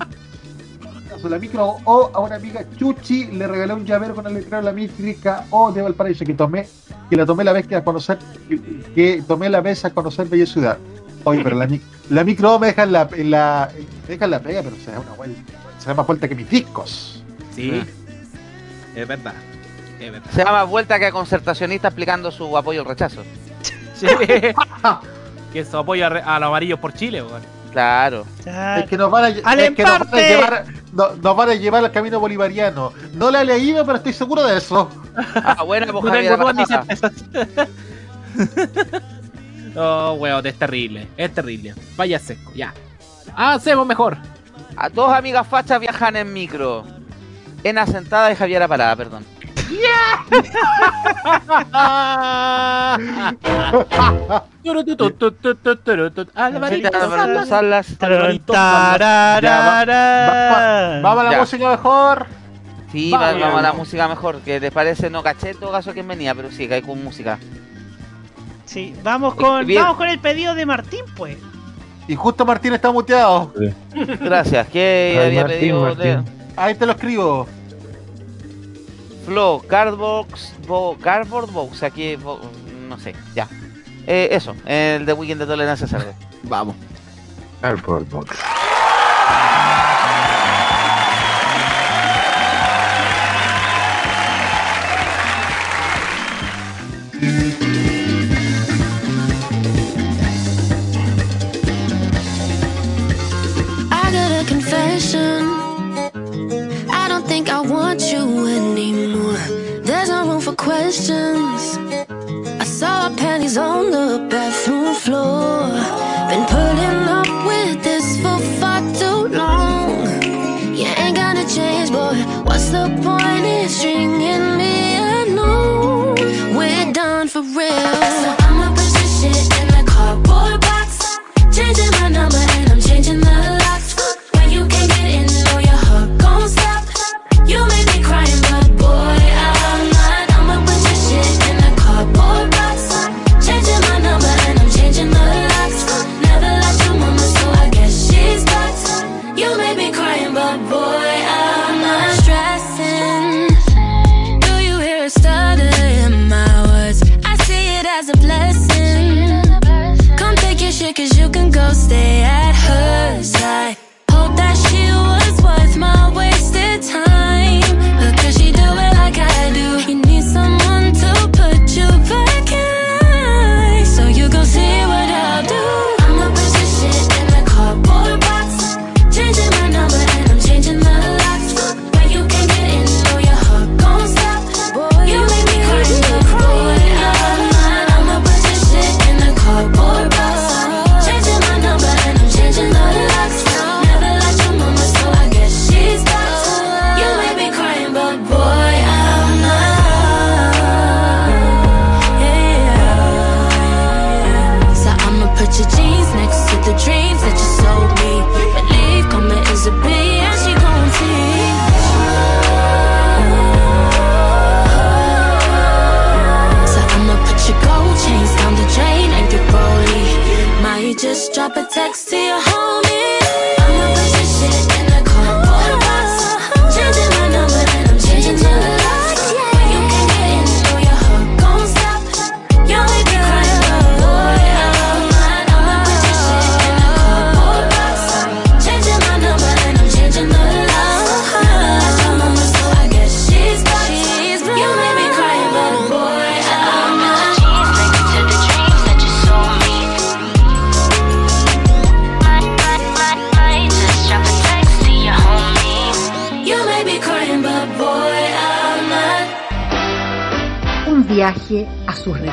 La micro O a una amiga Chuchi le regalé un llavero con el letrero de la mítica O de Valparaíso que tomé, que la tomé la vez que a conocer, que, que tomé la vez a conocer Bella Ciudad. Oye, pero la, la micro O me deja en la, en la, me deja en la pega, pero se da una vuelta, se da más vuelta que mis discos. Sí, es verdad. Es verdad. Se llama vuelta que a concertacionista explicando su apoyo al rechazo. Sí. [LAUGHS] que su apoyo a, a los amarillos por Chile, weón. Claro. Es que nos van a, lle- ¡Al es que nos van a empate! llevar, no- nos van a llevar al camino bolivariano. No la he leído, pero estoy seguro de eso. Ah, bueno, pues [LAUGHS] [LAUGHS] No Javier tengo. Oh, weón, es terrible. Es terrible. Vaya seco, ya. Hacemos mejor. A dos amigas fachas viajan en micro. En Asentada y Javiera Parada, perdón. Alvarito Tararara. Vamos a la música mejor. Sí, Vamos. va- vamos a la música mejor. Que les parece, no caché en todo caso quién venía, pero sí, que hay con música. Sí, vamos con, Bien. vamos con el pedido de Martín, pues. Y justo Martín está muteado. Gracias. ¿Qué Ay, había Martín, pedido? Martín. Ahí te lo escribo. Flo, Cardbox, Bo, Cardboard Box, aquí, bo- no sé, ya. Eh, eso, el de Weekend de Tolerancia Cerdo. Vamos. Cardboard box. Questions. I saw our panties on the bathroom floor. Been putting up with this for far too long. You ain't gonna change, boy. What's the point in stringing me along? We're done for real.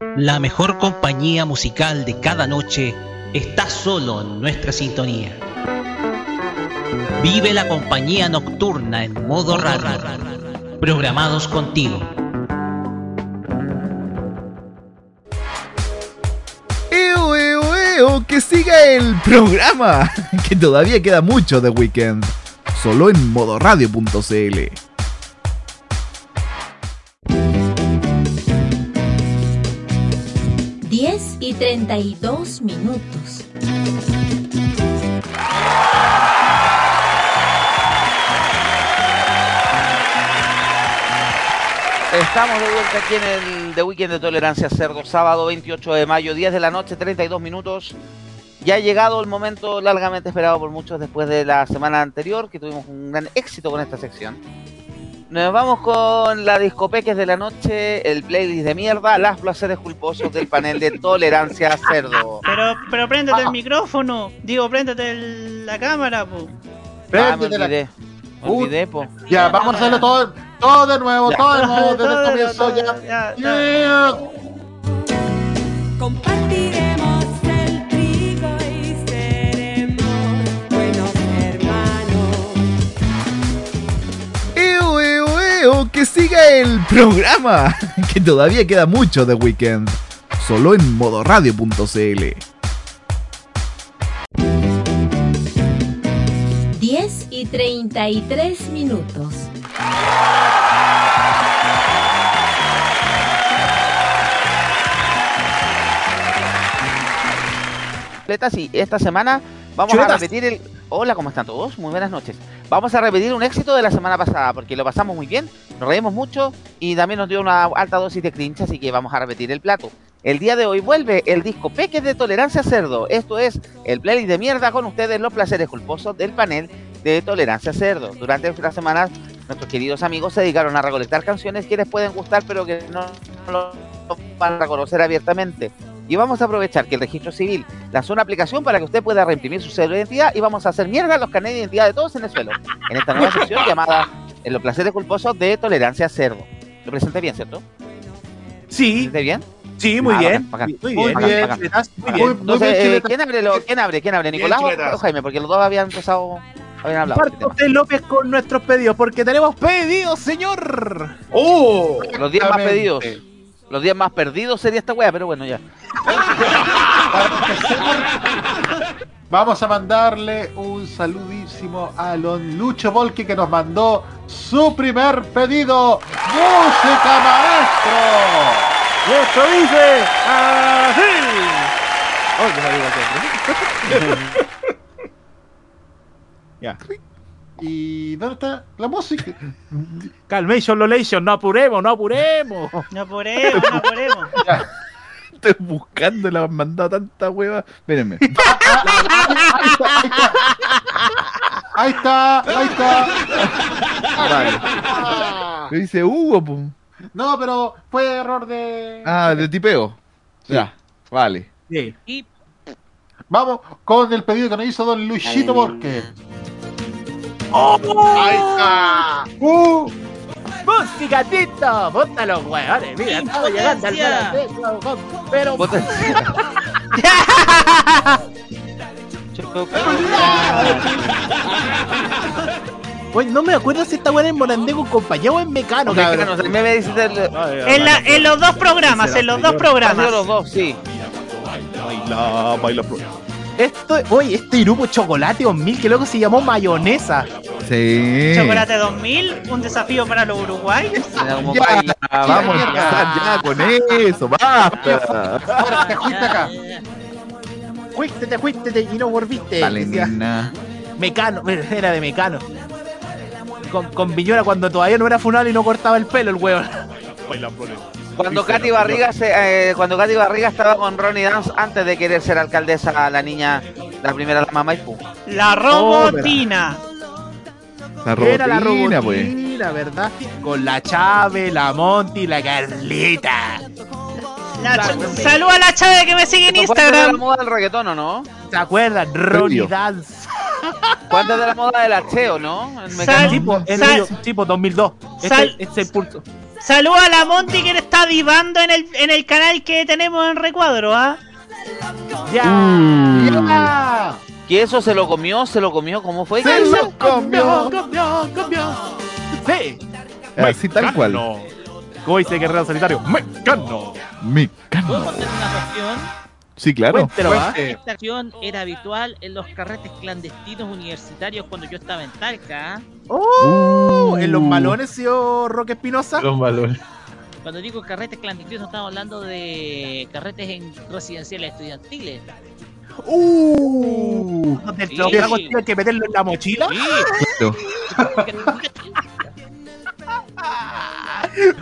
La mejor compañía musical de cada noche está solo en nuestra sintonía. Vive la compañía nocturna en modo radio. Programados contigo. ¡Eo, eo, eo! ¡Que siga el programa! [LAUGHS] Que todavía queda mucho de Weekend. Solo en modoradio.cl. 10 y 32 minutos. Estamos de vuelta aquí en el The Weekend de Tolerancia Cerdo, sábado 28 de mayo, 10 de la noche, 32 minutos. Ya ha llegado el momento largamente esperado por muchos después de la semana anterior, que tuvimos un gran éxito con esta sección. Nos vamos con la discopeques de la noche, el playlist de mierda, las placeres culposos del panel de Tolerancia Cerdo. Pero, pero préndete el micrófono. Digo, préndete el- la cámara, po. Ah, me olvidé. Me olvidé, po. Ya, vamos a hacerlo todo, todo de nuevo, Ya. todo de nuevo, desde el comienzo nuevo, ya. ya, Yeah. Compartiremos que siga el programa, [LAUGHS] que todavía queda mucho de weekend. Solo en modoradio.cl. 10 y 33 minutos. Y esta semana vamos Chuletas. a repetir el... Hola, ¿cómo están todos? Muy buenas noches. Vamos a repetir un éxito de la semana pasada, porque lo pasamos muy bien, nos reímos mucho y también nos dio una alta dosis de cringe, así que vamos a repetir el plato. El día de hoy vuelve el disco Peques de Tolerancia Cerdo. Esto es el playlist de mierda con ustedes los placeres culposos del panel de Tolerancia Cerdo. Durante las semanas, nuestros queridos amigos se dedicaron a recolectar canciones que les pueden gustar, pero que no lo van a reconocer abiertamente. Y vamos a aprovechar que el registro civil lanzó una aplicación para que usted pueda reimprimir su cédula de identidad y vamos a hacer mierda a los carnets de identidad de todos en el suelo. En esta nueva sección llamada en Los placeres culposos de Tolerancia Cerdo. Lo presenté bien, ¿cierto? Sí. ¿Lo presenté bien? Sí, muy Ah, bien. bacán, bacán. Muy Bacán, bien. muy bien. Entonces, Muy bien, eh. ¿quién abre? Lo, ¿Quién abre? ¿Quién abre? ¿Nicolás o- Jaime? Porque los dos habían empezado, habían hablado. Parte usted, López, con nuestros pedidos, porque tenemos pedidos, señor. ¡Oh! Los 10 más pedidos. Los 10 más perdidos sería esta wea, pero bueno, ya. [LAUGHS] Vamos a mandarle un saludísimo a Don Lucho Volki que nos mandó su primer pedido. ¡Música maestro! Y esto dice así. Oh, [LAUGHS] Ya. ¿Y dónde está la música? Calmation, Lolation, no apuremos, no apuremos. No apuremos, no apuremos. Estoy buscando, la han mandado tanta hueva. Espérenme. [LAUGHS] Ahí está, ahí está. Vale. Me dice Hugo, po. No, pero fue error de. Ah, de tipeo. Ya, vale. Sí. Y Vamos con el pedido que nos hizo Don Luisito Borque. Ahí está. ¡Uh! Música, Tito. Bota los huevones. Mira, estamos llegando al Impotencia. Pero. Oye, no me acuerdo si esta buena en Morandé con compañía o en Mecano, Mecano, cabrón. me me dice el- En, la- en los dos programas, en los dos programas. los dos, sí. Baila, baila, Esto, oye, este grupo chocolate 2000, que luego se llamó mayonesa. Sí. Chocolate 2000, un desafío para los uruguayos. Ya, baila, vamos a baila. empezar ya con eso, basta. Ahora te fuiste acá. Fuiste, te fuiste te- y no volviste. Nena. Mecano, [LAUGHS] era de Mecano. Con, con Viñora cuando todavía no era funal y no cortaba el pelo el huevo. Cuando Katy Barriga se, eh, cuando Katy Barriga estaba con Ronnie Dance antes de querer ser alcaldesa la niña la primera dama Maipú. La robotina. La Era la robotina, pues. robotina, ¿verdad? Con la Chave, la Monty, la Carlita. La ch- Salud a la chave que me sigue en antes de la Instagram. moda del reggaetón, ¿o no? ¿Se acuerdan? Ronnie. Dance. Fue antes de la moda del acheo, ¿no? En Sal-. Tipo, en Sal- medio- tipo 2002. Este, Sal- este es el pulso. Salud a la Monty que está divando en el, en el canal que tenemos en recuadro, ¿ah? Ya. ¡Ya! ¿Que eso se lo comió? ¿Se lo comió? ¿Cómo fue? Se lo comió. Cambió, cambió. Sí. Así tal cual. Como dice Guerrero Solitario. Mecano. Mecano. ¿Puedo contar una cuestión? Sí, claro. Cuéntelo, ¿ah? Fuente. Esta acción era habitual en los carretes clandestinos universitarios cuando yo estaba en Talca. Oh, Uh. En los malones, señor Roque Espinosa. Los balones. Cuando digo carretes clandestinos, estamos hablando de carretes en residenciales estudiantiles. Uh, donde el Sí. trago tiene que meterlo en la mochila. Claro.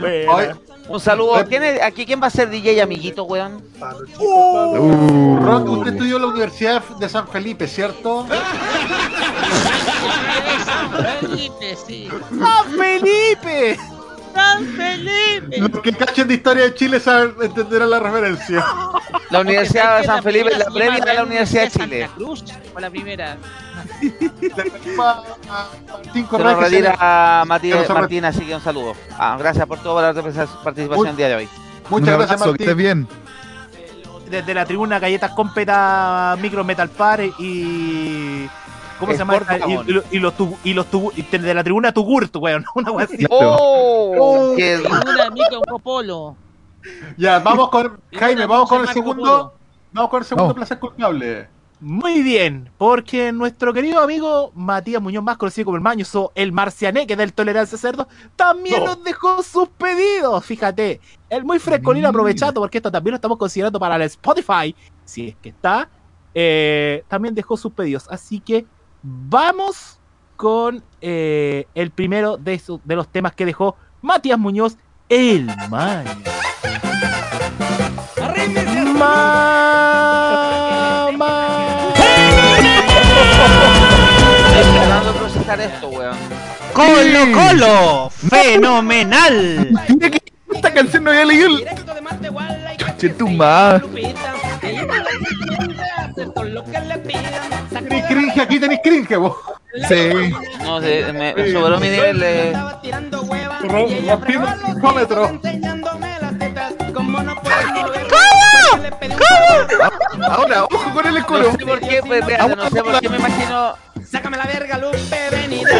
Bueno. Hoy, Un saludo. ¿Quién es- aquí quién va a ser DJ amiguito, weón? Uh. Ron, usted estudió en la Universidad de San Felipe, ¿cierto? [LAUGHS] Felipe, sí. ¡Ah, Felipe! ¡San Felipe! Los que cachen de historia de Chile saben, entenderán la referencia. La Universidad de San Felipe es la previa de la Universidad de Santa Chile. Cruz fue la primera. Martín Se nos retira Mati- que nos ha- Martín, así que un saludo. Ah, gracias por toda la participación el día de hoy. Un Muchas gracias, abrazo, que estés Martín. bien. Desde la tribuna Galletas Competa Micro Metal Par y ¿Cómo se llama? Y, Jamón. y lo- y los y los de la tribuna Tugurt, weón. [LAUGHS] Una wea así. ¡Oh! qué- Una mica, un polo. Ya, vamos con. Jaime, vamos con el segundo. Vamos con el segundo placer culpable. Muy bien, porque nuestro querido amigo Matías Muñoz, más conocido como el Mañoso, el marcianeque del Tolerancia Cerdo, también No. nos dejó sus pedidos. Fíjate, el muy frescolino aprovechando, porque esto también lo estamos considerando para el Spotify, si es que está, eh, también dejó sus pedidos. Así que vamos con eh, el primero de, su- de los temas que dejó Matías Muñoz, el Maño. Mamá. Estoy tratando de procesar esto, weón. ¡Colo, colo! ¡Fenomenal! Que esta canción no había leído el. Che, tu madre. Tenéis cringe, aquí tenéis cringe, vos. Sí. No sé, me, me superó mi nivel de. Rompimos psicómetro. Ahora, ojo con el No escolo. sé por qué, pues, no sé por qué me imagino. Sácame la verga, Lupe, venido.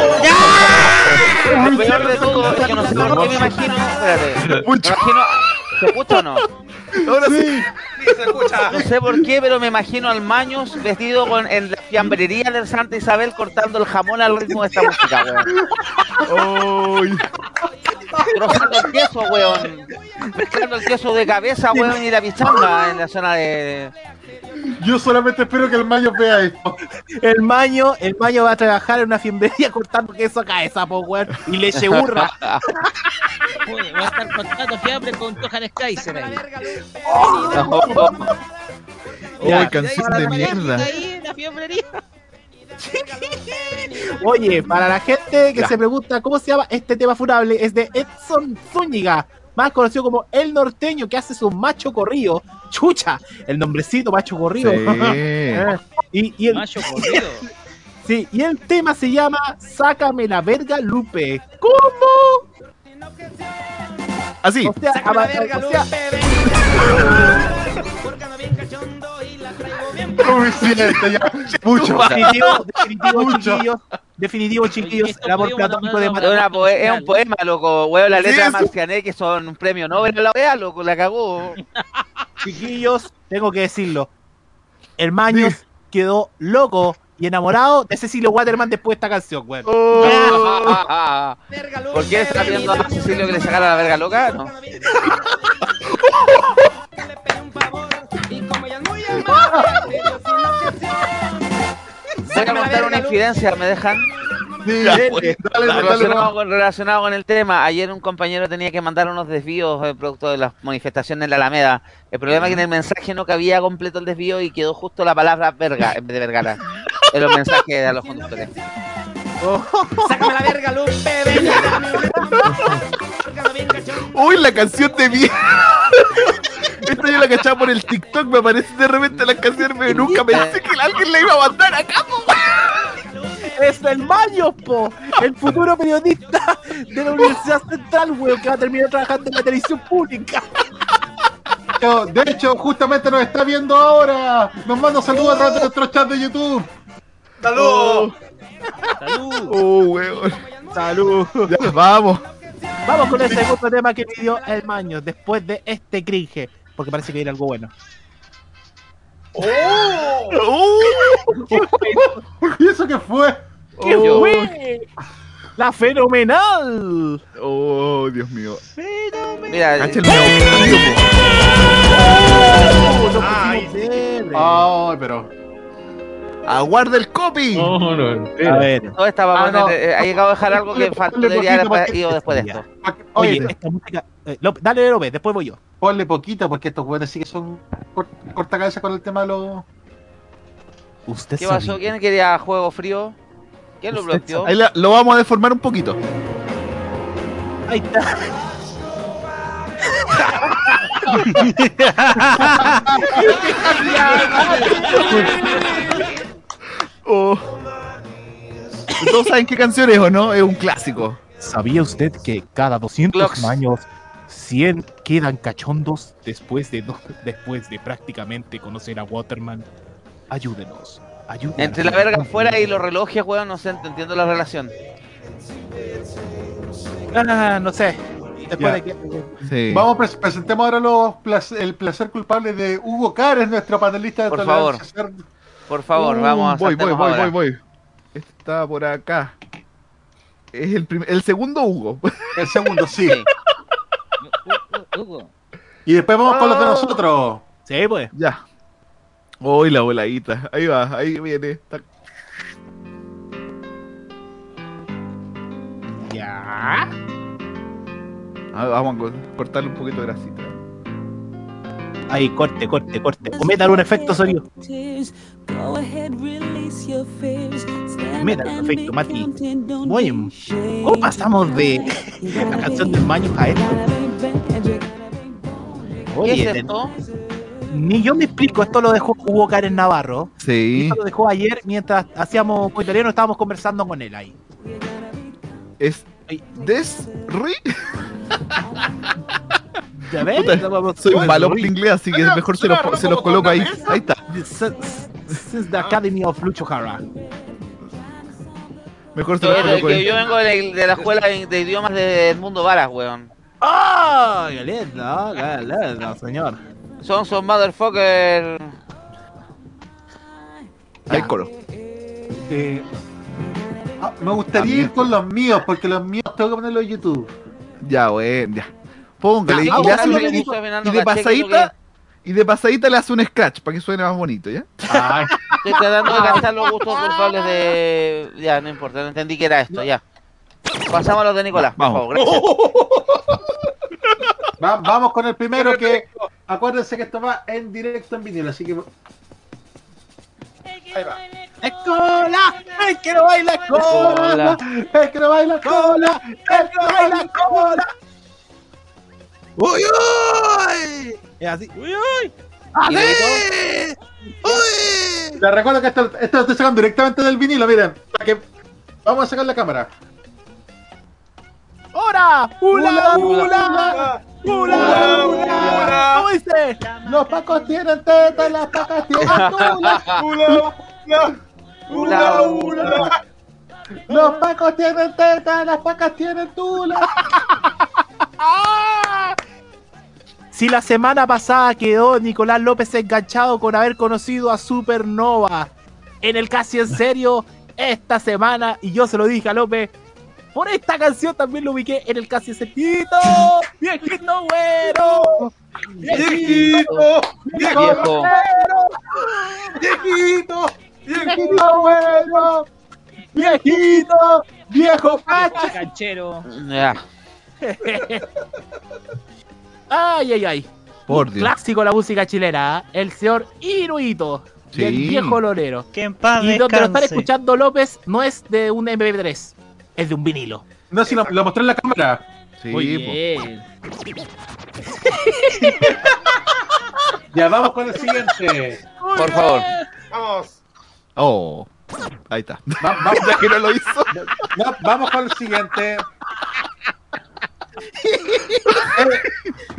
Lo peor de todo es que no sé por qué me imagino. Espérate. Me imagino. ¿Se escucha o no? Ahora sí. Se escucha. No sé por qué, pero me imagino al Maños vestido con, en la fiambrería del Santa Isabel cortando el jamón al ritmo de esta música, weón. Trozando el queso, weón. Mezclando el queso de cabeza, weón, y la pichanga en la zona de. Yo solamente espero que el Mayo vea esto. El maño, el maño va a trabajar en una fiambrería cortando queso a cabeza, po, weón. Y leche burra. Oye, Va a estar cortando fiambre con Johan Kaiser ahí. Ay, canción de mierda. Ahí en la fiambrería. [LAUGHS] Oye, para la gente que Ya. se pregunta cómo se llama este tema furable, es de Edson Zúñiga, más conocido como El Norteño, que hace su macho corrido. Chucha, el nombrecito macho corrido. Sí. [LAUGHS] Eh, y, y el, Macho corrido. [LAUGHS] sí, y el tema se llama Sácame la verga, Lupe. ¿Cómo? Así. O sea, Sácame la aba- verga, o sea, Lupe, venido. Porque ando bien cachondo y la traigo bien Suficiente, ya. [LAUGHS] Mucho. definitivo, [LAUGHS] definitivo, Mucho. chiquillos. Definitivo, chiquillos. esto El amor podemos platónico de nombrar Es, un poema, loco. Weón, la letra de. Marciané, que son un premio Nobel en la wea, loco, la cagó. Chiquillos, tengo que decirlo. El Maños quedó loco y enamorado de Cecilio Waterman después de esta canción, weón. Oh. [LAUGHS] ¿Por qué está viendo a. Cecilio que le sacara la verga loca? No. [LAUGHS] Voy a contar una infidencia, ¿me dejan? Sí, Dale, dale, dale, Relacionado con, relacionado con el tema, ayer un compañero tenía que mandar unos desvíos eh, producto de las manifestaciones en la Alameda. El problema es que en el mensaje no cabía completo el desvío y quedó justo la palabra verga en vez de vergara en los mensajes de los [LAUGHS] conductores. Sácame la verga, Lupe. Uy, la canción de mierda. [LAUGHS] Esta yo la cachaba por el TikTok, me aparece de repente las canciones, pero nunca pensé que alguien la iba a mandar acá, po. Es el Maños, po. El futuro periodista de la Universidad Central, weón, que va a terminar trabajando en la televisión pública. De hecho, justamente nos está viendo ahora. Nos manda saludos a través de nuestro chat de YouTube. ¡Saludos! Salud. Oh, weón. Salud. Ya, vamos. Vamos con el segundo tema que pidió el Maños después de este cringe. Porque parece que viene algo bueno. ¡Oh! [LAUGHS] ¿Y eso qué fue? ¿Qué Oh. fue? ¡La fenomenal! Oh, Dios mío. Mira, Cacha el. Oh. Ay, pero. Aguarda el copy. No, no, A entera. ver. todo estaba Ah, no. ha llegado a dejar algo que faltó debería haber ido después de esto. Oye, Oye, esta música. eh, López, dale, López, después voy yo. ponle poquita porque estos güeyes sí que son cort- corta cabeza con el tema de los. Usted ¿Qué pasó? ¿Quién quería juego frío? ¿Quién lo bloqueó? Ahí la- lo vamos a deformar un poquito. Ahí está. [LAUGHS] [LAUGHS] Oh. Todos saben qué canción es o no, es un clásico. ¿Sabía usted que cada 200 Clocks. años 100 quedan cachondos después de, después de prácticamente conocer a Waterman? Ayúdenos. Ayuda. Entre la verga afuera y los relojes, weón, no sé, entiendo la relación. Ah, no sé. Después de que. Sí. Vamos, pres- presentemos ahora los plac- el placer culpable de Hugo Cares, nuestro panelista de Por cerdo. Por favor, Uh, vamos a Voy, voy, voy, ahora. voy, voy. Este está por acá. Es el, prim- el segundo Hugo. [LAUGHS] El segundo, sí. Sí. Hugo. Y después vamos con los de Ah. nosotros. Sí, pues. Ya. Hoy la voladita. Ahí va, ahí viene. Está- Ya. Ah, vamos a co- cortarle un poquito de grasita. Ahí, corte, corte, corte. O metan un efecto sonido. Metan un efecto, Mati. Muy bien. ¿Cómo pasamos de [LAUGHS] la canción del baño a esto? ¿Qué Oye, es esto? ni yo me explico, esto lo dejó Hugo Karen Navarro. Sí. Esto lo dejó ayer mientras hacíamos italiano, estábamos conversando con él ahí. Es Desri. ¿Ya ves? Puta, soy malo para inglés, así que mejor se los, se los coloco ahí. Ahí está. This is the Academy of Lucho Jara. Mejor se Yo, yo vengo de la, de la escuela de, de idiomas de Edmundo Varas, weón. ¡Ah! ¡Qué lindo! ¡Qué lindo, señor! Son, son motherfucker. Ahí coro. Eh, ah, me gustaría ir con los míos, porque los míos tengo que ponerlos en YouTube. Ya, bueno, ya. Póngale. Ya, y, le y- y de pasadita. Y de pasadita le hace un scratch para que suene más bonito, ¿ya? Estoy tratando de cachar los gustos culpables de. Ya, no importa, no entendí que era esto, ya. Pasamos a los de Nicolás, por Vamos. favor, gracias. Va- vamos con el primero que acuérdense que esto va en directo en vinilo, así que Ahí va. ¡Escola! ¡El que no baila cola, el que no baila cola, el que no baila cola. ¡Uy, uy! Es así. ¡Uy, uy! ¡Así! ¡Uy! Les recuerdo que esto, esto lo estoy sacando directamente del vinilo, miren, para que vamos a sacar la cámara. ¡Hora! ¡Hula, Hula, hula! ¡Hula! ¿Cómo dice? Los pacos tienen tetas, las pacas tienen [LAUGHS] tula. Hula, hula, hula, hula. Los pacos tienen tetas, las pacas tienen tula. [LAUGHS] Si la semana pasada quedó Nicolás López enganchado con haber conocido a Supernova en el casi en serio, esta semana, y yo se lo dije a López, por esta canción también lo ubiqué en el casi en serio. ¡Viejito güero! Viejito, Viejo. viejito, Viejito bueno, viejito, viejo pacha. Canchero. [LAUGHS] Ay, ay, ay. Por Dios. Clásico de la música chilena, ¿eh? el señor Iruito, Sí. el viejo lolero. Que en paz Y donde lo están escuchando López no es de un MP3, es de un vinilo. No, si lo, lo mostré en la cámara. Sí, Muy bien. [LAUGHS] Ya vamos con el siguiente. Por favor. Vamos. Oh. Ahí está. Va- va- [LAUGHS] ya que no lo hizo. va- vamos con el siguiente.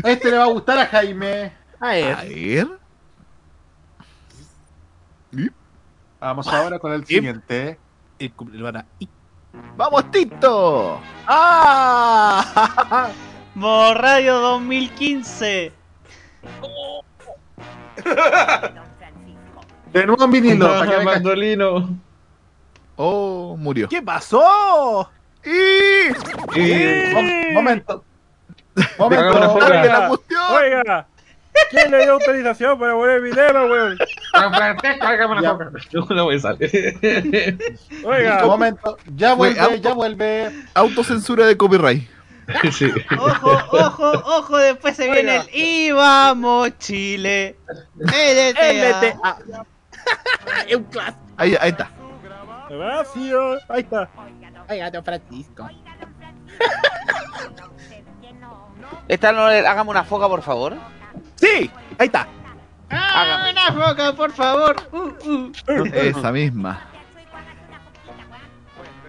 Este le va a gustar a Jaime. A ver. A ver. Vamos ahora con el siguiente. El ¡Vamos, Tito! ¡Ah! [LAUGHS] Morradio 2015. De nuevo en vinilo. [LAUGHS] para que No, venga. mandolino. Oh, murió. ¿Qué pasó? ¡Y! Mom- Momento. Momento. foto. ¡Dame la cuestión! Oiga, ¿quién le dio autorización para poner video, weón? Yo no voy a salir. Oiga, Momento. Ya vuelve, auto- ya vuelve. Autocensura de copyright. [LAUGHS] Sí. Ojo, ojo, ojo, después se viene el y vamos Chile. LTA. Un. Ahí, ahí está. Gracias. Ahí está. Oiga, don Francisco. Esta no le- hágame una foca, por favor. Sí, ahí está. Ah, una foca, por favor. Uh, uh. Esa misma.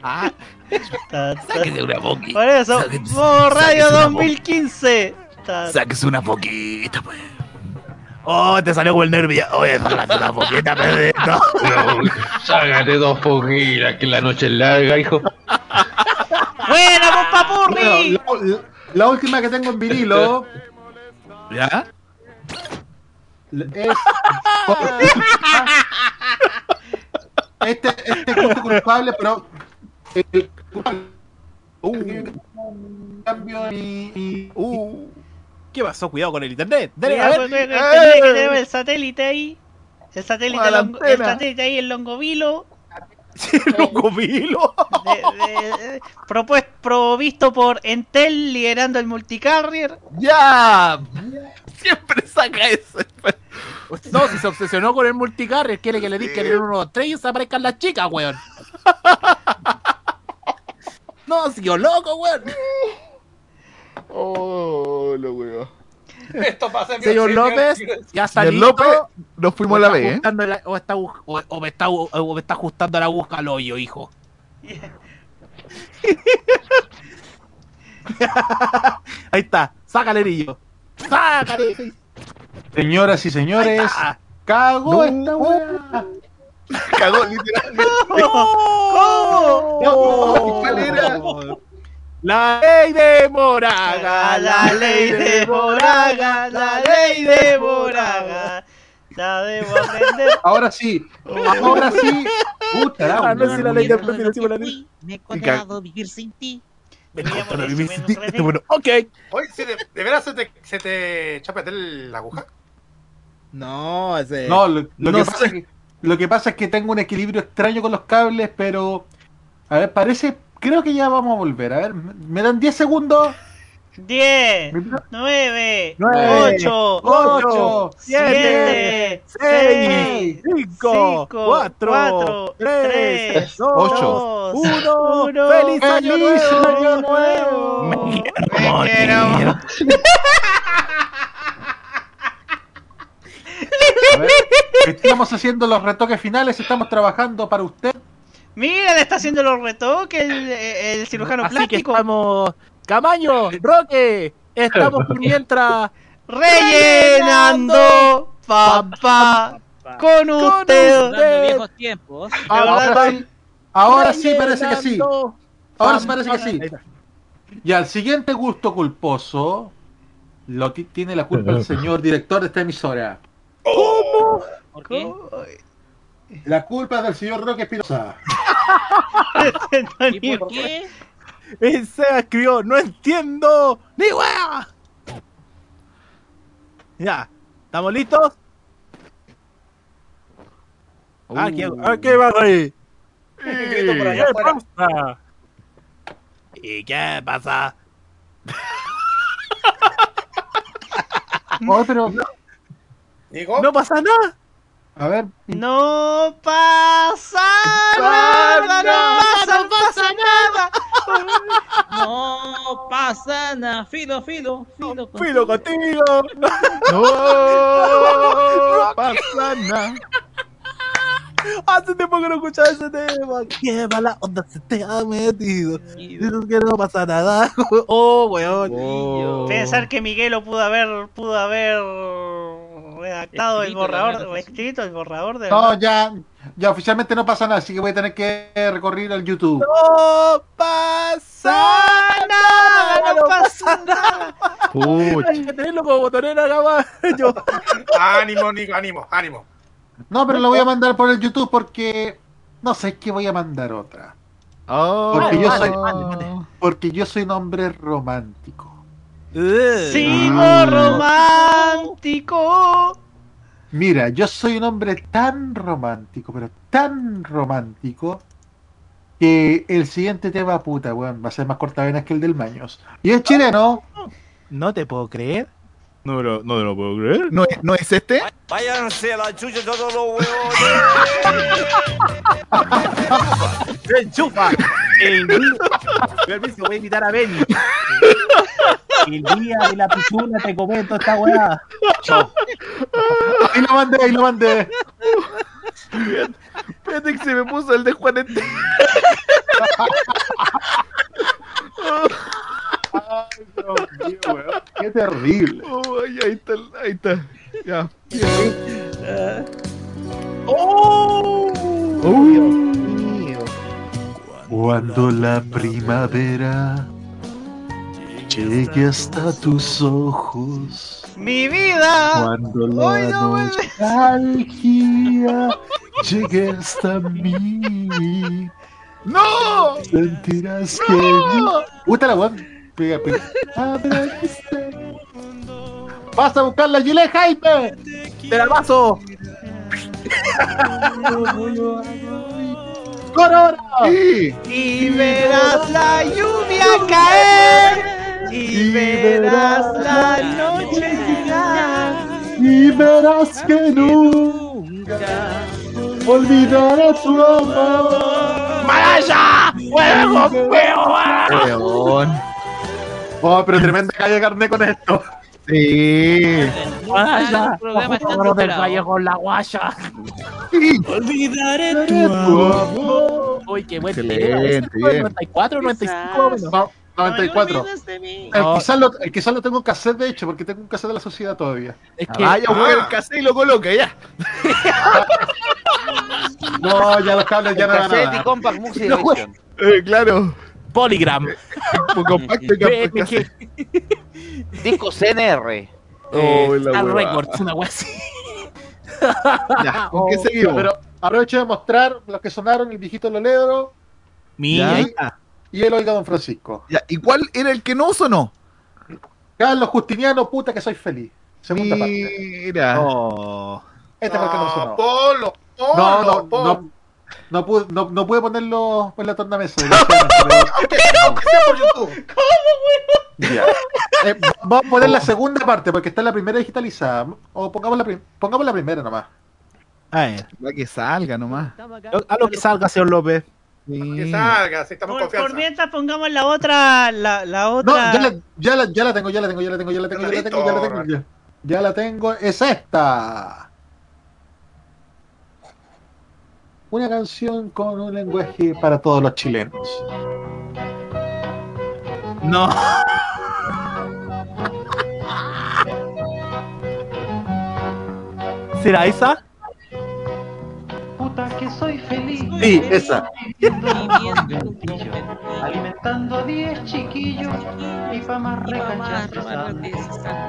Ah. Sáquese una poqui. Por eso, sáquese una 2015. Ta, Sáquese una poquita, pues. Oh, te salió como el nervio. Oye, sácate una poquita, Pedrito. Sácate dos poquitas, que la noche es larga, hijo. ¡Buena, pues, papurri! Bueno, la, la última que tengo en vinilo ¿Ya? es. Este, este gusto culpable, pero. El culpable. Cambio de mi- Uh, ¿Qué pasó? Cuidado con el internet. Dale, a Cuidado, ver. cuidado, cuidado, tenés que tenemos el satélite ahí. El satélite, A longo- el satélite ahí en Longovilo. [LAUGHS] De- propues- provisto por Entel liderando el multicarrier. ¡Ya! Siempre saca eso. [LAUGHS] No, si se obsesionó con el multicarrier, quiere que le diga que uno dos tres y se aparezcan las chicas, weón. [LAUGHS] No, siguió loco, weón. Oh, lo weón. Esto pasa en Señor. López, ya Señor salió. López, nos fuimos a la vez, ¿eh? O, está o, o me está, o me está ajustando la aguja al hoyo, hijo. [LAUGHS] Ahí está, sácale anillo. Sácale. Señoras y señores, cago esta weá. Cagó literalmente. ¡Oh! ¿Cuál era? La ley de Moraga, La ley de Moraga, la ley de Moraga. La debo aprender. Ahora sí, ahora sí. Puta, la Ah, no es la ley de ley. Me he condenado a vivir sin ti. Me a vivir sin ti. Este bueno, ok. Oye, ¿sí, de, ¿de veras se te, se te chapete la aguja? No, ese. No, lo, lo No que sé. pasa es que, lo que pasa es que tengo un equilibrio extraño con los cables, pero. A ver, parece. Creo que ya vamos a volver. A ver, me dan 10 segundos. 10, 9, Nueve, 8, ocho, 7, 6, 5, 4, 3, 2, ocho, 1. ¡Feliz año ¡Feliz nuevo! Me quiero morir. [LAUGHS] A ver, estamos haciendo los retoques finales, estamos trabajando para usted. Mira, le está haciendo los retoques el, el cirujano Así que plástico. estamos. Camaño, Roque, estamos por mientras. Rellenando papá con usted. Recordando viejos tiempos. Ahora sí, ahora sí parece que sí. Ahora sí parece que sí. Y al siguiente gusto culposo, lo que tiene la culpa el [LAUGHS] señor director de esta emisora. ¿Por qué? La culpa es del señor Roque Espinosa. [LAUGHS] ¿Y por qué? Y se escribió, no entiendo ni wea. Ya, ¿estamos listos? ¿qué, ah, ¿qué va ahí? ¿Qué pasa? ¿Y qué pasa? Digo, ¿No pasa nada? A ver, No pasa nada, no pasa, no pasa nada. No pasa nada. Filo, filo, filo. Filo contigo. No [LAUGHS] pasa nada. [LAUGHS] Hace tiempo que no escuchaba ese tema. Qué mala onda se te ha metido. Dices que no pasa nada. [LAUGHS] Oh, weón. Oh. Pensar que Miguelo pudo haber, pudo haber redactado el Escrito la borrador, o escrito el borrador de no, ya, ya oficialmente no pasa nada, así que voy a tener que recorrer al YouTube. No pasa nada. no pasa nada. Hay que tenerlo como botonera, caballo. [LAUGHS] ánimo, Nico, ánimo, ánimo. No, pero lo voy a mandar por el YouTube porque no sé qué voy a mandar otra. Oh. Porque yo soy, mande, mande. porque yo soy un hombre romántico. Sigo Ah. romántico. Mira, yo soy un hombre tan romántico, pero tan romántico, que el siguiente tema, puta, weón, va a ser más cortavenas que el del Maños. Y es chileno, No te puedo creer. No, lo- no te lo puedo creer. ¿No, es- ¿No es este? Váyanse a la chucha todos los huevos. [LAUGHS] Se enchufa. El día. Permiso, voy a invitar a Benny. El día de la pichula te comento esta weá. ahí lo mandé, ahí lo mandé. Fíjate que se me puso el de Juan. [LAUGHS] Ay, Dios mío, weón, qué terrible. Oh, ay, ahí está, ahí está. Ya. ¡Oh! Cuando la primavera llegue hasta tus ojos. ¡Mi vida! Cuando la no nostalgia [LAUGHS] llegue hasta mí. ¡No! Sentirás que. Puta la weón. Abriste. Vas a buscar la gilet, Jaime. ¡Te la paso! [LAUGHS] ¡Corona! Y verás la lluvia caer. Y verás la noche llegar. Y verás que nunca olvidaré tu amor. ¡Maraya! ¡Fuego, fuego! Oh, pero tremenda calle carne con esto. Sí. El está ¡Ojos del valle con la guaya! Olvidaré Tu amor. Uy, qué buen Excelente, tema. bien. 94, 95 menos. No, 94. mí. Eh, No. quizás, lo, eh, quizás lo tengo en cassette, de hecho, porque tengo un cassette de la sociedad todavía. Es que Vaya, busca el cassette y lo coloca ya. [LAUGHS] No, ya los cables ya no van a Cassette y. Compact Music No. Eh, claro. Polygram. [LAUGHS] Disco CNR. eh, Oh, la Star. Records, una wea así. [LAUGHS] Ya, ¿con qué Oh, seguimos? Pero aprovecho de mostrar los que sonaron, el viejito Loledro Mira, y el Oiga Don Francisco. Ya, ¿Y cuál era el que no sonó? Carlos Justiniano, puta que soy feliz. Segunda parte. Mira. Oh. Este fue el que no No, sonó. Polo, Polo, No, no, Polo. No. No pude, no, no pude ponerlo en la tornamesa. [LAUGHS] Por YouTube. Ya. Eh, vamos a poner la segunda parte porque está la primera digitalizada. O pongamos la, prim- pongamos la primera nomás. A ver. Va que salga nomás. A lo que salga, señor López. Que salga, si estamos Por, por mientras pongamos la otra, la, la No, otra. ya la, ya, la, ya la tengo, ya la tengo, ya la tengo, ya la tengo, ya la tengo, ya la tengo. Ya, ya la tengo. Es esta. Una canción con un lenguaje para todos los chilenos. No. [LAUGHS] ¿Será esa? Que soy feliz. Sí, esa. Alimentando 10 chiquillos y pa' más recachante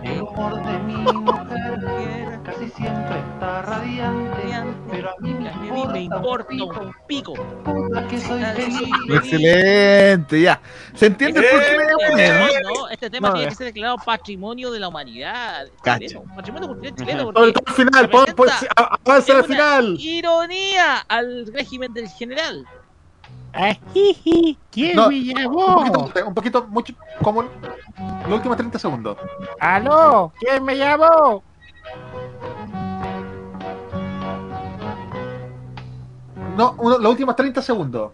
El humor de mi [LAUGHS] mujer casi siempre está radiante, pero a mí me importa, un pico. Puta que soy feliz. Excelente, ya. ¿Se entiende por qué me voy a poner, no? Este tema No, tiene que ser declarado patrimonio de la humanidad. Cacha. chileno, Patrimonio cultural chileno. Todo Porque el todo el final, a- avanza al una final. Ironía al régimen del general. ¿Quién No, me Un llamó? poquito, un poquito, mucho, como los últimos 30 segundos. ¿Aló? ¿Quién me llamó? No, uno- los últimos 30 segundos.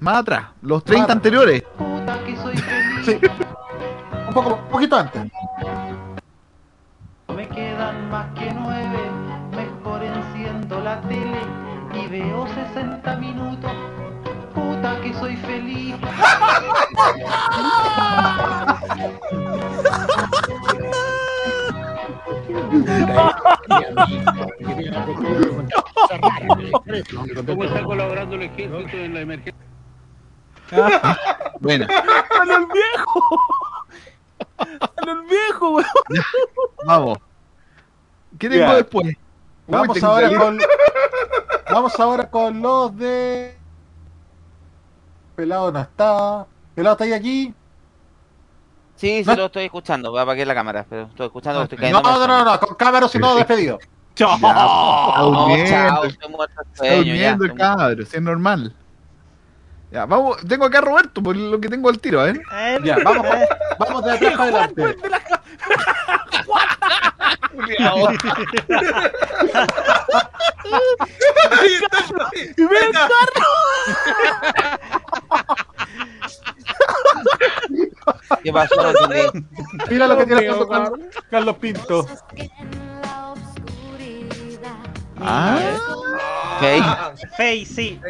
Más atrás, los 30 anteriores. Puta que soy feliz. Sí. [LAUGHS] Un poco, un poquito antes. Me quedan más que nueve, la tele y veo 60 minutos. Puta que soy feliz. ¿Cómo está colaborando el ejército en la emergencia? Bueno, ¡Al el viejo! ¡Al el viejo, weón! vamos. ¿Qué tengo Ya. después? Vamos ahora con. [LAUGHS] Vamos ahora con los de. Pelado no está. Pelado está ahí aquí. Sí, sí, No. lo estoy escuchando. Voy a apagar la cámara, pero estoy escuchando, estoy No, cayendo. no, no, no, con cámara si no despedido. [LAUGHS] No, chao, estoy muerto de está sueño, durmiendo el cabro, si es normal. Ya, vamos, tengo acá a Roberto, por lo que tengo al tiro, ¿eh? Ya, vamos, vamos de atrás para adelante. ¡Y ve el carro! ¿Qué pasó? Mira lo que tiene pasando con Carlos Pinto. Ah, Fey. Fey, sí.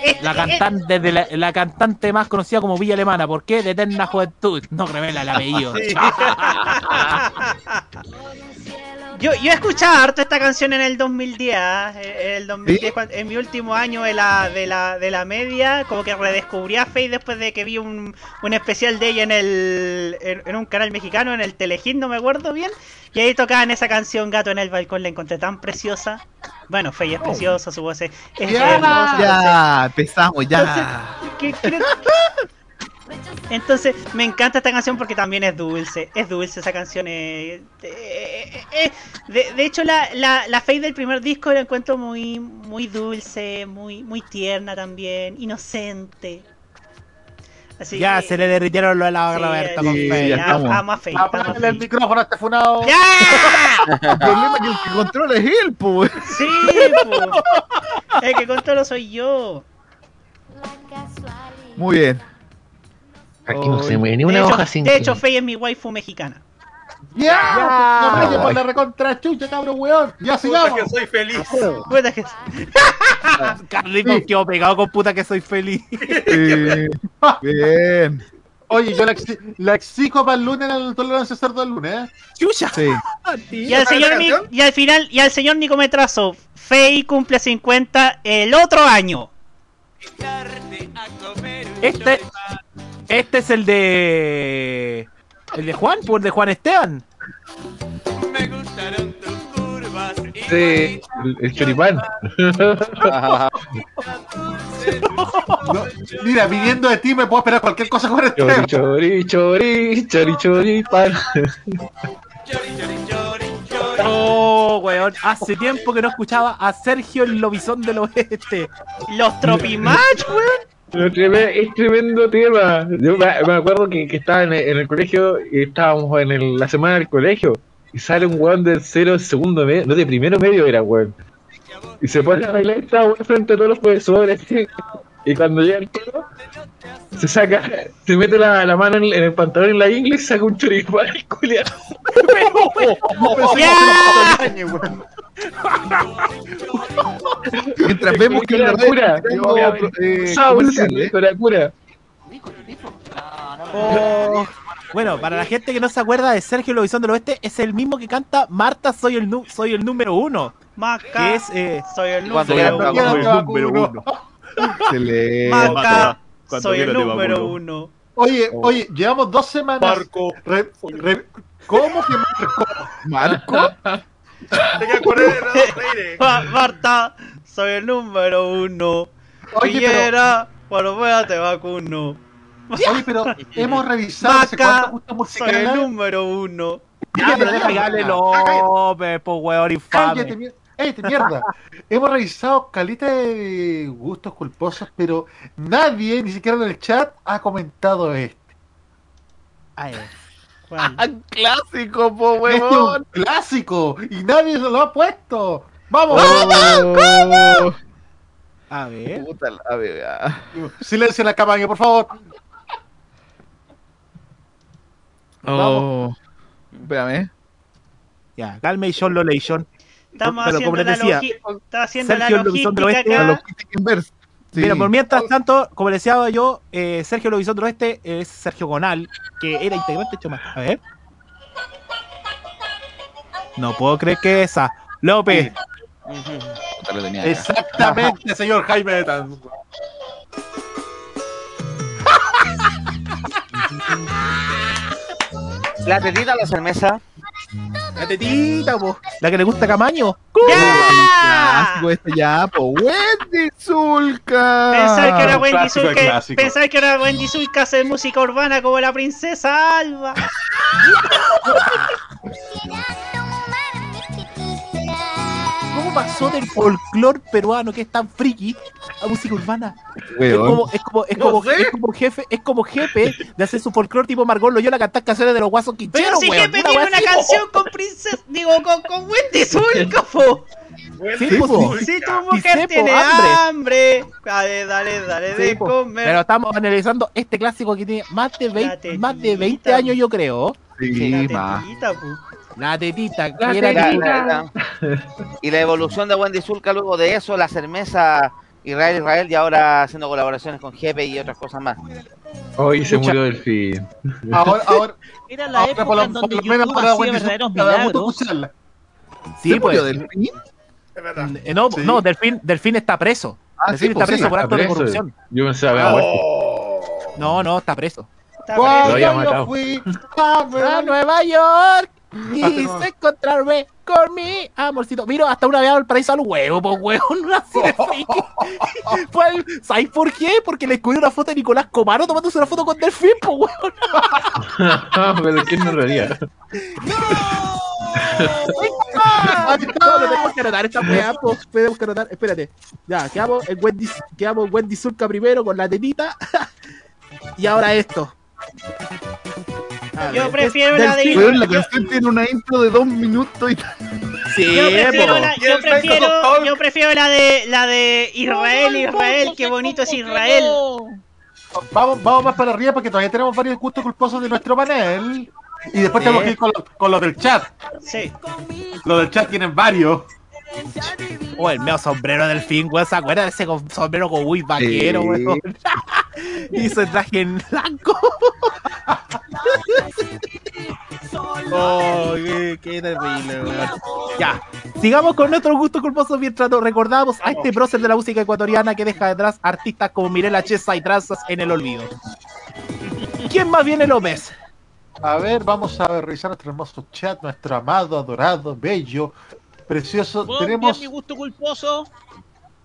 [LAUGHS] La cantante, de la, la cantante más conocida como Villa Alemana. ¿Por qué? De eterna juventud. No revela el apellido. [LAUGHS] [LAUGHS] Sí. Yo, yo escuchaba harto esta canción en el 2010, ¿ah? en el 2010 cuando- en mi último año de la, de la, de la media, como que redescubrí a Faye después de que vi un, un especial de ella en el en, en un canal mexicano, en el Telehit, no me acuerdo bien, y ahí tocaban esa canción Gato en el balcón, la encontré tan preciosa. Bueno, Faye es preciosa, su voz es, es Ya, hermosa, ya, empezamos, ya. ¿Qué- qué- Entonces, me encanta esta canción porque también es dulce. Es dulce esa canción. eh, eh, eh, de, de hecho, la, la, la Faye del primer disco la encuentro muy, muy dulce, muy, muy tierna también, inocente. Así Ya que- se le derritieron los helados a Sí, Roberto sí, con fe. ya amo a Faye. a Apágale Faye. el micrófono a este funado. El problema es que el que controla es él, pues. Sí. El que controlo soy yo. Muy bien. Aquí no se mueve ni De una hecho, hoja sin de hecho, Faye es mi waifu mexicana. ¡Ya! No me Ay. por la recontra chucha, cabrón, weón. Ya Puta sigamos. que soy feliz. Puta que- [LAUGHS] Carlitos quedó pegado con puta que soy feliz. [LAUGHS] Sí. Bien. Oye, yo la, exi- la exijo para el lunes en el tolerancia cerdo del lunes, ¿eh? Chucha. Sí. [LAUGHS] Y al, señor y al final, y al señor Nico Metrazo, Faye cumple 50 el otro año. Este, este es el de. El de Juan, pues el de Juan Esteban. Sí, el, el choripán. No, mira, viniendo de ti me puedo esperar cualquier cosa con este. Chori, chori, chori, chori, choripán. Oh, weón. Hace tiempo que no escuchaba a Sergio el Lobizón del Oeste. Los Tropimatch, weón. Es tremendo tema. Yo me, acuerdo que, que estaba en el, colegio y estábamos en el- la semana del colegio y sale un weón del cero segundo medio, no de primero medio era weón. Y se pone a bailar esta weón frente a todos los profesores. Y cuando llega el coro, se saca, se mete la, la mano en, en el pantalón en la ingle y saca un choripán el culiao. Mientras vemos que cura, tengo, eh, comerciales. la cura. Oh. Bueno, para la gente que no se acuerda de Sergio Lobizón del Oeste, es el mismo que canta Marta, soy el, nu- soy el número uno. Maca, Que es. Eh, soy el número uno. Acabó. Soy el número uno. Excelente. Maca, soy el número uno. Oye, oye, llevamos dos semanas. Marco. Re- re- ¿Cómo que Marco? Marco. Te que de. [LAUGHS] Ma- Marta, soy el número uno. Oye, Pillera, bueno, fuera te vacuno. Oye, pero [LAUGHS] hemos revisado Maca, soy el número uno. ya, pero hable López, po weón Cállate, infame. mier- cállate, mierda. Hemos revisado calita de gustos culposos, pero nadie, ni siquiera en el chat, ha comentado este. Ay, ¿Cuál? [LAUGHS] Clásico, po Este es un huevón. clásico y nadie se lo ha puesto. ¡Vamos! Oh. A ver. Puta la. Silencio en la cabaña, por favor. Oh. Espérame. Ya, Calmation Lolation. Estamos Pero haciendo como les decía, haciendo Sergio la del Oeste, A los acá. Sí. Mira, por mientras tanto, como decía yo, eh, Sergio Lobizón del Oeste es Sergio Gonal, que era integrante de Choma. A ver. No puedo creer que esa. López. Exactamente, señor Jaime. La tetita, la cerveza. La tetita, po. La que le gusta a Camaño. Clásico [LAUGHS] este ya, po. Wendy Zulka. Pensar que era Wendy Zulka, pensar que era Wendy Zulka hace música urbana como la princesa Alba. [LAUGHS] [LAUGHS] ¿Cómo pasó del folclore peruano que es tan friki a música urbana? Es como, es como, es como, es como jefe, es como jefe de hacer su folclore tipo Margot Loyola cantar canciones de los guasos Pero quicheros, si weón. Jefe Una tiene una así, canción con princesa, digo, con, con Wendy Zulka, po. Sí, po. Si tu mujer sepo, tiene hambre. hambre, dale, dale, dale Sí, de comer. Pero estamos analizando este clásico que tiene más de 20, más de 20 tetita. años, yo creo. Sí, La tetita. La tetita, La La- y la evolución de Wendy Zulka luego de eso, la cerveza Israel, Israel, y ahora haciendo colaboraciones con Jepe y otras cosas más. Hoy se Escucha. murió Delfín. Ahora, ahora, Era la ahora época por lo- en donde por lo menos YouTube para Wendy verdaderos milagros. Sí, ¿Se pues. murió Delfín? Es verdad. Eh, no, Sí. no, Delfín, Delfín está preso. Ah, Delfín sí, está pues, sí, preso por Está acto de preso. corrupción. Yo pensé que había muerto. Oh. No, no, está preso. Está Cuando Lo había yo matado. fui [LAUGHS] a Nueva York quise no. encontrarme con mi amorcito. Miro, hasta una vez al paraíso al huevo, pues huevo, [LAUGHS] así de [LAUGHS] friki. Fue el- ¿Sabes por qué? Porque le escogí una foto de Nicolás Comaro tomándose una foto con Delfín, pues huevo. [LAUGHS] Pero ¿quién no lo haría? No, no tenemos que anotar esta weá, tenemos que anotar. Espérate. Ya, quedamos en Wendy, quedamos en Wendy Zulka primero con la tetita. y ahora esto. Yo prefiero la de-. Weón, la canción tiene una intro de dos minutos y tal. Sí, Yo prefiero, la, yo, prefiero, yo prefiero la de la de Israel, Israel, qué bonito es Israel. Vamos, vamos más para arriba porque todavía tenemos varios gustos culposos de nuestro panel. Y después Sí. tenemos que ir con, lo- con los del chat. Sí. Los del chat tienen varios. Oh, el medio sombrero del fin, weón. ¿Se acuerdan de ese sombrero con muy vaquero, Sí. weón? [LAUGHS] Hizo el traje en blanco. [LAUGHS] oh, qué, qué terrible, weón. Ya, sigamos con nuestros gustos culposos mientras nos recordamos a este prócer de la música ecuatoriana que deja detrás artistas como Mirela Chesa y Trazas en el olvido. ¿Quién más viene López? A ver, vamos a revisar nuestro hermoso chat, nuestro amado, adorado, bello, precioso. ¿Puedo Tenemos, mi gusto culposo?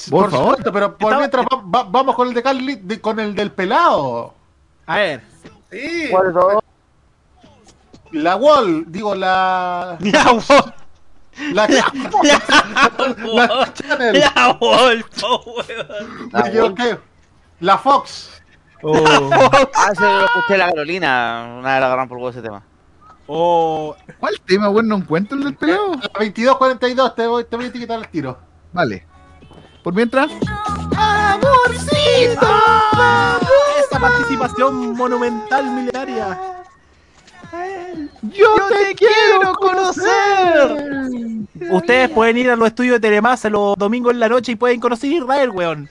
por, favor. supuesto, pero por Estaba- mientras va- va- vamos con el de Carly, de- con el del pelado. A ver. Sí. La Wall, digo la. [LAUGHS] [LAUGHS] La Wall. La, la, la Channel. La Wolfo, weón. Me equivoqué. La Fox. Ah, lo escuché la Carolina, una vez la agarraron por huevo ese tema. Oh, ¿Cuál tema, weón? No encuentro el del pelado. La 2242, te voy, te voy a etiquetar el tiro. Vale. Por mientras, ¡Amorcito! Esa participación monumental milenaria. yo te quiero conocer. Ustedes pueden ir a los estudios de Telemasa los domingos en la noche y pueden conocer Israel, weón.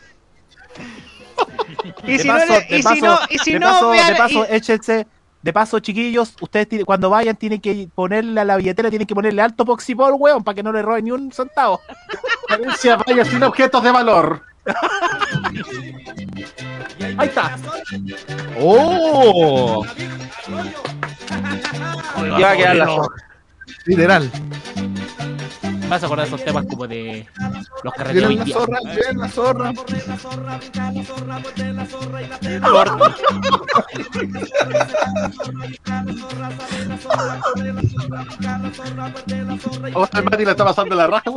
Y De si no, paso- le- de y si paso- no, y si de no, paso, vean- de paso, y- échense. De paso, chiquillos, ustedes tienen- cuando vayan tienen que ponerle a la billetera, tienen que ponerle alto poxipol, weón, para que no le roben ni un centavo. [LAUGHS] Carencia vaya sin objetos de valor. Ahí está. ¡Oh! Ya va a quedar la. Literal. Vas a acordar esos temas como de los carreteros Viene hoy la zorra, viene la zorra. [LAUGHS] Oh, el Mati le está pasando la raja.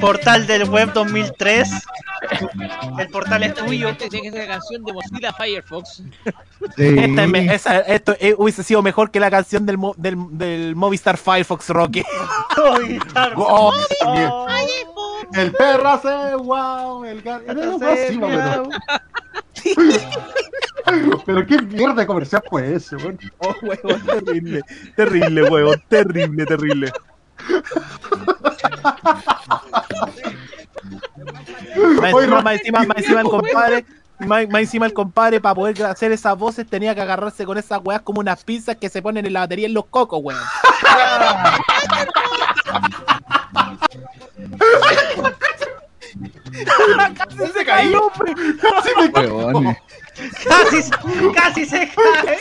Portal del web 2003. El portal es tuyo. Tiene que ser la canción de Mozilla Firefox. Esta esa- esto eh, hubiese sido mejor que la canción del, mo- del, del Movistar Firefox Rocky. [LAUGHS] Oh, también. El perro hace wow, el gato hace sí, pero... qué mierda de comercial fue ese, weón. [LAUGHS] Oh, huevón, terrible. Terrible, huevón. Terrible, terrible. Más encima, más encima, más encima el compadre, más, más encima el compadre para poder hacer esas voces tenía que agarrarse con esas weas como unas pinzas que se ponen en la batería en los cocos, weón. Casi se cayó, hombre. Casi me Weón. Casi, se- casi se cae.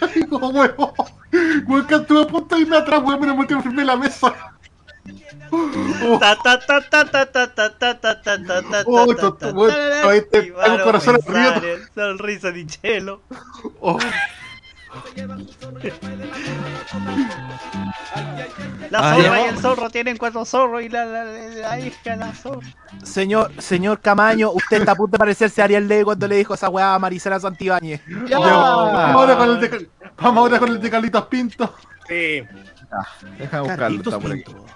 caigo, weón. Weón, que estuve a punto de irme atrás, weón, pero me firmé la mesa. Ta, ta, ta, ta, ta, ta, ta, ta, ta, ta, ta, ta, Oh, ta, corazón Sonrisa de chelo. Oh, La zorra y el zorro tienen cuatro zorros y la, la, la, la hija la zorra. Señor, señor Camaño, usted está a punto de parecerse a Ariel Ley cuando le dijo esa weá a Marisela Santibáñez. ya, Vamos ahora con el de, Carlitos Pinto. Sí. Deja buscarlo, está por aquí. Pinto.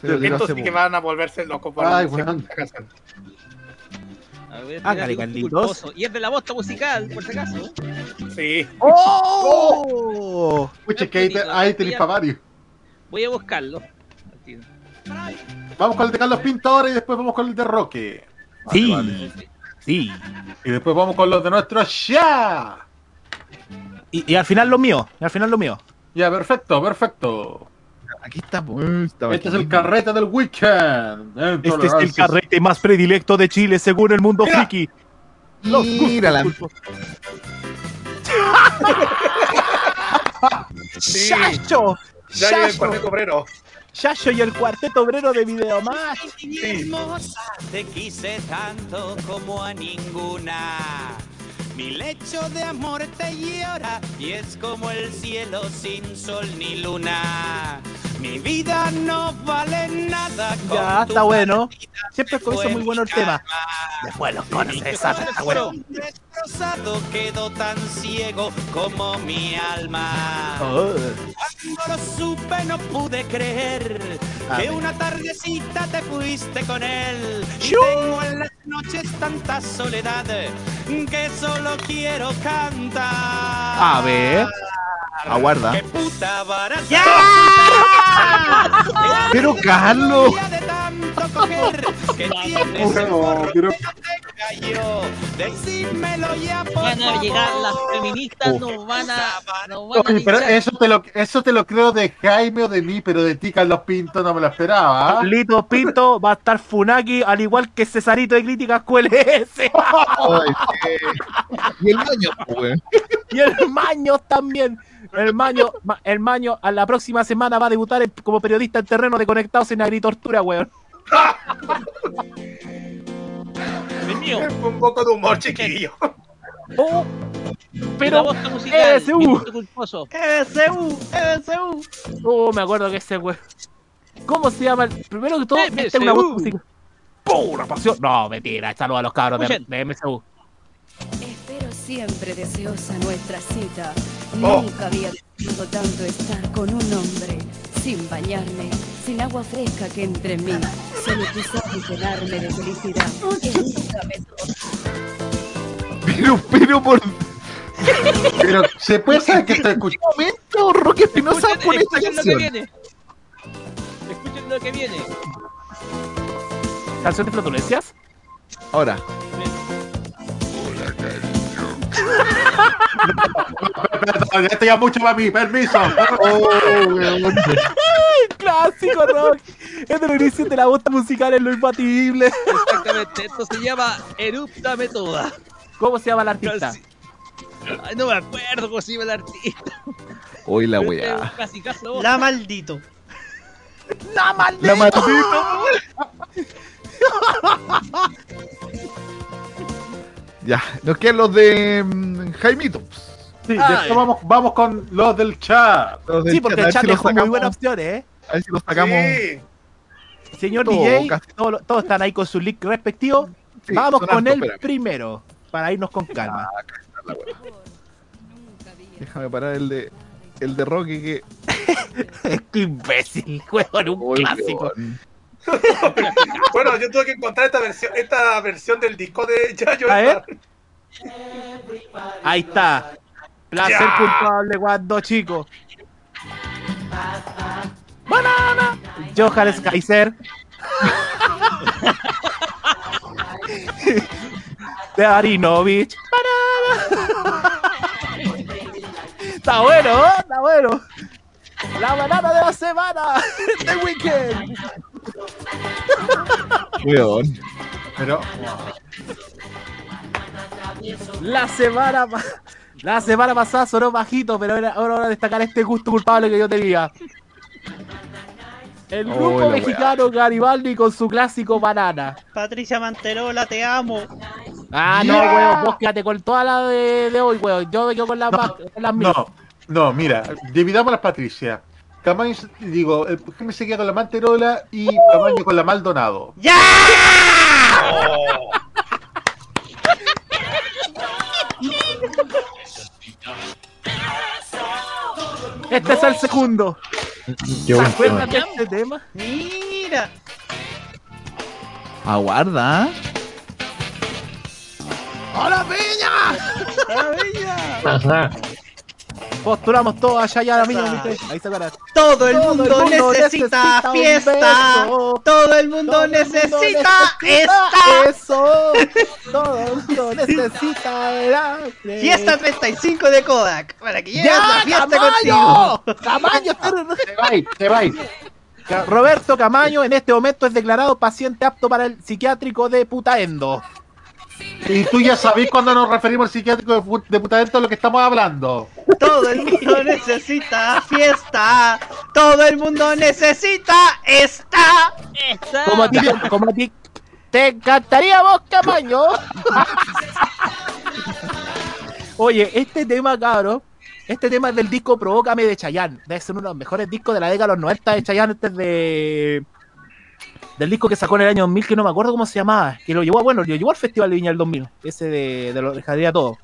Se lo digo Estos sí que van a volverse locos por Ay, canción. A ver. Y es de la bosta musical, por si acaso. Sí. ¡Oh! [LAUGHS] Pucha, que ahí, ahí tenéis para varios. Voy a buscarlo. Vamos con el de Carlos Pinto ahora y después vamos con el de Roque. Sí. Sí. Y después vamos con los de nuestro ya. Y, y al final lo mío. Y al final lo mío. Ya, perfecto, perfecto. Aquí está, pues. estaba Este es aquí. el carrete del weekend. en Este es el carrete más predilecto de Chile según el mundo Mira. friki. Los Mira la- gustos. [LAUGHS] Sí. ¡Chacho! ¡Chacho! cuarteto obrero. Chacho y el cuarteto obrero de Videomatch. hermosa, te quise tanto como a ninguna. Mi lecho de amor te llora y es como el cielo sin sol ni luna. Mi vida no vale nada. Ya, está bueno. Siempre comienza muy bueno el tema. Después los conos se desatan, está bueno. destrozado quedó tan ciego como mi alma. Oh. Cuando lo supe no pude creer que una tardecita te fuiste con él. Y tengo en las noches tanta soledad que solo quiero cantar. A ver. Aguarda. ¡Qué puta barata! Pero Carlos. de tanto coger que tienes No, pero- cayó. Decídmelo ya, por Van a llegar las feministas, nos van a. Nos van a Oye, pero linchar. eso te, lo, eso te lo creo de Jaime o de mí, pero de ti, Carlos Pinto, no me lo esperaba. ¿ah? Carlito Pinto va a estar Funaki al igual que Cesarito de Críticas QLS. Y el baño, pues, weón. y el Maño también. El Maño, ma- el Maño a la próxima semana va a debutar en- como periodista en terreno de Conectados en Agritortura, weón. Un poco de humor, chiquillo. Oh, pero. ESU. ESU, ESU. Oh, me acuerdo que ese weón. ¿Cómo se llama? el- Primero que todo, esta es una voz musical. ¡Pura pasión! No, mentira, saludos a los cabros de, de MSU. Espero siempre deseosa nuestra cita. Oh. Nunca había deseado tanto estar con un hombre. Sin bañarme, sin agua fresca que entre mí. Solo sabes llenarme de felicidad. Pero, [LAUGHS] pero por Pero se puede saber [LAUGHS] que estoy escuchando. qué momento Roque Espinosa pone esta escuchen lo que canción. viene. Escuchen lo que viene. ¿Canción de flatulencias? Ahora. Perdón, esto ya es mucho para mí, permiso. Oh, weón. Clásico rock. Es de inicio de la voz musical en lo imbatible. Exactamente. Esto se llama Eruptame Toda. ¿Cómo se llama el artista? Ay, no me acuerdo cómo se llama el artista. Hoy la es weá. Casi caso. La maldito. ¡La maldita! La maldita. [LAUGHS] Ya, nos quedan los de mm, Jaimito. Sí, después vamos, vamos con los del chat. Los del Sí, porque el chat si dejó muy buenas opciones, ¿eh? A ver si los sacamos. Sí. Señor Todo, DJ, todos, están ahí con su link respectivo. Sí, Vamos con el espérame. primero, para irnos con calma. Ah, acá está la weá. Déjame parar el de el de Rocky que. [LAUGHS] Qué imbécil, weón, un Uy, clásico. [LAUGHS] Bueno, yo tuve que encontrar esta versión, esta versión del disco de Yayo. A ver. Ahí está. Placer culpable cuando chico. Banana. Johannes Kaiser. [LAUGHS] de Arinovich. Banana. Está bueno, ¿eh? está bueno. La banana de la semana. [LAUGHS] The Weekend. [LAUGHS] Weón. Pero, La semana pa- La semana pasada sonó bajito, pero ahora hora de destacar este gusto culpable que yo tenía. El Oh, grupo mexicano Garibaldi con su clásico banana. Patricia Manterola, te amo. Ah, no, Yeah. weón, vos quédate con toda la de, de hoy, weón. Yo me quedo con las, más- con las mías. no, no, mira, dividamos las Patricia. Camaño, digo, el Jaime se queda con la Manterola y Camaño con la Maldonado. ¡Ya! Este es el segundo. ¿Se acuerdan de este tema? Mira. Aguarda. ¡Hola, Peña! ¡La bella! Ajá. Postulamos todos allá ya mismo, ¿viste? Ahí para. Todo el Todo mundo, necesita, fiesta. Todo el mundo Todo necesita esta. Eso. Todo el mundo [LAUGHS] necesita el hambre. Fiesta 35 de Kodak. Para que llegues ¡Ya, a la fiesta Camaño! contigo. ¡Camaño! Se vais, se vais. Roberto Camaño en este momento es declarado paciente apto para el psiquiátrico de Putaendo. Y tú ya sabés cuando nos referimos al psiquiátrico de, pu- de Putadento a lo que estamos hablando. Todo el mundo necesita fiesta. Todo el mundo necesita esta. Esta. Como a ti, como a ti. ¿Te encantaría vos, Camaño? Oye, este tema, cabrón. Este tema es del disco Provócame de Chayanne. Debe ser uno de los mejores discos de la década de los 90 de Chayanne antes de. Del disco que sacó en el año 2000, que no me acuerdo cómo se llamaba. Que lo llevó, bueno, lo llevó al Festival de Viña del 2000. Ese de, de lo dejaría todo.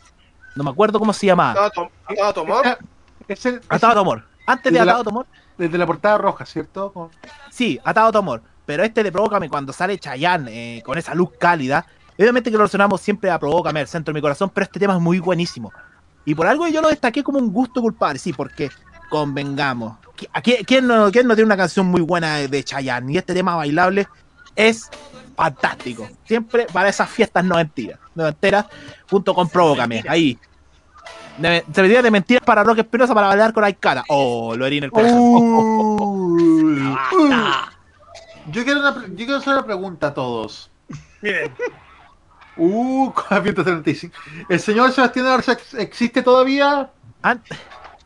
No me acuerdo cómo se llamaba. ¿Atado Tomor? [LAUGHS] Ese, Atado a tu amor. Antes de Atado tu amor. Desde la portada roja, ¿cierto? Con- Sí, atado tu amor. Pero este de Provócame cuando sale Chayanne eh, con esa luz cálida. Obviamente que lo relacionamos siempre a Provócame, el centro de mi corazón, pero este tema es muy buenísimo. Y por algo yo lo destaqué como un gusto culpable, sí, porque convengamos. ¿qui- a quién, quién no, quién no tiene una canción muy buena de, Chayanne? Y este tema bailable es fantástico. Siempre para esas fiestas noventeras, noventeras junto con Provócame, ahí. De, se me de mentiras para Roque Espinosa para bailar con Aikara. Oh, lo herí en el corazón. Uy. [LAUGHS] Yo quiero, una, yo quiero hacer una pregunta a todos. Miren, Uh, con la 135. ¿El señor Sebastián Arce ex- existe todavía?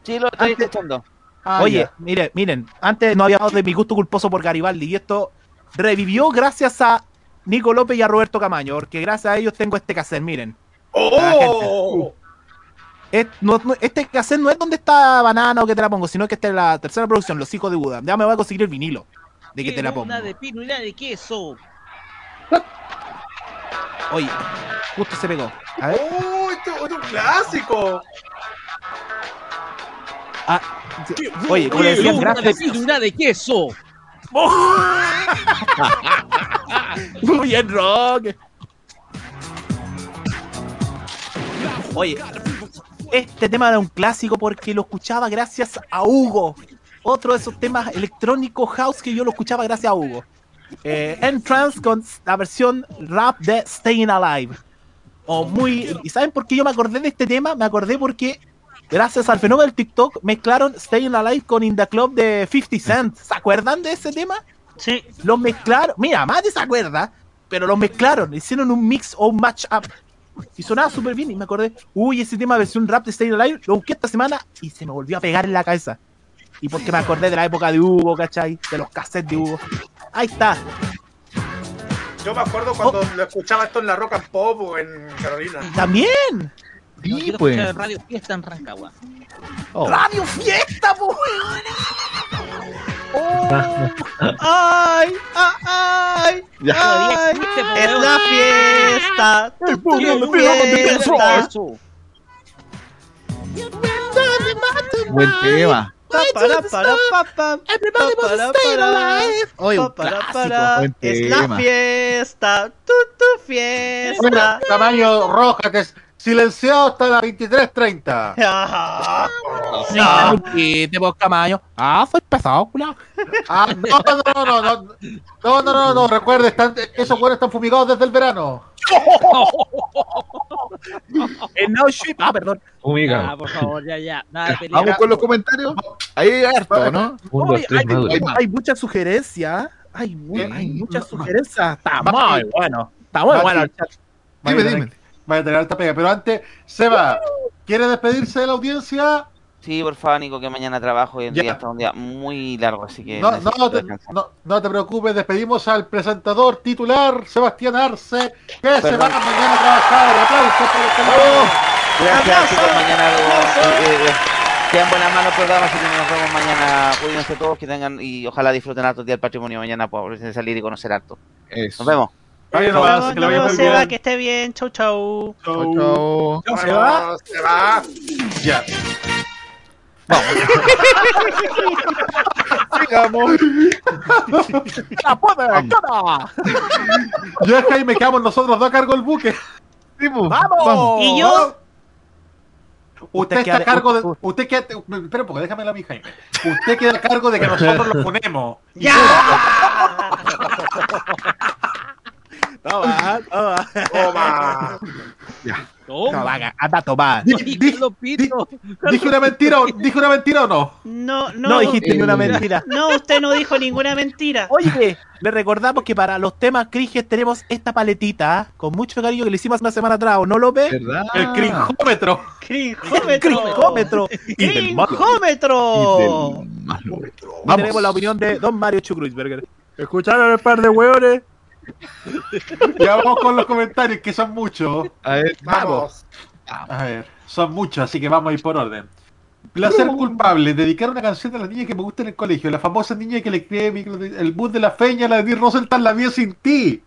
Sí, lo estoy Antes- escuchando. Ah, Oye, ya. miren, miren, antes no había hablado de mi gusto culposo por Garibaldi y esto revivió gracias a Nico López y a Roberto Camaño, porque gracias a ellos tengo este cassette, miren. ¡Oh! Es- no- no- este cassette no es donde está Banana o que te la pongo, sino que esta es la tercera producción, Los Hijos de Buda. Ya me voy a conseguir el vinilo de que te la pongo. Una de pino y una de queso. [LAUGHS] Oye, justo se pegó. A ver. ¡Oh, esto esto es un clásico! Ah. Oye, como decían, Una de gracias. y una de queso. [LAUGHS] Muy bien, Rock. Oye, este tema era un clásico porque lo escuchaba gracias a Hugo. Otro de esos temas electrónicos house que yo lo escuchaba gracias a Hugo. Eh, Entrance con la versión rap de Staying Alive. O muy. ¿Y saben por qué yo me acordé de este tema? Me acordé porque gracias al fenómeno del TikTok mezclaron Staying Alive con In the Club de 50 Cent. ¿Se acuerdan de ese tema? Sí. Los mezclaron. Mira, más se acuerda, pero los mezclaron. Hicieron un mix o un match up. Y sonaba súper bien. Y me acordé, uy, ese tema versión rap de Staying Alive. Lo busqué esta semana y se me volvió a pegar en la cabeza. Y porque me acordé de la época de Hugo, ¿cachai? De los cassettes de Hugo. Ahí está. Yo me acuerdo cuando lo escuchaba esto en la Rock and Pop o en Carolina. También. Pues. Radio Fiesta en Rancagua. Oh. ¡Radio Fiesta, po, [LAUGHS] oh, ¡Ay! ¡Ay! Ya. ¡Ay! ¡Es la fiesta! ¡Te pongo fiesta! Buen tema. Para, para, para, Everybody wants to stay clásico, Es la fiesta, tu, tu fiesta. Bueno, tamaño roja que es silenciado hasta las 23.30. [LAUGHS] Ah, No, te Camaño. Ah, soy pesado, culiao. Ah, no, no, no, no, no, no, no, no, no, recuerde, están, esos buenos están fumigados desde el verano. El no ship. Ah, perdón. Fumiga. Ah, por favor, ya, ya. Nada. Vamos con los comentarios. Ahí hay harto, ¿no? Un, dos, Oye, tres, hay, hay, hay muchas sugerencias. Hay, muy- hay muchas sugerencias. Está muy bueno. Está muy bueno el chat. Dime, dime. Vaya a tener alta pega, pero antes, Seba, ¿quiere despedirse de la audiencia? Sí, por favor, Nico, que mañana trabajo y el Ya. día está un día muy largo, así que No, no, te, descansar. no, no te preocupes, despedimos al presentador titular, Sebastián Arce, que se va mañana a trabajar. Aplausos para este hombre. Gracias, chicos. Mañana eh, eh, quedan buenas manos programas, que nos vemos mañana. Cuídense todos, que tengan y ojalá disfruten harto el día del patrimonio mañana para salir y conocer harto. Eso. Nos vemos. Nos nomás, vemos, que lo vaya muy Seba, bien. que esté bien. Chau, chau. Chao, chao. ¿Cómo se va? Se va. Ya. [LAUGHS] Sigamos. [LAUGHS] ¡La puede, cara! Yo es Jaime, quedamos nosotros dos a cargo del buque. Sí, pues, ¡Vamos! Y yo, Usted queda está a cargo de. u- Usted queda. Espera un poco, déjame la mi Jaime. Usted queda a cargo de que [LAUGHS] nosotros lo ponemos. Toma, toma. [LAUGHS] Toma. No, vaga, anda a tomar. Di- di- di- ¿Dije una mentira o, ¿Dije una mentira o no? No, no. No dijiste ni una mentira. No, usted no dijo ninguna mentira. Oye, le recordamos que para los temas cringes tenemos esta paletita ¿ah? con mucho cariño que le hicimos una semana atrás, ¿o no, López? ¿Verdad? El crinjómetro. Crinjómetro. Crinjómetro. [LAUGHS] Malo. Crinjómetro. Y tenemos la opinión de Don Mario Chucruisberger. ¿Escucharon el par de hueones? [LAUGHS] Ya vamos con los comentarios, que son muchos. A ver, Vamos. A ver, son muchos, así que vamos a ir por orden. Placer culpable, dedicar una canción a la niña que me gusta en el colegio, la famosa niña que le escribe micro- el bus de la feña, la de Bill Rosenthal, la vi sin ti.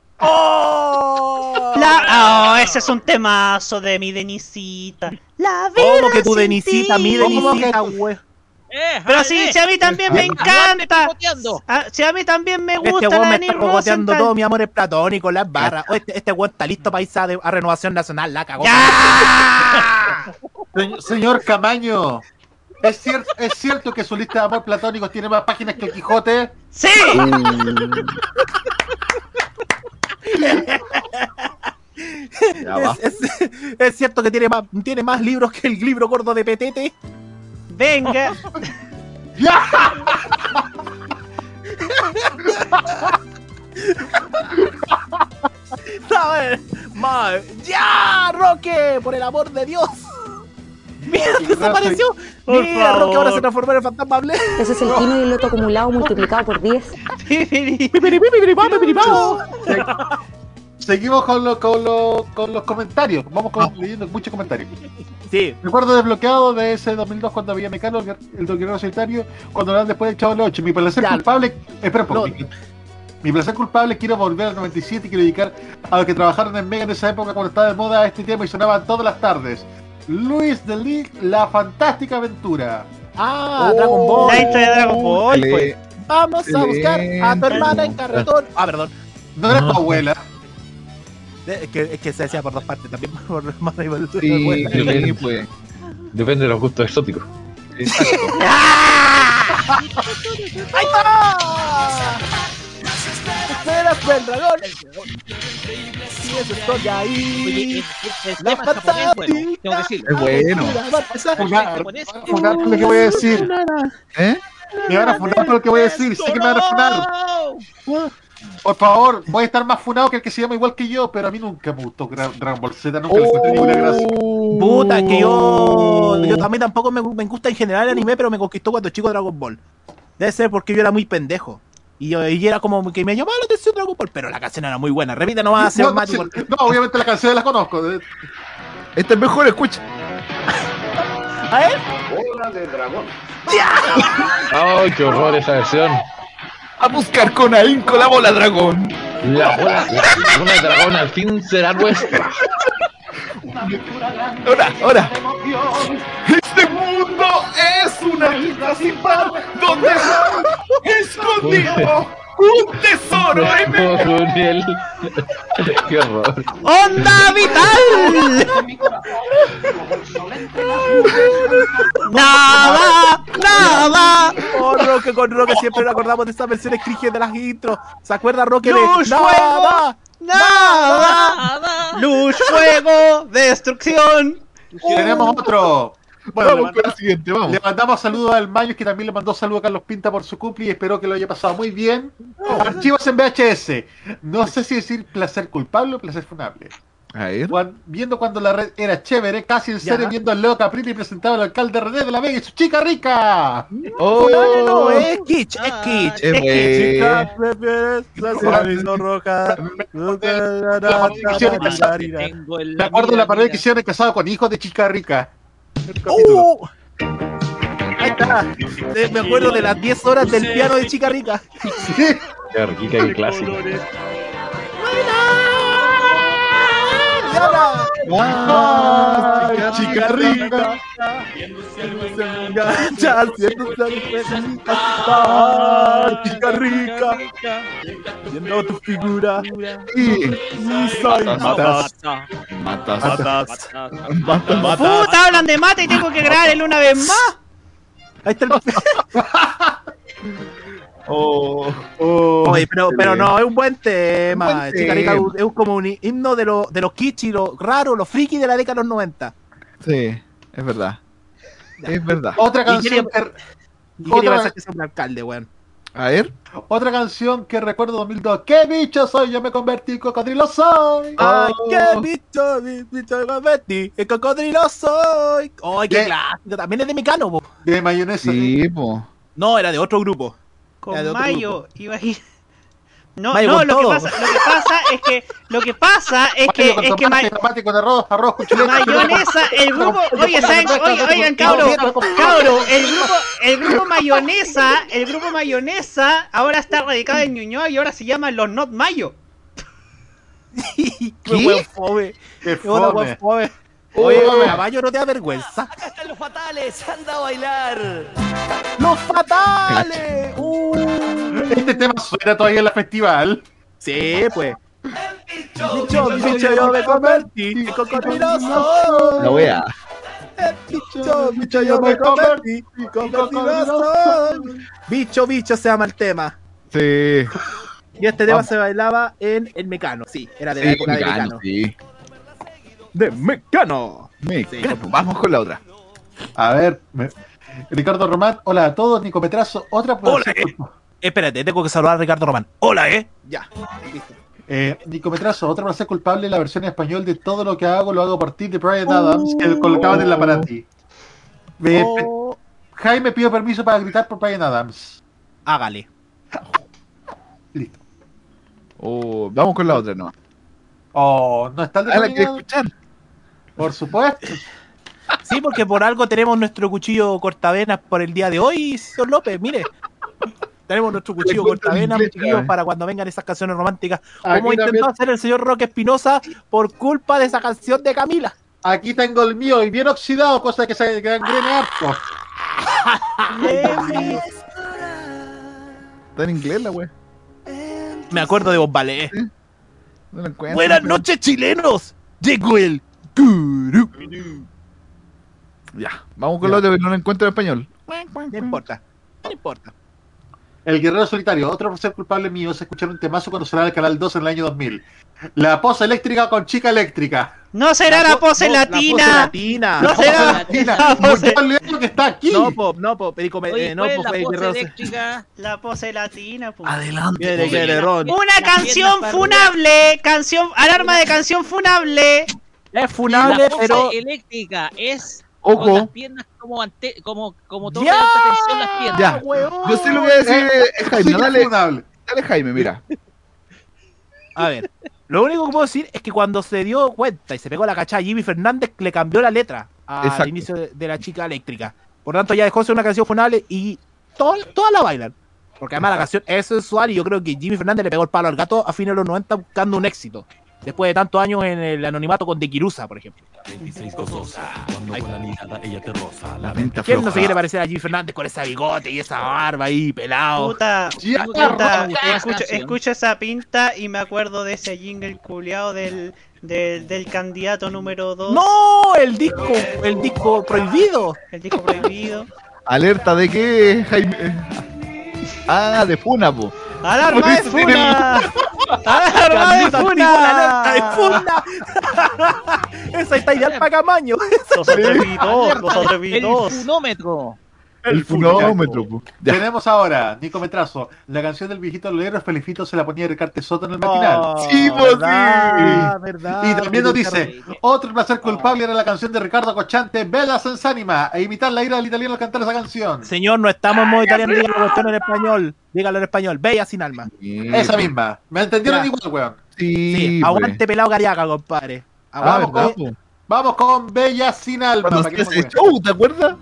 La... Oh, ese es un temazo de mi Denisita. La vida ¿Cómo que tu sin Denisita, ti. mi Denisita, güey? Pero si, si a mí también me encanta. Ah, si a mí también me gusta Este weón me está cogoteando todo, mi amor es platónico, las barras. Oh, este, este weón está listo para irse a, de- a Renovación Nacional, la cagó. Se- señor Camaño, ¿es cierto, ¿es cierto que su lista de amor platónicos tiene más páginas que el Quijote? ¡Sí! [LAUGHS] Ya va. Es, es- es cierto que tiene más, tiene más libros que el libro gordo de Petete. Venga. A ver, ma- ¡Ya, Roque! ¡Por el amor de Dios! ¡Mira, desapareció! Por ¡Mira, Roque ahora favor. se transformó en el fantasma Blé! Ese es el [LAUGHS] quino y el loto acumulado multiplicado por 10. Seguimos con, lo- con, lo- con los comentarios. Vamos con, leyendo muchos comentarios. Sí. Recuerdo desbloqueado de ese 2002 cuando había Mecano, el, el guerrero solitario, cuando hablaban después del Chavo del 8. Mi placer Ya. culpable. Espera un poco. No. Mi, mi placer culpable quiero volver al 97 y quiero dedicar a los que trabajaron en Mega en esa época cuando estaba de moda este tema y sonaban todas las tardes. Luis de League, La Fantástica Aventura. ¡Ah, Dragon Ball! La intro de Dragon Ball, pues. Vamos a buscar a tu hermana en carretón. Ah, perdón. No era tu abuela. Eh, Es que, es que se decía por dos partes también. [LAUGHS] Por más rival- Sí, bueno. sí, pues. Depende de los gustos exóticos. Exacto. ¡Ahí está! ¡Espera, fue el dragón! Sí, eso estoy ahí. El, el La fantástica. tengo que decirlo. Es bueno. Va. Funar, por lo que voy a decir. ¿Eh? Me van a funar por lo que voy a decir. Sé que me van a funar. Por favor, voy a estar más funado que el que se llama igual que yo, pero a mí nunca me gustó Dragon Ball Z, nunca le encontré ninguna gracia. Puta, que yo. Yo también tampoco me, me gusta en general el anime, pero me conquistó cuando chico Dragon Ball. Debe ser porque yo era muy pendejo. Y, yo, y era como que me llamaba la atención Dragon Ball, pero la canción era muy buena. Repite nomás, No, ser no, sí, no, obviamente las canciones las conozco. Este es mejor, escucha. [LAUGHS] A ver. [LAUGHS] ¡Ay, qué horror esa versión! A buscar con ahínco la bola dragón. La bola, la bola de dragón al fin será nuestra. Ahora, ahora. Este mundo es una isla sin par donde [LAUGHS] escondido un tesoro [LAUGHS] en el. [LAUGHS] ¡Qué horror! ¡Onda vital! ¡Nada! ¡Nada! Oh, Roque, con Roque siempre nos acordamos de esas versiones cringe de las intros. ¿Se acuerda Roque de ¡Luz, Nada? ¡Nada! ¡Luz, fuego, destrucción! Tenemos otro. Bueno, le, Vamos con el siguiente, vamos. le mandamos saludos al Mayos, que también le mandó saludos a Carlos Pinta por su cumple y espero que lo haya pasado muy bien. Archivos en VHS. No sé si decir placer culpable o placer funable. A ver. Cuan- viendo cuando la red era chévere, casi en serio, viendo al Leo Caprini presentaba al alcalde René de la Vega y su chica rica. Oh, No, no, es kitsch, es kitsch. es bueno. Chica, prefieres roja. Me acuerdo de la pared que hicieron casado con hijos de chica rica. ¡Uh! Ahí está. Eh, Me acuerdo de las 10 horas del piano de Chica Rica. ¡Qué rica y clásica! Mañana. Ah, chica rica. Gacha, haciéndose Ah, chica rica. Viendo tu figura. Y. Soy matas. Matas. Matas. Puta, hablan de mata y tengo que grabar el una vez más. Ahí está el. [LAUGHS] Oh, oh. Oye, pero, pero no, es un buen tema. Un buen tema. es como un himno de, los de los kitsch y los raros, los frikis de la década de los 90. Sí, es verdad. Es verdad. Otra canción Y quería Otra- que es un alcalde, weón. A ver. otra canción que recuerdo 2002. ¿Qué bicho soy? Yo me convertí en cocodrilo soy. Ay, Oh. qué bicho, bicho de Betty, el cocodrilo soy. Ay, qué ¿Qué? clásico. También es de Mecano, po. De mayonesa. Sí, po. No, era de otro grupo. Con Mayo, imagina. No, Mayo no, con lo que, pasa, lo que pasa es que lo que pasa es que Mayo con es que tomate, ma- tomate con arroz, arroz con chuleta. mayonesa, el grupo, oye, ¿saben? Oye, oigan, cabro, cabro, el grupo, el grupo mayonesa, el grupo mayonesa ahora está radicado en Ñuñoa y ahora se llama los Not Mayo. [LAUGHS] Qué weón fome. Qué Qué fome. Oye, Mayo, ¿no te da vergüenza? Los fatales, anda a bailar. ¡Los fatales! ¡Uh! Este tema suena todavía en la festival. Sí, pues. Bicho, bicho, yo me convertí en cocodrilo soy. La wea. Bicho, bicho, yo me convertí en. Bicho, bicho se llama el tema. Sí. Y este tema Vamos. se bailaba en el Mecano. Sí, era de la Sí, época de Mecano, Mecano. sí. De Mecano. Mecano. Vamos con la otra. A ver, me- Ricardo Román, hola a todos, Nico Petrazo, otra Hola, eh. Espérate, tengo que saludar a Ricardo Román. Hola, eh. Ya. Listo. Eh, Nico Petrazo, otra placer culpable la versión en español de todo lo que hago lo hago por ti de Brian Adams que colocaban en la para ti. Eh, Oh, Jaime pidió permiso para gritar por Brian Adams. hágale. Listo. Oh, vamos con la otra, no. Oh, no está el de Ah, la Adams? escuchar. Por supuesto. Sí, porque por algo tenemos nuestro cuchillo cortavenas por el día de hoy, señor López, mire. Tenemos nuestro cuchillo cortavenas, chiquillos, ¿sabes? para cuando vengan esas canciones románticas. Como intentó también- hacer el señor Roque Espinosa por culpa de esa canción de Camila. Aquí tengo el mío y bien oxidado, cosa que se gangrene harto. [LAUGHS] Está en inglés la wea. Me acuerdo de Bombalé. No la encuentro. Buenas noches, chilenos. Llegó el. Ya, vamos con la otra, pero no la encuentro en español. No importa, no importa. El Guerrero Solitario, otro por ser culpable mío es escuchar un temazo cuando sonaba el Canal 2 en el año 2000. La posa eléctrica con chica eléctrica. No será la, po- pose no, La latina. pose latina. No será Latina. la pose, que está aquí. No, pop, no, pop. Perico, Oye, eh, no, ¿cuál es pop, la pose Rose. eléctrica? la pose latina. pues. Adelante. Ron. Una canción funable, canción, alarma de canción funable. Es La funable, pose pero eléctrica es con las Ojo. piernas como ante, como como de alta tensión las piernas. Ya. huevón. Yo sé lo voy a decir, eh, Jaime. Sí, Dale, funable. dale, Jaime, mira. A ver, lo único que puedo decir es que cuando se dio cuenta y se pegó la cachada a Jimmy Fernández, le cambió la letra al Exacto. inicio de, de la chica eléctrica. Por tanto, ya dejó de ser una canción funable y todas la bailan. Porque además la canción es sensual y yo creo que Jimmy Fernández le pegó el palo al gato a fines de los 90 buscando un éxito. Después de tantos años en el anonimato con De Kirusa, por ejemplo. 26 gozosa, cuando con la mirada ella te roza. La Mente ¿Quién no se quiere parecer a Jimmy Fernández con ese bigote y esa barba ahí, pelado? Puta, puta, escucho, esa pinta y me acuerdo de ese jingle culiao del, del, del candidato número 2. ¡No! El disco, el disco prohibido. El disco prohibido. [LAUGHS] ¿Alerta de qué, Jaime? Ah, de Funa, po. [LAUGHS] ¡Alarma de funa! ¡Alarma de la alerta de funa! funda. [LAUGHS] Esa está ideal para Camaño. Los [LAUGHS] atrevidos, los El atrevidos. funómetro. El funómetro. Tenemos ahora, Nico Metrazo, la canción del viejito Lolero, Felicito se la ponía Ricarte Soto en el matinal. Sí, pues, sí. verdad, verdad. Y también nos dice, otro placer culpable era la canción de Ricardo Cochante, Bella Senza e imitar la ira del italiano al cantar esa canción. Señor, no estamos en modo italiano, dígalo la cuestión en español. Dígalo en español. Bella sin alma. Esa misma. ¿Me entendieron Ya. igual, weón? Sí, Sí, pues. aguante pelado cariaca, compadre. Ah, Aguante. ¿verdad, con- po? Vamos con Bella sin alma. Para que show, ¿te acuerdas?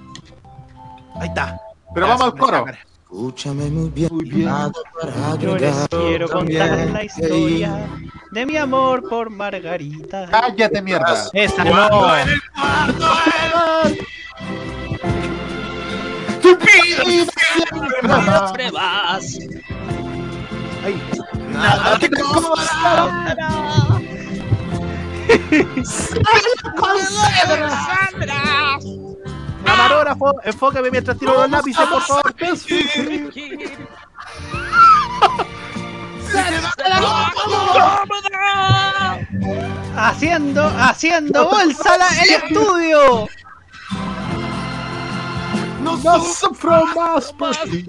Ahí está. Pero vamos al coro. Escúchame muy bien. Muy bien. Para Yo les quiero contar la historia de mi amor por Margarita. Cállate, mierda. Esa no. Siempre vas. Nada te [LAUGHS] Camarógrafo, enfócame mientras tiro los lápices, por favor. Haciendo, haciendo bolsa la- el estudio. No sufro más por ti.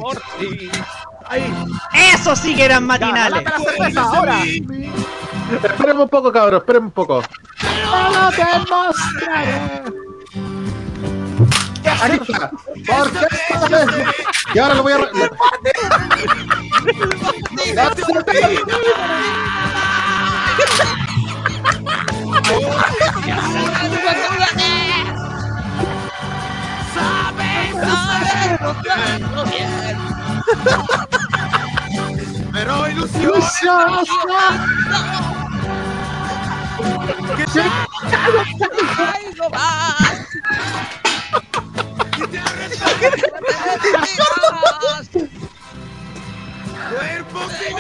Eso sí que eran matinales. la cerveza, ahora. Esperemos un poco, cabrón, esperemos un poco. No te mostraré. Está. ¿Por qué? Y ahora lo voy a. Pero ilusión. Algo más. Cuerpo que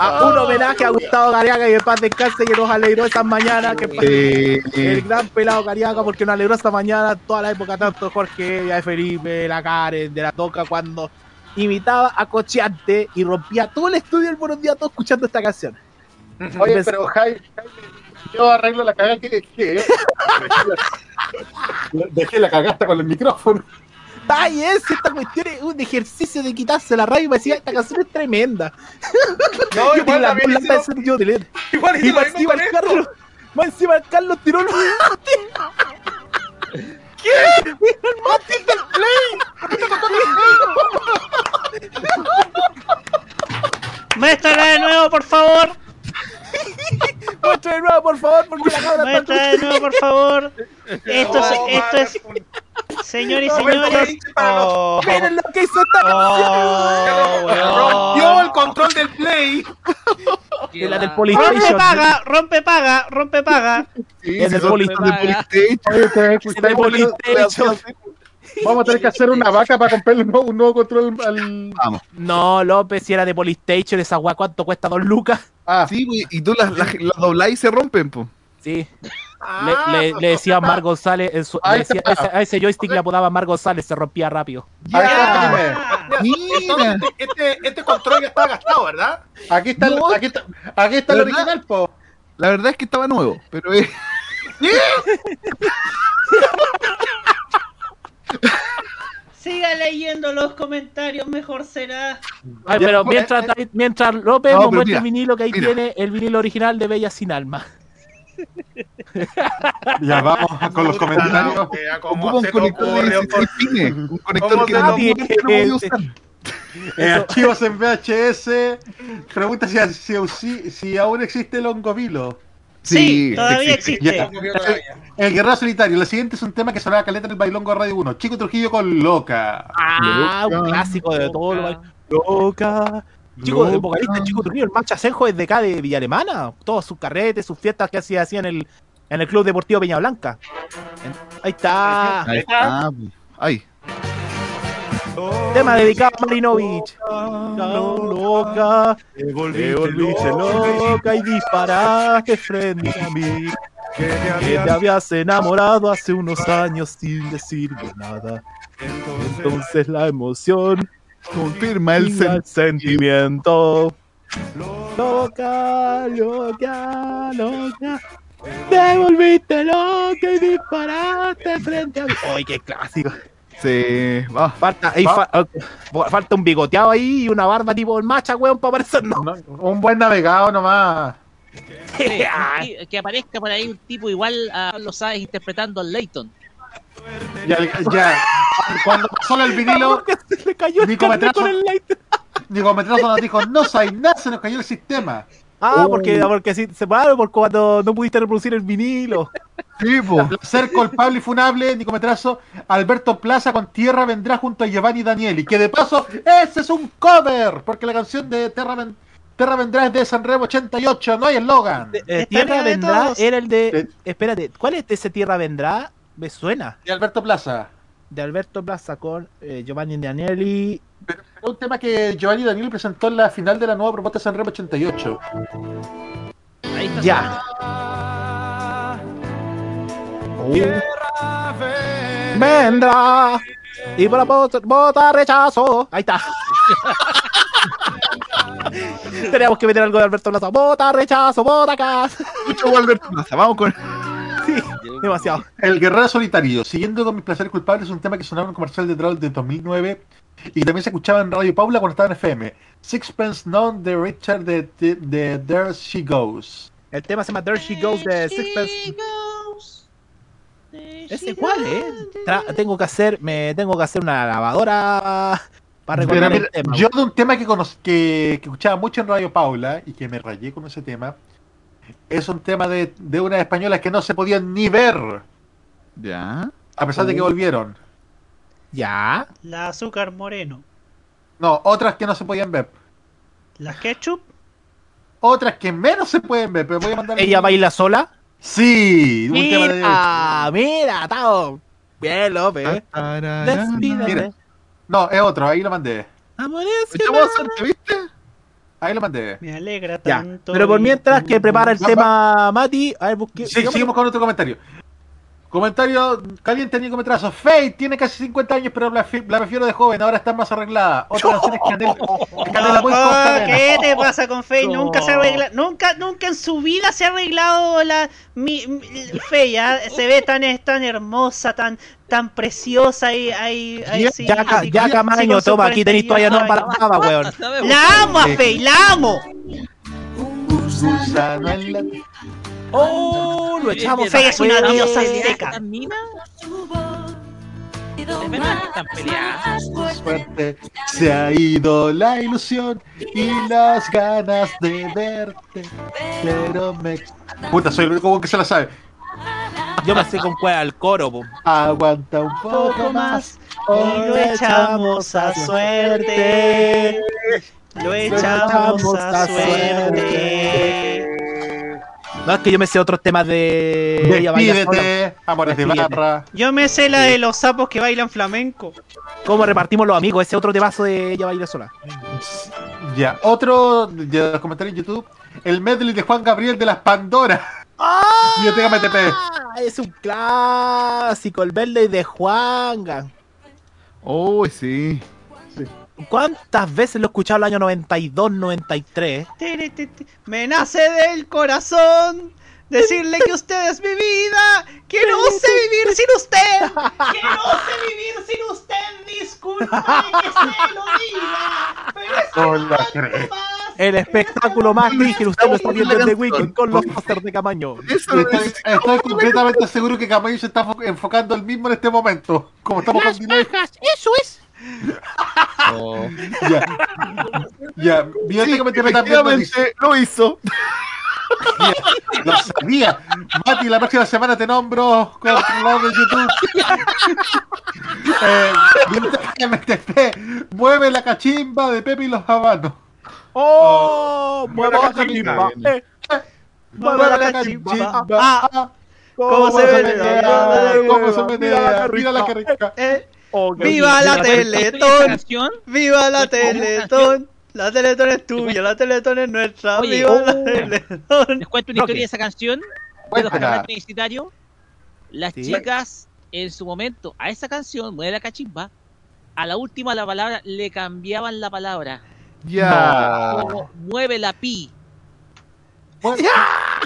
A un homenaje a Gustavo Cariaga y de paz descanse que nos alegró esas mañanas. Que Sí. el gran pelado Cariaga porque nos alegró esta mañana toda la época, tanto Jorge, de Felipe, la Karen, de la Toca, cuando imitaba a Cocheante y rompía todo el estudio el buenos días todos escuchando esta canción. Oye, pero Jaime, Jaime, yo arreglo la cagada que dejé. [LAUGHS] Dejé la cagada con el micrófono. Ay, es, esta cuestión es un ejercicio de quitarse la radio y me decía, esta canción es tremenda. No, yo igual tengo la hicieron- para hacer yo de leer. Igual Y más encima el. Carlos, más encima el Carlos tiró los ¿Qué? ¡Mira el mate del play! Muéstrala de nuevo, por favor. Muestra de nuevo, por favor, porque la está Muestra de nuevo, por favor. [LAUGHS] Esto es, esto es, señores y señores. Oh, Miren lo que hizo esta oh, Rompió weón. el control del play. Es la del Rompe paga, rompe paga, rompe paga. Es del Es del PlayStation. Vamos a tener que hacer una vaca para comprarle un nuevo, un nuevo control al. Vamos. No, López, si era de Polystation, esa weá, ¿cuánto cuesta? ¿Dos lucas? Ah, Sí, güey, y tú las, las, las doblás y se rompen, po. Sí. Ah, Le, le, le decía a Mar González, en su- Ahí le decía- está. a, ese, a ese joystick le apodaba Mar González, se rompía rápido. ahí está, Ah, Jaime. Mira. entonces, este, este control ya está gastado, ¿verdad? Aquí está, el- aquí está, aquí está el ¿Verdad? original, po. La verdad es que estaba nuevo, pero es. [LAUGHS] Siga leyendo los comentarios, mejor será. Ay, pero pues, mientras, eh, mientras López No, nos muestra mira, el vinilo que ahí mira. tiene el vinilo original de Bella Sin Alma. [LAUGHS] Ya vamos con los comentarios. Ocupa ¿Cómo un conector de ocurre? 16 pines. Un conector ¿Cómo que no, voy a usar. [LAUGHS] Eh, archivos en VHS. Pregunta si, si, si, si aún existe el hongovilo. Sí, todavía existe. Ya. El guerrero solitario. Lo siguiente es un tema que sonaba caleta en el bailongo Radio 1. Chico Trujillo con loca. Ah, un Loca. clásico de todo lo Loca. Chico, el vocalista Chico Trujillo, el Mancha Senjo es de acá de Villa Alemana. Todos sus carretes, sus fiestas que hacía, hacía en el, en el Club Deportivo Peña Blanca. En- Ahí está. Ahí está. po. Tema dedicado a Marinovich. Loca. Te volviste loca y disparaste frente a mí. Que te habías enamorado hace unos años sin decirme nada. Entonces la emoción Confirma el confirma sen- el sentimiento. Loca, loca, loca. Te volviste loca y disparaste frente a mí. ¡Ay, qué clásico! Sí, va. Falta, ahí Va. fa- falta un bigoteado ahí y una barba tipo el macha, weón, para parecernos. No, un buen navegado nomás. [LAUGHS] Sí, que aparezca por ahí un tipo igual a Carlos Sáenz interpretando al Leighton. Ya, ya. Cuando pasó el vinilo, [LAUGHS] se le cayó el Nico carnet Metrazo. con el light. Nico Metrazo nos dijo, no soy nada, se nos cayó el sistema. Ah, Oh. porque, porque sí, se paró por cuando no pudiste reproducir el vinilo. Sí. Placer [LAUGHS] culpable y funable, Nicometrazo. Alberto Plaza con Tierra vendrá junto a Giovanni Danieli. Que de paso, ese es un cover. Porque la canción de Terra, Ven- Terra vendrá es de Sanremo 88, no hay eslogan. Eh, Tierra Vendrá era el de. Espérate, ¿cuál es ese Tierra Vendrá? Me suena. De Alberto Plaza. De Alberto Plaza con eh, Giovanni Danieli. Es un tema que Giovanni Danieli presentó en la final de la nueva propuesta de Sanremo 88. Ahí está. Ya. Vendrá. Y por la bota, bota rechazo. Ahí está. [LAUGHS] Teníamos que meter algo de Alberto Plaza. Bota rechazo, bota acá. Mucho Alberto Plaza, vamos con. Sí, demasiado. El Guerrero Solitario, siguiendo con mis placeres culpables, es un tema que sonaba en un comercial de Droll de 2009 y también se escuchaba en Radio Paula cuando estaba en FM. Sixpence None de Richard de, de, de There She Goes. El tema se llama There She Goes de Sixpence. ¿Ese cuál, eh? Tra- tengo que hacer, me tengo que hacer una lavadora para recordar mira, el tema. yo de un tema que, que, que escuchaba mucho en Radio Paula y que me rayé con ese tema, es un tema de, de unas españolas que no se podían ni ver, Ya. a pesar de que Uh. volvieron. Ya. La azúcar moreno. No, otras que no se podían ver. La ketchup. Otras que menos se pueden ver, pero voy a mandar... ¿Ella baila sola? Sí, un tema de... Mira, mira, Tao. Bien, López. Despídete. Mira. No, es otro, ahí lo mandé. Amores, ¿viste? Ahí lo mandé. Me alegra Ya. tanto. Pero por mientras que prepara el tema Mati, a ver, busque. Sí, seguimos con otro comentario. Comentario caliente Nico Metrazo. Faye tiene casi 50 años, pero la, fi- la prefiero de joven, ahora está más arreglada. Otra [LAUGHS] canción es Canela, Canela muy Oh, ¿Qué te pasa con Faye? Nunca se arregla, nunca, nunca en su vida se ha arreglado la mi, mi- Faye, ¿ah? se ve tan tan hermosa, tan tan preciosa y ahí ahí Ya, sí, ya, así ya, Camaño, toma, aquí tenéis 42 toalla no para baba, weón. La amo a Faye, la amo. Gusano en la- Oh, lo echamos Faye es una diosa ¿Estas azteca. minas? De verdad que están peleadas. Suerte, se ha ido la ilusión y las ganas de verte. Pero me. Puta, soy el único que se la sabe. Yo me sé con cuál al coro, po. Aguanta un poco más. Y lo echamos a suerte. Lo echamos a suerte. No, es que yo me sé otros temas de. Despídete, amores de barra. Yo me sé la de los sapos que bailan flamenco. ¿Cómo repartimos los amigos? Ese otro temazo de ella baila sola. Ya, otro de los comentarios en YouTube. El medley de Juan Gabriel de las Pandora. Biblioteca MTP. Ah, es un clásico, el verde de Juanga. Oh, sí. ¿Cuántas veces lo he escuchado el año 92, 93? Tiri, ti, ti. Me nace del corazón decirle que usted es mi vida. Que no sé vivir sin usted. Que no [LAUGHS] sé vivir sin usted. Disculpe que se lo diga. Pero es El espectáculo más rígido, usted lo está viendo en The Weeknd con los pósters de Camaño. Estoy, estoy completamente seguro que Camayo se está fo- enfocando el mismo en este momento. Como estamos con delay. Eso es. [LAUGHS] Ya. Ya. Nos dice. Efectivamente, lo hizo. Lo sabía. Mati, la próxima semana te nombro controlador de YouTube. eh, Biblioteca MTP. Mueve la cachimba de Pepe y los habanos. ¡Oh! ¡Mueve la cachimba. cachimba! Eh, Mueve la cachimba. Ah, Ah, ¿Cómo se menea? ¿Cómo se menea? Mira la que rica. eh, ¡Viva la ¿Esta Teletón! ¡Viva la. Teletón! La Teletón es tuya, la Teletón es nuestra. Oye, ¡Viva la oh. Teletón! Les cuento una historia de esa canción. De los publicitarios. Las Sí. chicas, en su momento, a esa canción, Mueve la cachimba, a la última la palabra le cambiaban la palabra. Ya. Como mueve la pi.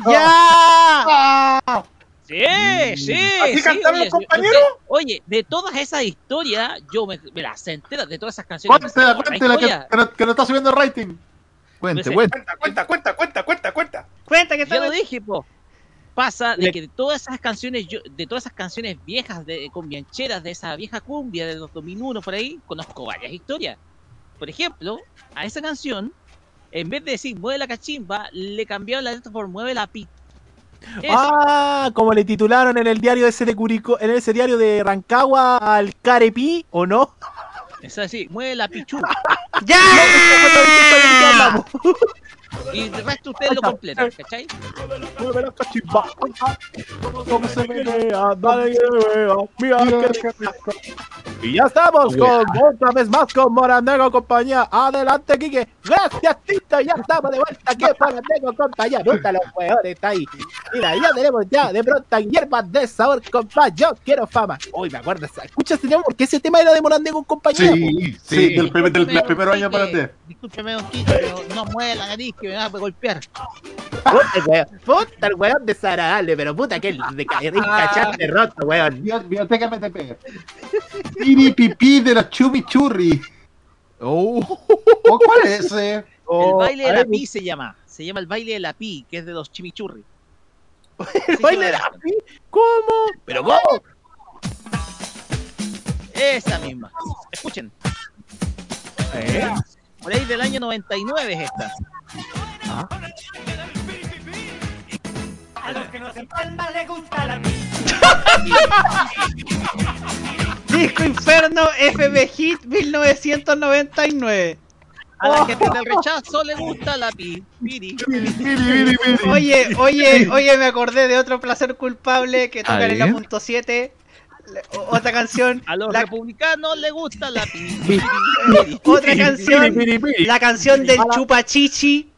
¡Ya! Sí, sí. ¿Así sí, cantaron oye, los compañeros? Oye, de todas esas historias, yo me, me las sé enteras de todas esas canciones. Cuéntela, cuéntela, que, que no, que no está subiendo el rating. Cuente. Cuenta, cuenta, cuenta, cuenta, cuenta, cuenta. Cuenta que Ya lo está dije, po. Pasa de que de todas esas canciones, yo, de todas esas canciones viejas, de cumbiancheras, de esa vieja cumbia de los 2001 por ahí, conozco varias historias. Por ejemplo, a esa canción En vez de decir mueve la cachimba, le cambiaron la letra por mueve la pi. Eso. Ah, como le titularon en el diario ese de Curicó, en ese diario de Rancagua al Carepi, ¿o no? Es así, mueve la pichu. [LAUGHS] ¡Ya! Y el resto ustedes lo completan, ¿cachai? Mueve la cachimba. Como se menea, dale que vea, mira rico. Y ya estamos con otra vez más con Morandego compañía. Adelante, Quique. Gracias, Tito. Ya estamos de vuelta aquí [LAUGHS] en Morandego compañía. Puta, los hueones está ahí. Mira, ya tenemos ya de pronto en hierbas de sabor, compa. Yo quiero fama. Uy, me acuerdo. Escucha ese tema porque ese tema era de Morandego compañía. Sí, sí, del, primer, del, del primer año para adelante. Discúlpeme, don Kiko, pero no mueve la nariz que me va a golpear. Puta, el weón. Puta, el weón desagradable, pero puta que de caer cacharte roto, weón. Bio- Biblioteca MTP. Piri pipí de los chimichurri. Oh. Oh, ¿Cuál es ese? el Oh, baile de la pi se llama. Se llama el baile de la pi, que es de los chimichurri. [LAUGHS] ¿El baile de la pi? ¿Cómo? ¿Pero cómo? Esa misma. Escuchen. ¿Eh? Por ahí del año 99 es esta. A los que nos empalman le gusta la Disco Inferno FB Hit 1999. A la gente del rechazo le gusta la pi. Piri. Oye, oye, oye, me acordé de otro placer culpable que tocan en la punto 7. Otra canción. A los la- republicanos le gusta la otra canción. La canción del Chupachichi.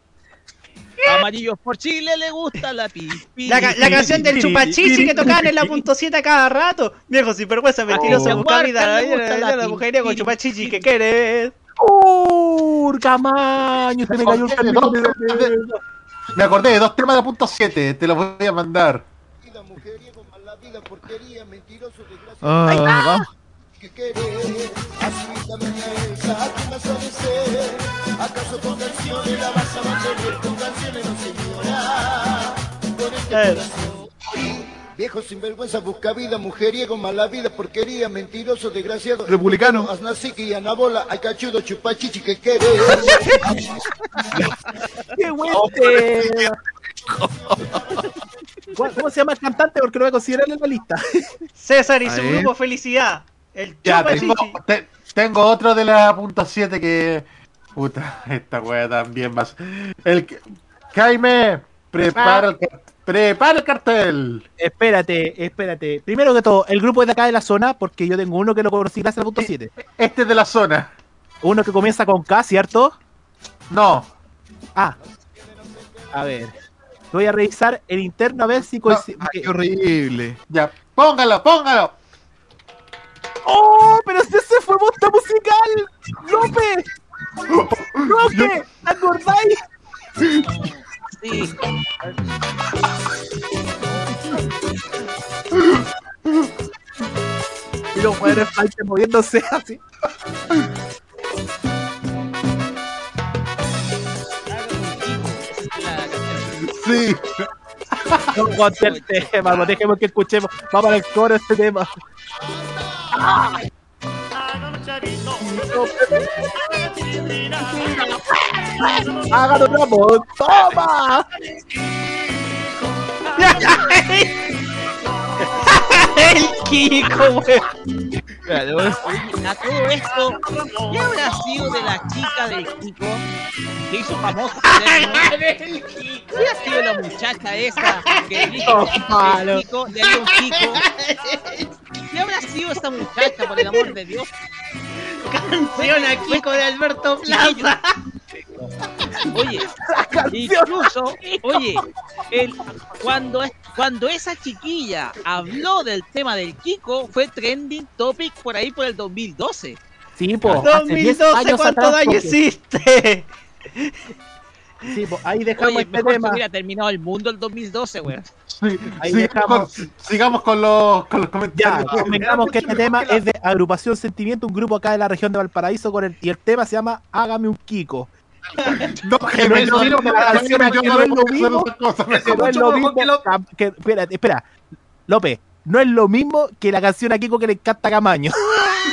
Amarillos por Chile le gusta la pi. La, ca- la canción del Chupachichi que tocaban en la punto 7 a cada rato. Viejo sin vergüenza, mentiroso, Oh. busca vida. Huarca le gusta la La mujer con Chupachichi que quieres. ¡Uh! Camaño, se me cayó el Me acordé de dos temas de punto 7, te los voy a mandar. Ah, vamos. ¿Acaso con canciones la vas a mantener? Con canciones no señora. Con este corazón. Viejo sinvergüenza, busca vida, mujeriego, mala vida, porquería, mentiroso, desgraciado. Republicano. Anabola, chupachichi, que. ¿Cómo cómo se llama el cantante? Porque lo voy a considerar en la lista. César y su Ahí. grupo Felicidad. El Ya, tengo, Chupachichi. te- tengo otro de la punto 7 que. Puta, [LAUGHS] esta wea también más. El que- Jaime, prepara el, car- prepara el cartel. Espérate, espérate. Primero que todo, el grupo es de acá de la zona, porque yo tengo uno que lo conocí gracias al punto 7. Este es de la zona. Uno que comienza con K, ¿cierto? No. Ah. A ver. Voy a revisar el interno a ver si coincide. Qué horrible. Ya, póngalo, póngalo. ¡Oh! ¡Pero ese se fue bosta musical! ¡López! ¡López! ¿Te acordáis? Sí. Y los padres faltan moviéndose así. Sí. No conté el tema, no dejemos que escuchemos. Vamos al coro este tema. ¡Hágalo, Ramón! ¡Toma! [LAUGHS] El Kiko. Oye, a todo esto, ¿qué habrá sido de la chica del Kiko que hizo famoso? ¿Qué ha sido la muchacha esa que dijo el Kiko, le dio un Kiko? ¿Qué habrá sido esa muchacha, por el amor de Dios? Canción a Kiko de Alberto Plaza. Oye, incluso, oye, el, cuando, cuando esa chiquilla habló del tema del Kiko, fue trending topic por ahí por el 2012. Sí, po. hace 10 2012, años ¿cuánto atrás, daño porque- existe? Sí, po, ahí dejamos Oye, este mejor tema. hubiera terminado el mundo el 2012, weón. Sí, Ahí sigamos, dejamos. con, sigamos con los, con los Ya, comentarios. convengamos que este tema es de Agrupación Sentimiento, un grupo acá de la región de Valparaíso, con el, y el tema se llama Hágame un Kiko. [LAUGHS] No, Que no es lo mismo que a espera, espera, López, no es lo mismo que la canción a Kiko que le encanta Camaño. [LAUGHS]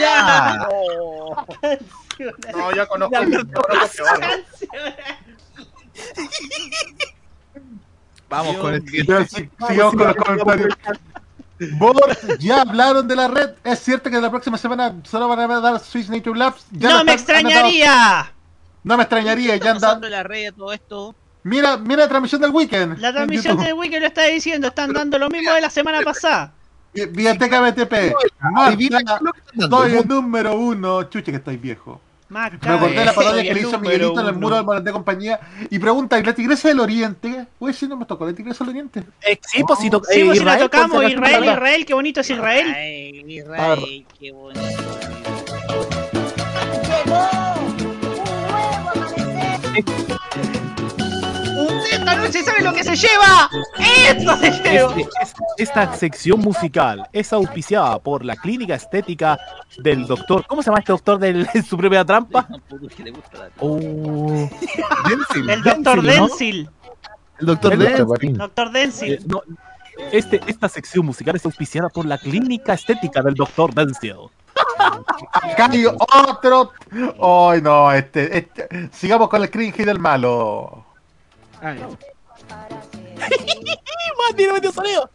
[LAUGHS] No, yo conozco, yo conozco peor. Vamos con el Ya, si- Sigamos con los comentarios. Bort, ya hablaron de la red. Es cierto que la próxima semana solo van a dar Switch Nature Labs. Ya ¡No me están- han extrañaría! No me extrañaría, ya en la red todo esto. Mira, mira la transmisión del weekend. La transmisión de Wiki lo está diciendo, están dando lo mismo de la semana pasada. Biblioteca BTP. Marta, soy el número uno. Chuche que estoy viejo. Me acordé de la parodia que le hizo Miguelito en el muro del Morandé compañía. Y pregunta, ¿y la tigresa del oriente? Uy, sí, no me tocó la tigresa del oriente. Eh, sí, pues si to- Sí, eh, si la Israel, tocamos, pues, Israel, ¿verdad? Israel, qué bonito es Israel. Ay, Israel, qué bonito. Esta noche sabe lo que se lleva. Esto se lleva. Este- es- esta sección musical es auspiciada por la clínica estética del doctor. ¿Cómo se llama este doctor de su propia trampa? Oh. [LAUGHS] El doctor Denzil, ¿no? Denzil. El doctor El Denzil. Doctor Eh, Denzil. no, este, esta sección musical es auspiciada por la clínica estética del doctor Denzil. [LAUGHS] Acá hay otro. Ay, no, este, este. Sigamos con el cringe del malo. ¡Más [LAUGHS] tiene metido sonido!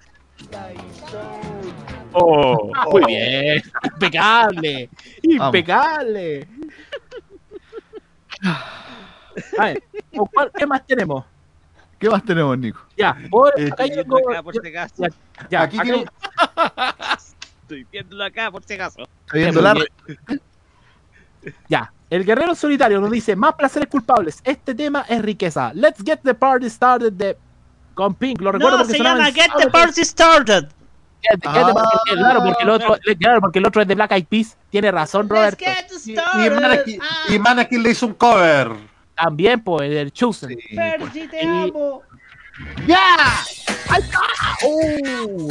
Oh, muy bien. Impecable. Impecable. A ver, ¿con cuál- ¿qué más tenemos? ¿Qué más tenemos, Nico? Ya, por, Eh, acá tengo- viendo acá por ya, ya, Aquí acá quiero- Estoy viéndolo acá por si acaso. Está viendo la [LAUGHS] Ya, el guerrero solitario nos dice más placeres culpables. Este tema es riqueza. Let's get the party started de con Pink. Lo recuerdo No, porque se llama Get the Party Started. Get the- get the party- Ah. claro, porque el otro, claro, porque el otro es de Black Eyed Peas. Tiene razón, Roberto. Y, y Mannequin le hizo un cover. También, pues, el Chosen. Percy, te Y- amo. ¡Ya! ¡Ahí está! ¡Uh!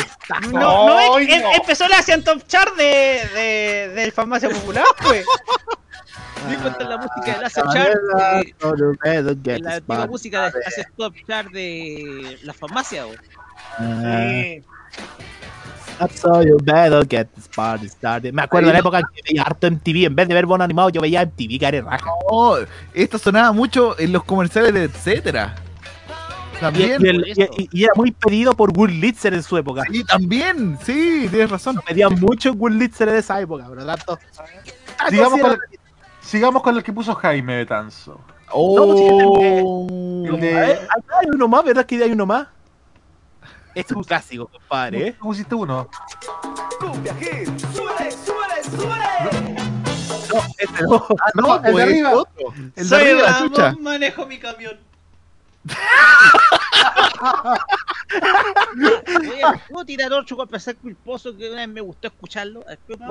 No, no, Ay, em- no. empezó la Asian Top Chart de, de, del Farmacia Popular, pues. Di cuenta en la música de Laser Chart. de- la antigua música de Laser Top Chart de la farmacia. güey. You better get this party started. Me acuerdo de la época que veía harto MTV. En vez de ver bono animado, yo veía MTV, que era raja. No, esto sonaba mucho en los comerciales de etcétera. Y, También. y el- y- y era muy pedido por Will Litzer en su época. Sí, también. Sí, tienes razón. Pedían mucho Will Litzer en esa época, por lo tanto. Ah, Sigamos con, el, sigamos con el que puso Jaime Betanzo. Oh. El de- A ver, acá hay uno más, ¿verdad que hay uno más? Este es un clásico, compadre. ¿eh? ¿Cómo hiciste uno? No, este no. Ah, no, el de pues, arriba. otro. El de Soy arriba, chucha. manejo mi camión. Oye, ¿puedo tirar otro con placer culposo que una vez me gustó escucharlo?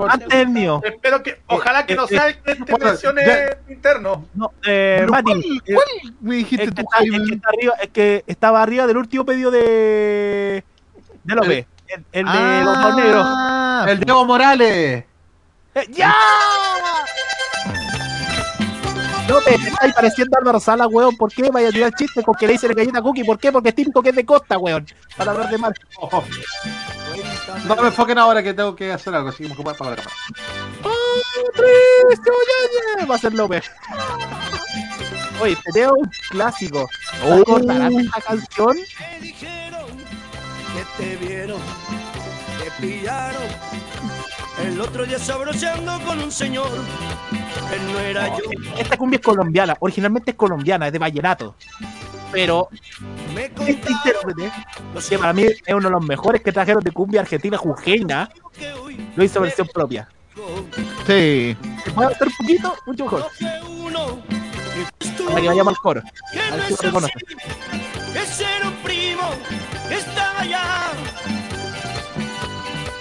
Antes el mío. Espero que, ojalá que no Eh, sea el que te bueno, mencione ya- interno. No, eh, Mati, ¿cuál, eh, cuál me dijiste es que, tú, está, es que está arriba, es que estaba arriba del último pedido de de López, el, el de los dos negros. Ah, El Diego Morales. Eh, ¡Ya! López, te estáis pareciendo a Álvaro Sala, weón. ¿Por qué vaya a tirar chiste con que le dicen galleta cookie? ¿Por qué? Porque es típico que es de costa, weón. Para hablar de mal. No me enfoquen ahora que tengo que hacer algo, así que me voy a apagar la cámara. ¡Oh, triste, oye! Va a ser López. Oye, te veo un clásico. Oh. ¿Cortarán esta canción? Me dijeron que te vieron, te pillaron. El otro día sabroseando con un señor que no era yo. Esta cumbia es colombiana, originalmente es colombiana, es de vallenato. Pero Me este intérprete, que para mí es uno de los mejores que trajeron de cumbia argentina hoy lo hizo versión propia. Sí. ¿Se puede hacer un poquito? Mucho mejor. Para que vayamos al coro. que A no ver si es lo reconoce. Ese era un primo que estaba allá.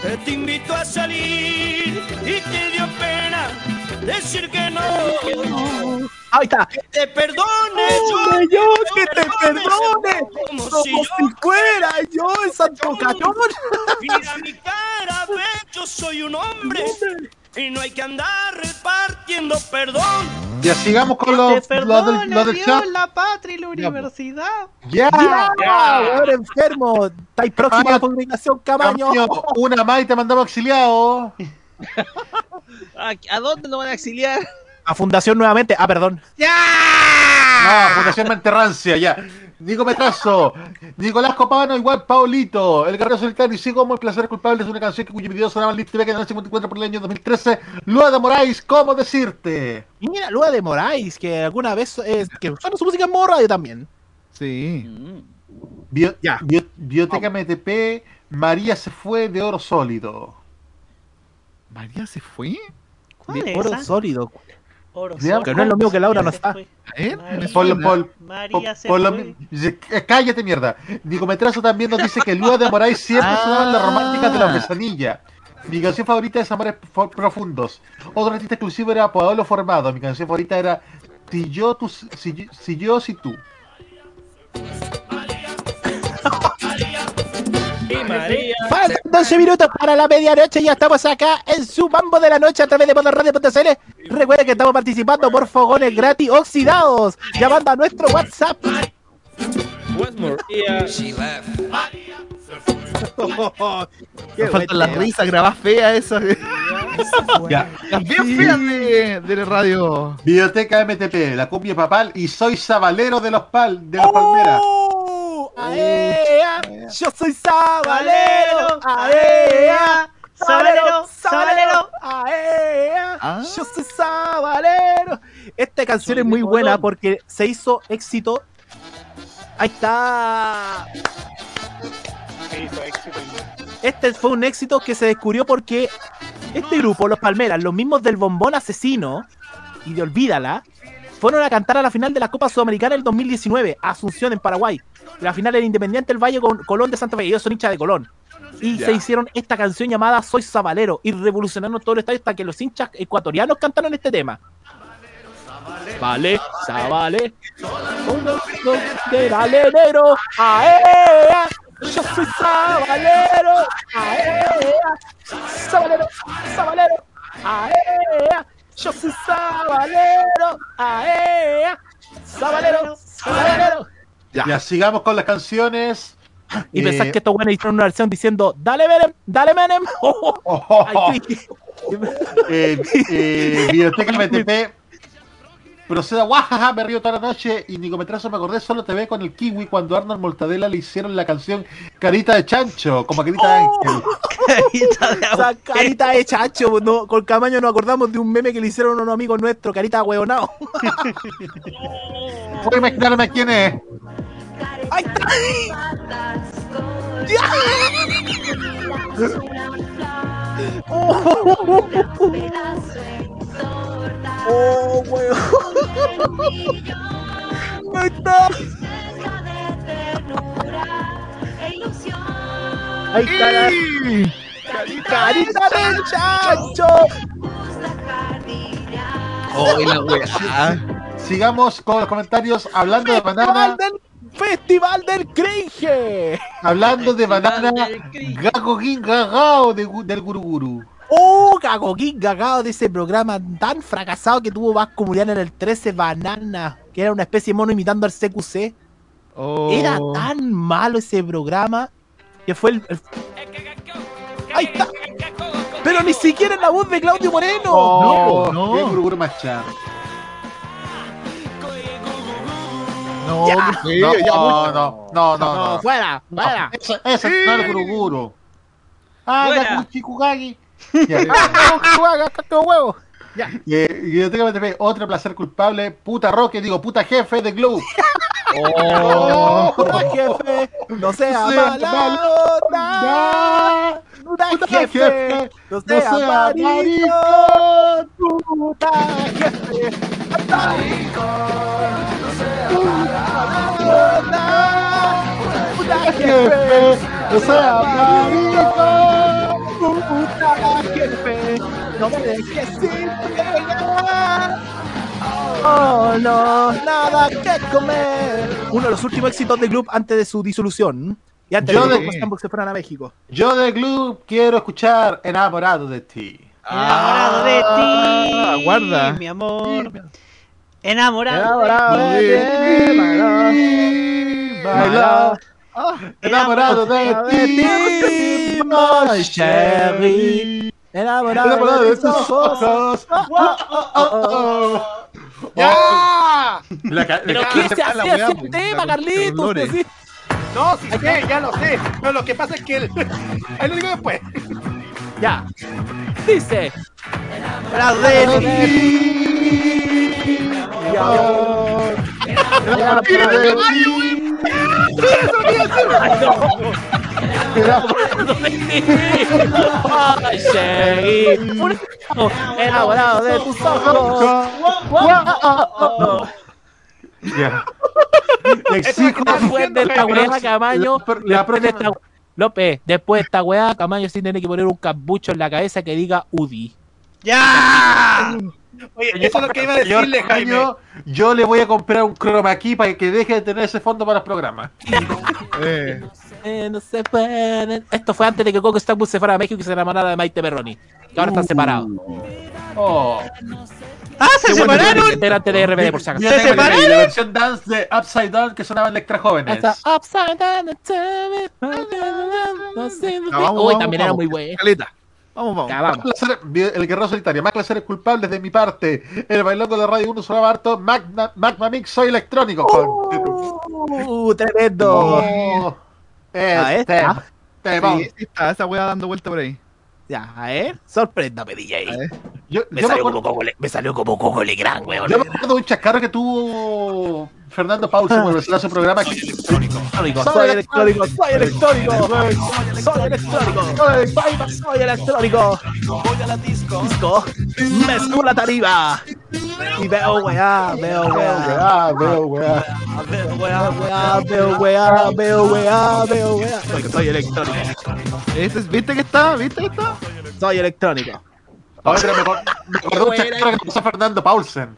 Que te invitó a salir y te dio pena decir que no. Ahí está. Que te perdone yo. Ay, yo que te perdone. Como Como si si yo fuera yo el santo cachón. Mira mi cara, ve, yo soy un hombre y no hay que andar repartiendo perdón. Ya sigamos con Te los, los perdone del, Dios, chat. la patria y la universidad. ¡Ya! ¡Ya! weón enfermo! ¿Estáis próximo a la publicación, Camaño? Una más y te mandamos exiliado. ¿A, [LAUGHS] a dónde lo van a exiliar? A Fundación nuevamente. Ah, perdón. No, Fundación Mente Rancia, ya. Nico Metrazo, Nicolás Copano, igual Paulito, El Guerrero Solitario y sigo como El Placer Culpable es una canción que cuyo video sonaba en TV que en el 54 por el año 2013. Lua de Moraes, ¿cómo decirte? Y mira, Lua de Moraes, que alguna vez es, que suena su música en modo radio también. Sí. Bio- Bio- Bioteca MTP, María se fue de oro sólido. ¿María se fue? ¿Cuál De es oro esa? sólido. Oro Que no es lo mismo que Laura no se está. ¿Eh? Se eh, Cállate, mierda. Nico Metrazo también nos dice que Lua de Moraes siempre sonaba en las románticas de la pesadilla. Mi canción favorita es Amores Profundos. Otro artista exclusivo era Paolo Formado. Mi canción favorita era Si yo, tú, si, si yo, si tú. Faltan 12 minutos para la medianoche y ya estamos acá en su mambo de la noche a través de modoradio.cl. Recuerden que estamos participando por fogones gratis oxidados. Llamando a nuestro WhatsApp. Me faltan las risas, grabás fea esa. Ya. Las bien feas de, de la radio. Biblioteca MTP, la cumbia papal y soy sabalero de los pal de las palmeras. ¡Aea! Yo soy Sabalero. ¡Aea! Sabalero, Sabalero. ¡Aea! Yo soy Sabalero. Esta canción es muy buena porque se hizo éxito. Ahí está. Este fue un éxito que se descubrió porque este grupo, los Palmeras, los mismos del Bombón Asesino y de Olvídala, fueron a cantar a la final de la Copa Sudamericana del 2019, a Asunción, en Paraguay. La final era Independiente del Valle con Colón de Santa Fe, ellos son hinchas de Colón. Y Ya. se hicieron esta canción llamada Soy Sabalero y revolucionaron todo el estadio hasta que los hinchas ecuatorianos cantaron este tema. Vale, Sabale, uno de alenero, aea, yo soy Sabalero, aea, Sabalero, Sabalero, aea, yo soy Sabalero, aea, Sabalero, Sabalero. Ya. sigamos con las canciones. Y Eh, pensás que estos buenos hicieron una versión diciendo, dale Menem, dale Menem. [LAUGHS] Ay, sí. eh, eh, Biblioteca MTP. Proceda, guajaja, me río toda la noche y Nico Metrazo me acordé, solo te ve con el kiwi cuando Arnold Mortadela le hicieron la canción Carita de Chancho, como Carita de Ángel. O sea, carita de chacho, no, con Camaño nos acordamos de un meme que le hicieron a unos amigos nuestros, carita de hueonao. [LAUGHS] Puedo imaginarme quién es. ¡Ahí está! [LAUGHS] [LAUGHS] ¡Oh, weón! [LAUGHS] ¡Ahí está! ¡Ahí está la... ¡Carita del chacho! Oh, la weá. Sigamos con los comentarios hablando de ¡Festival banana. del, Festival del Cringe! Hablando de banana, Gago Gingagao de, del Guruguru. ¡Oh, cagoquín cagado de ese programa tan fracasado que tuvo Vasco Muriano en el 13 Banana! Que era una especie de mono imitando al CQC. Oh. Era tan malo ese programa que fue el. el- ¡Ahí está! Pero ni siquiera en la voz de Claudio Moreno. No, no. qué Guruguru más. No, Ya. feo, No, ya no, no, no, no, No, no. fuera, fuera. Ese, ese no es el Guruguru. Ah, Fuera. la Kuchikugagi. [LAUGHS] Ya. [LAUGHS] Eh, y yo tengo que otro placer culpable, puta Roque, digo, puta jefe de Glow. [LAUGHS] Oh, puta jefe, no sea. Puta Puta jefe, jefe, no no sea sea maricón. Puta jefe, puta jefe, o sea, maricón. Puta jefe, no me dejes sin pegar. Oh, no, nada que comer. Uno de los últimos éxitos del club antes de su disolución. Y antes Yo de que los se fueran a México. Yo de Glow quiero escuchar Enamorado de ti. Enamorado de ti, Ah, guarda. mi amor. Enamorado, Enamorado de de ti. ti, Baila. Enamorado de ti, ti, my cherry. Enamorado, Enamorado de tus tus ojos. Oh, oh, oh, oh. ¡Ya! Pero ¿qué se hace ese pues, tema, Carlitos? Pues sí. No, sí sé, ya lo sé. Pero lo que pasa es que él. Ahí lo digo después. Ya. Dice. La Ay, seguí. Enamorado de tus ojos. Ya. Después de esta weá, Camaño. Después de esta- López, después de esta weá, Camaño sí tiene que poner un capucho en la cabeza que diga UDI. ¡Ya! Oye, eso es lo que iba a decirle, Jaime. Caño, yo le voy a comprar un chroma key para que deje de tener ese fondo para los programas. [LAUGHS] Eh, no se pueden. Esto fue antes de que Coco Stambul se fuera a México y se enamorara de Maite Perroni. Que ahora están separados. Oh. ¡Ah, se Qué bueno separaron! Integrante de RBD, por si acaso. Yo tengo la- versión dance de Upside Down que sonaba en Electra Jóvenes. Hasta Upside Down vamos, Uy, vamos, también era muy bueno. Caleta. Vamos, vamos. Ya, Más vamos. placer- el guerrero solitario, más placeres culpables de mi parte. El bailongo de Radio 1 sonaba harto. Magna, Magma Mix, soy electrónico. Uh, tremendo. Oh, Ah, este, esta. temón. Sí, está esa weá dando vuelta por ahí. Ya, a ver. Sorpréndame, DJ. Yo, Me yo me salió, acuerdo, como Coco Le- me salió como Coco Legrand, weón. yo me acuerdo de un chascarro que tuvo Fernando Paulsen cuando empezó su programa. que- Electrónico, soy electrónico, soy electrónico, soy electrónico, soy electrónico. Voy a la disco, disco, me subo la tarifa y veo weá, veo weá, veo, weá. veo weá, veo weá, veo weá, veo weá. Soy electrónico, Este es- ¿Viste que está? ¿Viste que está? soy electrónico. Oye, pero me acor- me acordé de un chascarro que pasó Fernando Paulsen.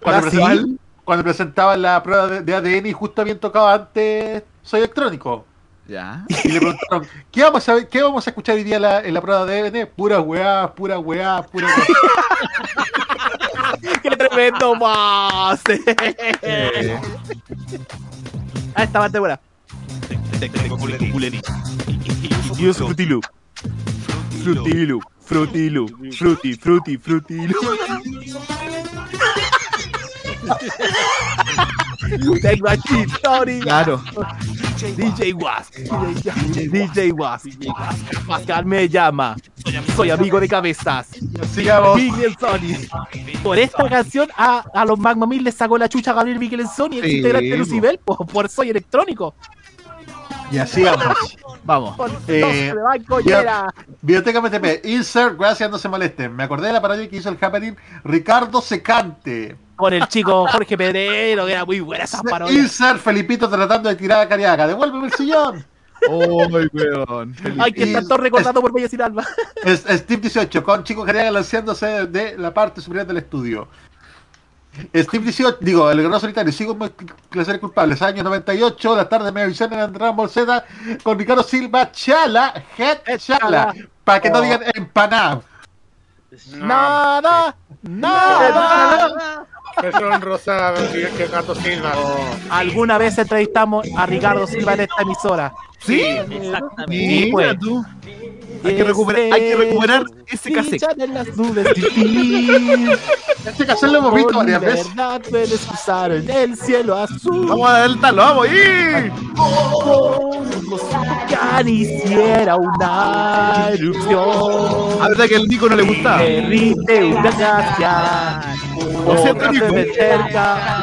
Cuando, ¿Ah, sí? presentaba, cuando presentaba la prueba de, de ADN y justo habían tocado antes Soy electrónico. Ya. Y le preguntaron, ¿qué vamos a, qué vamos a escuchar hoy día en la, en la prueba de ADN? Pura weá, pura weá, pura weá. [LAUGHS] ¡Qué tremendo pase! Ah, esta parte buena. Y uso frutilu. Frutilu, fruti, fruti, frutilu. Tengo aquí Tori. Claro. DJ Was. DJ Was. Pascal me llama. Soy amigo de cabezas. Sigamos. Miguel Sony. Por esta canción a, a los Magma Mil les sacó la chucha a Gabriel Miguel Sony, Sí, integrante de. Lucibel, por, por Soy Electrónico. Y así vamos. Vamos. Eh. Biblioteca MTP, insert, gracias, no se molesten. Me acordé de la parodia que hizo el happening Ricardo Secante. Con el chico Jorge Pedrero, que era muy buena esa parodia. Insert, Felipito tratando de tirar a Cariaga. Devuélveme el sillón. ¡Ay, weón! Ay, que están todos recordando por Bella Sin Alba. Es, Steve 18, con Chico Cariaga lanzándose de la parte superior del estudio. Steve 18, digo, el gran solitario, sigo clases culpables. Año 98, la tarde me avisaron en Andrés Bolseta con Ricardo Silva, Chala, Head Chala. Para que no Oh. digan empanada. Nada, nada. Versión rosa Gato Silva. Alguna vez entrevistamos a Ricardo Silva en esta emisora. ¿Sí? Exactamente. Sí, pues. Tú. Hay que recuperar, hay que recuperar ese cassette. En las nubes difícil. Este cassette lo hemos visto varias veces. verdad puedes cruzar en el cielo azul. Vamos a adelantarlo, vamos ahí. Como si ya hiciera una erupción. A verdad que el Nico no le gustaba. Derrite una gracia. Lo Nico. cerca,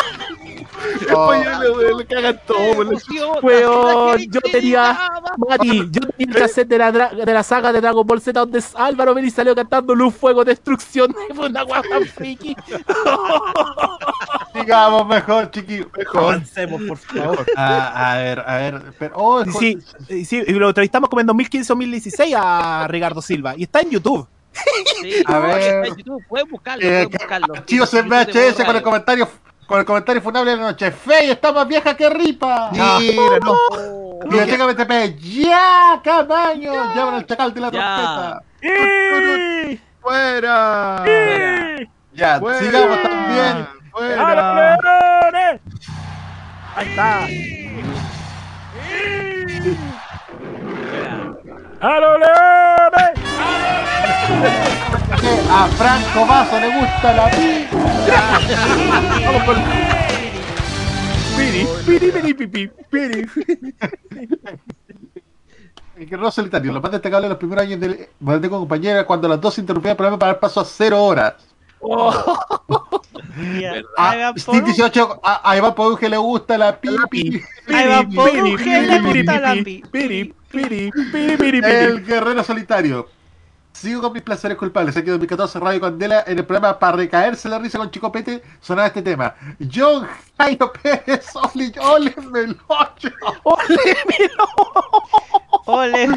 Cagan todo. por la chucha. Weón, yo tenía, Mati, yo tenía el cassette de la, de la saga de Dragon Ball Z donde Álvaro Beni salió cantando Luz, Fuego, Destrucción. [LAUGHS] Fue una guapa tan friki. [LAUGHS] Digamos mejor, chiqui. Mejor. Avancemos, por favor. A, a ver, a ver. Pero, oh, Sí, sí, lo entrevistamos como en 2015-2016 a Ricardo Silva y está en YouTube. Sí, A ver. está en YouTube, Pueden buscarlo, eh, pueden buscarlo. Archivos en VHS con el comentario con el comentario funable de la noche. Fey está más vieja que Ripa. Mira, no. Biblioteca BTP. Ya, Camaño. Llaman al chacal de la trompeta. ¡Fuera! Ya, sigamos también. ¡Fuera! Ahí está. ¡A los leones! Que a Franco Mazo le gusta la pizza. Vamos Piri, piri, piri, piri, piri. el guerrero solitario. Lo más destacable de los primeros años del Maldito con compañera cuando las dos interrumpían el programa para dar paso a cero horas. A Steve 18, a, a Iván Poduje le gusta la pipi. A Iván Poduje le gusta la pi. Piri, piri, piri, piri, El piri. guerrero solitario. Sigo con mis placeres culpables. Aquí en 2014 Radio Candela en el programa para recaerse la risa con Chico Pete sonaba este tema. John Jairo Pérez, Oli, ole, Melocho. Ole, Ole.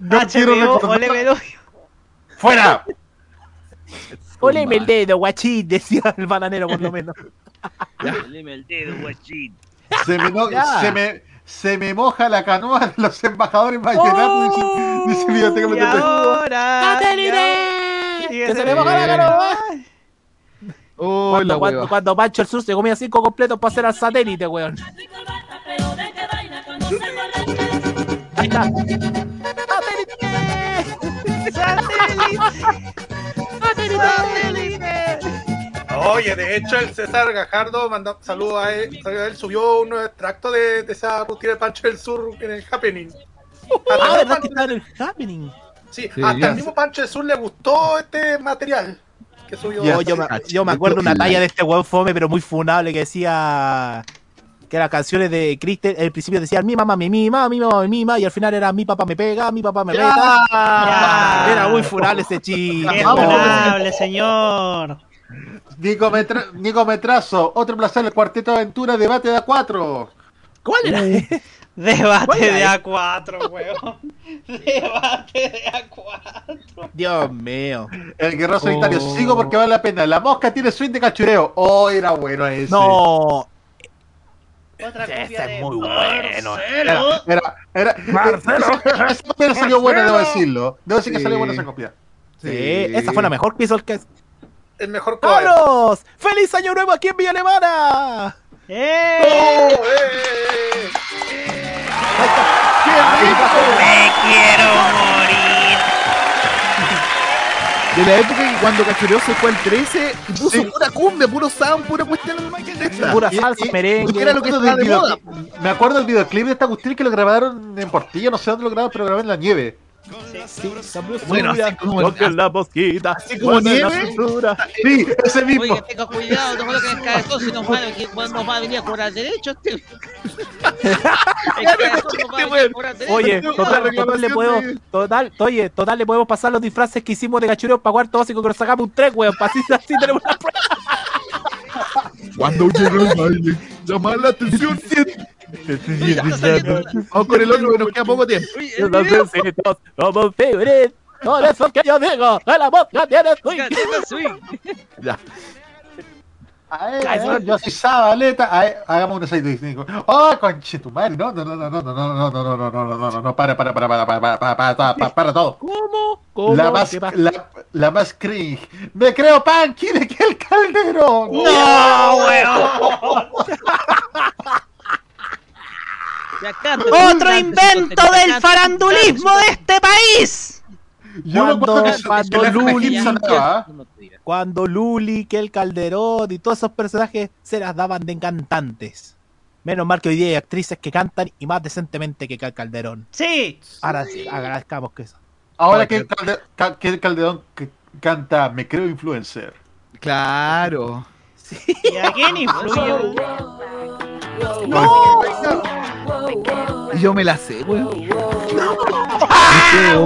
No HBO, ole, Melodio. ¡Fuera! Oleme el dedo, guachín, decía el bananero por lo menos. Oleme el dedo, guachín. Se me, no- se me, se me moja la canoa de los embajadores vallenatos. dice- dice Biblioteca Y ahora. ¡Satélite! y ¡Que se le baja la canoa! Oh, Cuando, la cuando, cuando Pancho el Sur se comía cinco completos para hacer al satélite, weón. Ahí está. Oye, de hecho, el César Gajardo mandó saludos a él, saludos a él, subió un extracto de, de esa rutina de Pancho del Sur en el Happening. Hasta Ah, el ¿verdad mismo que está en el happening? Sí, Sí, hasta ya. el mismo Pancho del Sur le gustó este material que subió. Oh, yo, me, yo me acuerdo una talla de este weón fome, pero muy funable, que decía que eran canciones de Kristen. Al principio decían mi mamá me mima, mi mamá me mima, y al final era mi papá me pega, mi papá me pega. Ya. Era muy funable ese chiste. Qué funable, señor. Nico, Metra- Nico Metrazo, otro placer, el cuarteto de aventura, debate de A4. ¿Cuál era? Debate ¿Cuál de era? A4, weón. Debate de A4. Dios mío. El guerrero solitario, Oh. sigo porque vale la pena. La mosca tiene swing de cachureo. Oh, era bueno ese. No, Otra copia es de muy bueno. Era, era, era, Marcelo. Esa copia salió buena, debo decirlo. Debo decir que Sí. salió buena esa copia. Sí, esa fue la mejor que hizo el que. El mejor cover. ¡Vámonos! ¡Feliz Año Nuevo aquí en Villa Alemana! ¡Eh! ¡Oh, eh, eh, eh! ¡Me quiero morir! De la época que cuando Cachureo se fue al 13 y puso pura cumbia, puro sound, pura cuestión de. Pura Y- salsa, y- merengue. porque era lo que Me estaba acuerdo de moda. Me acuerdo del videoclip de esta cuestión que lo grabaron en Portillo, no sé dónde lo grabaron, pero lo grabaron en la nieve. Bueno, así como- Toque la mosquita. así como la nieve. Sí, ese mismo. Oye, tenga cuidado, no creo que el cabezón si nos va, a- nos va a venir a cobrar derecho este. [LAUGHS] El cabezón nos va a venir a cobrar derecho. Oye, No, total, la total le de- total, oye, total le podemos pasar los disfraces que hicimos de cachureo para cuarto básico que nos sacamos un 3, weón, para así, [LAUGHS] así tenemos una prueba. Cuando llega el baile, llama la atención. [LAUGHS] Vamos con el otro que nos queda poco tiempo. Los besitos, como figurín, por eso que yo digo, que la boca tiene swing. Tiene swing. Ya. A ver, a ver, yo soy Zabaleta. A ver, hagamos una 6 Oh, conche tu madre. No, no, no, no, no, no, no, no, no, no, no, no, no, no, no, para, para, para, para, para, para, para, para, para, para, para todo. ¿Cómo? ¿Cómo? La más, la, la más cringe. Me creo Panky de que el Calderón. ¡No, weón! ¡Otro invento del farandulismo de este país! Yo me acuerdo que, Cuando- cuando Luli. ¿ah? Cuando Luli, que el Calderón y todos esos personajes se las daban de cantantes. Menos mal que hoy día hay actrices que cantan y más decentemente que el Calderón. Sí. Ahora sí, agradezcamos que eso. Ahora el, que el Calderón que canta Me creo influencer. Claro. ¿Y a quién influye? [LAUGHS] Y yo me la sé, weón.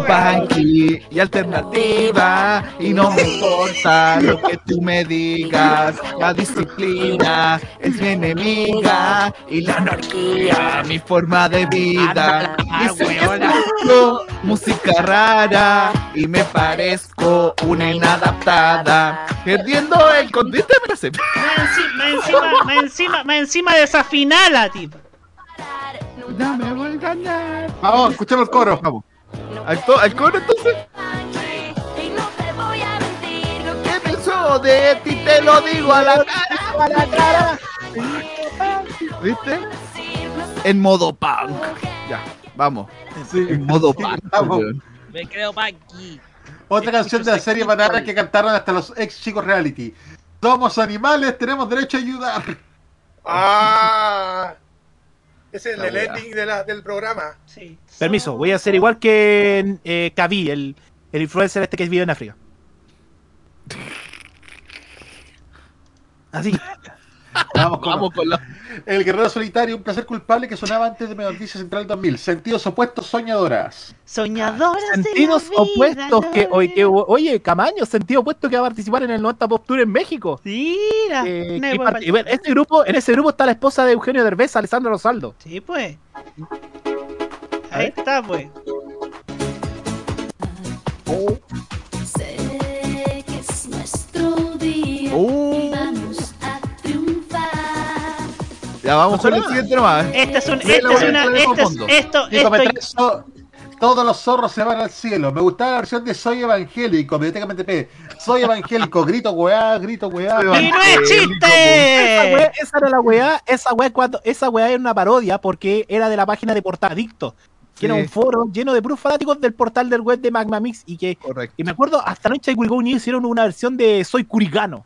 Punky y alternativa y no me importa lo que tú me digas. La disciplina es mi enemiga y la anarquía mi forma de vida. Escucho música rara y me parezco una inadaptada. Perdiendo el contexto me la sé. Me encima, me encima, me encima desafinar la tipa. Ya me voy a. Vamos, escuchemos el coro. Vamos. ¿Al, to- al coro entonces? de ti, te lo digo a la cara. A la cara. ¿Viste? En modo punk. Ya, vamos. En modo punk. Vamos. Me creo Panky. Otra canción de la serie Banana que cantaron hasta los ex chicos reality. Somos animales, tenemos derecho a ayudar. Ah, ese es el ending de la- del programa. Sí. Permiso, voy a hacer igual que eh, Kavi, el, el influencer este que vive en África. Así. [LAUGHS] Vamos con, Vamos con la. El Guerrero Solitario, un placer culpable que sonaba antes de Noticia Central 2000. Sentidos opuestos, soñadoras. Soñadoras Sentidos de la vida, opuestos la que, oye, que- oye, Camaño, sentido opuesto que va a participar en el 90 Pop Tour en México. Mira. Eh, no part- bueno, este grupo, en ese grupo está la esposa de Eugenio Derbez, Alessandra Rosaldo. Sí, pues. Ahí está, pues. Sé que es nuestro día Uh. Ya vamos con el siguiente nomás. ¿eh? Este es un, Sí, este la es una, traer esto es, esto, esto, todos los zorros se van al cielo. Me gustaba la versión de Soy Evangélico, MTP. Soy Evangélico, [LAUGHS] grito weá, grito weá. y no es Esa, chiste. weá- esa era la weá, esa weá cuando, esa weá era una parodia porque era de la página de Portadicto, que era un foro lleno de puros fanáticos del portal del web de Magma Mix y que Correcto. y me acuerdo hasta noche de Will Go New hicieron una versión de Soy Curigano.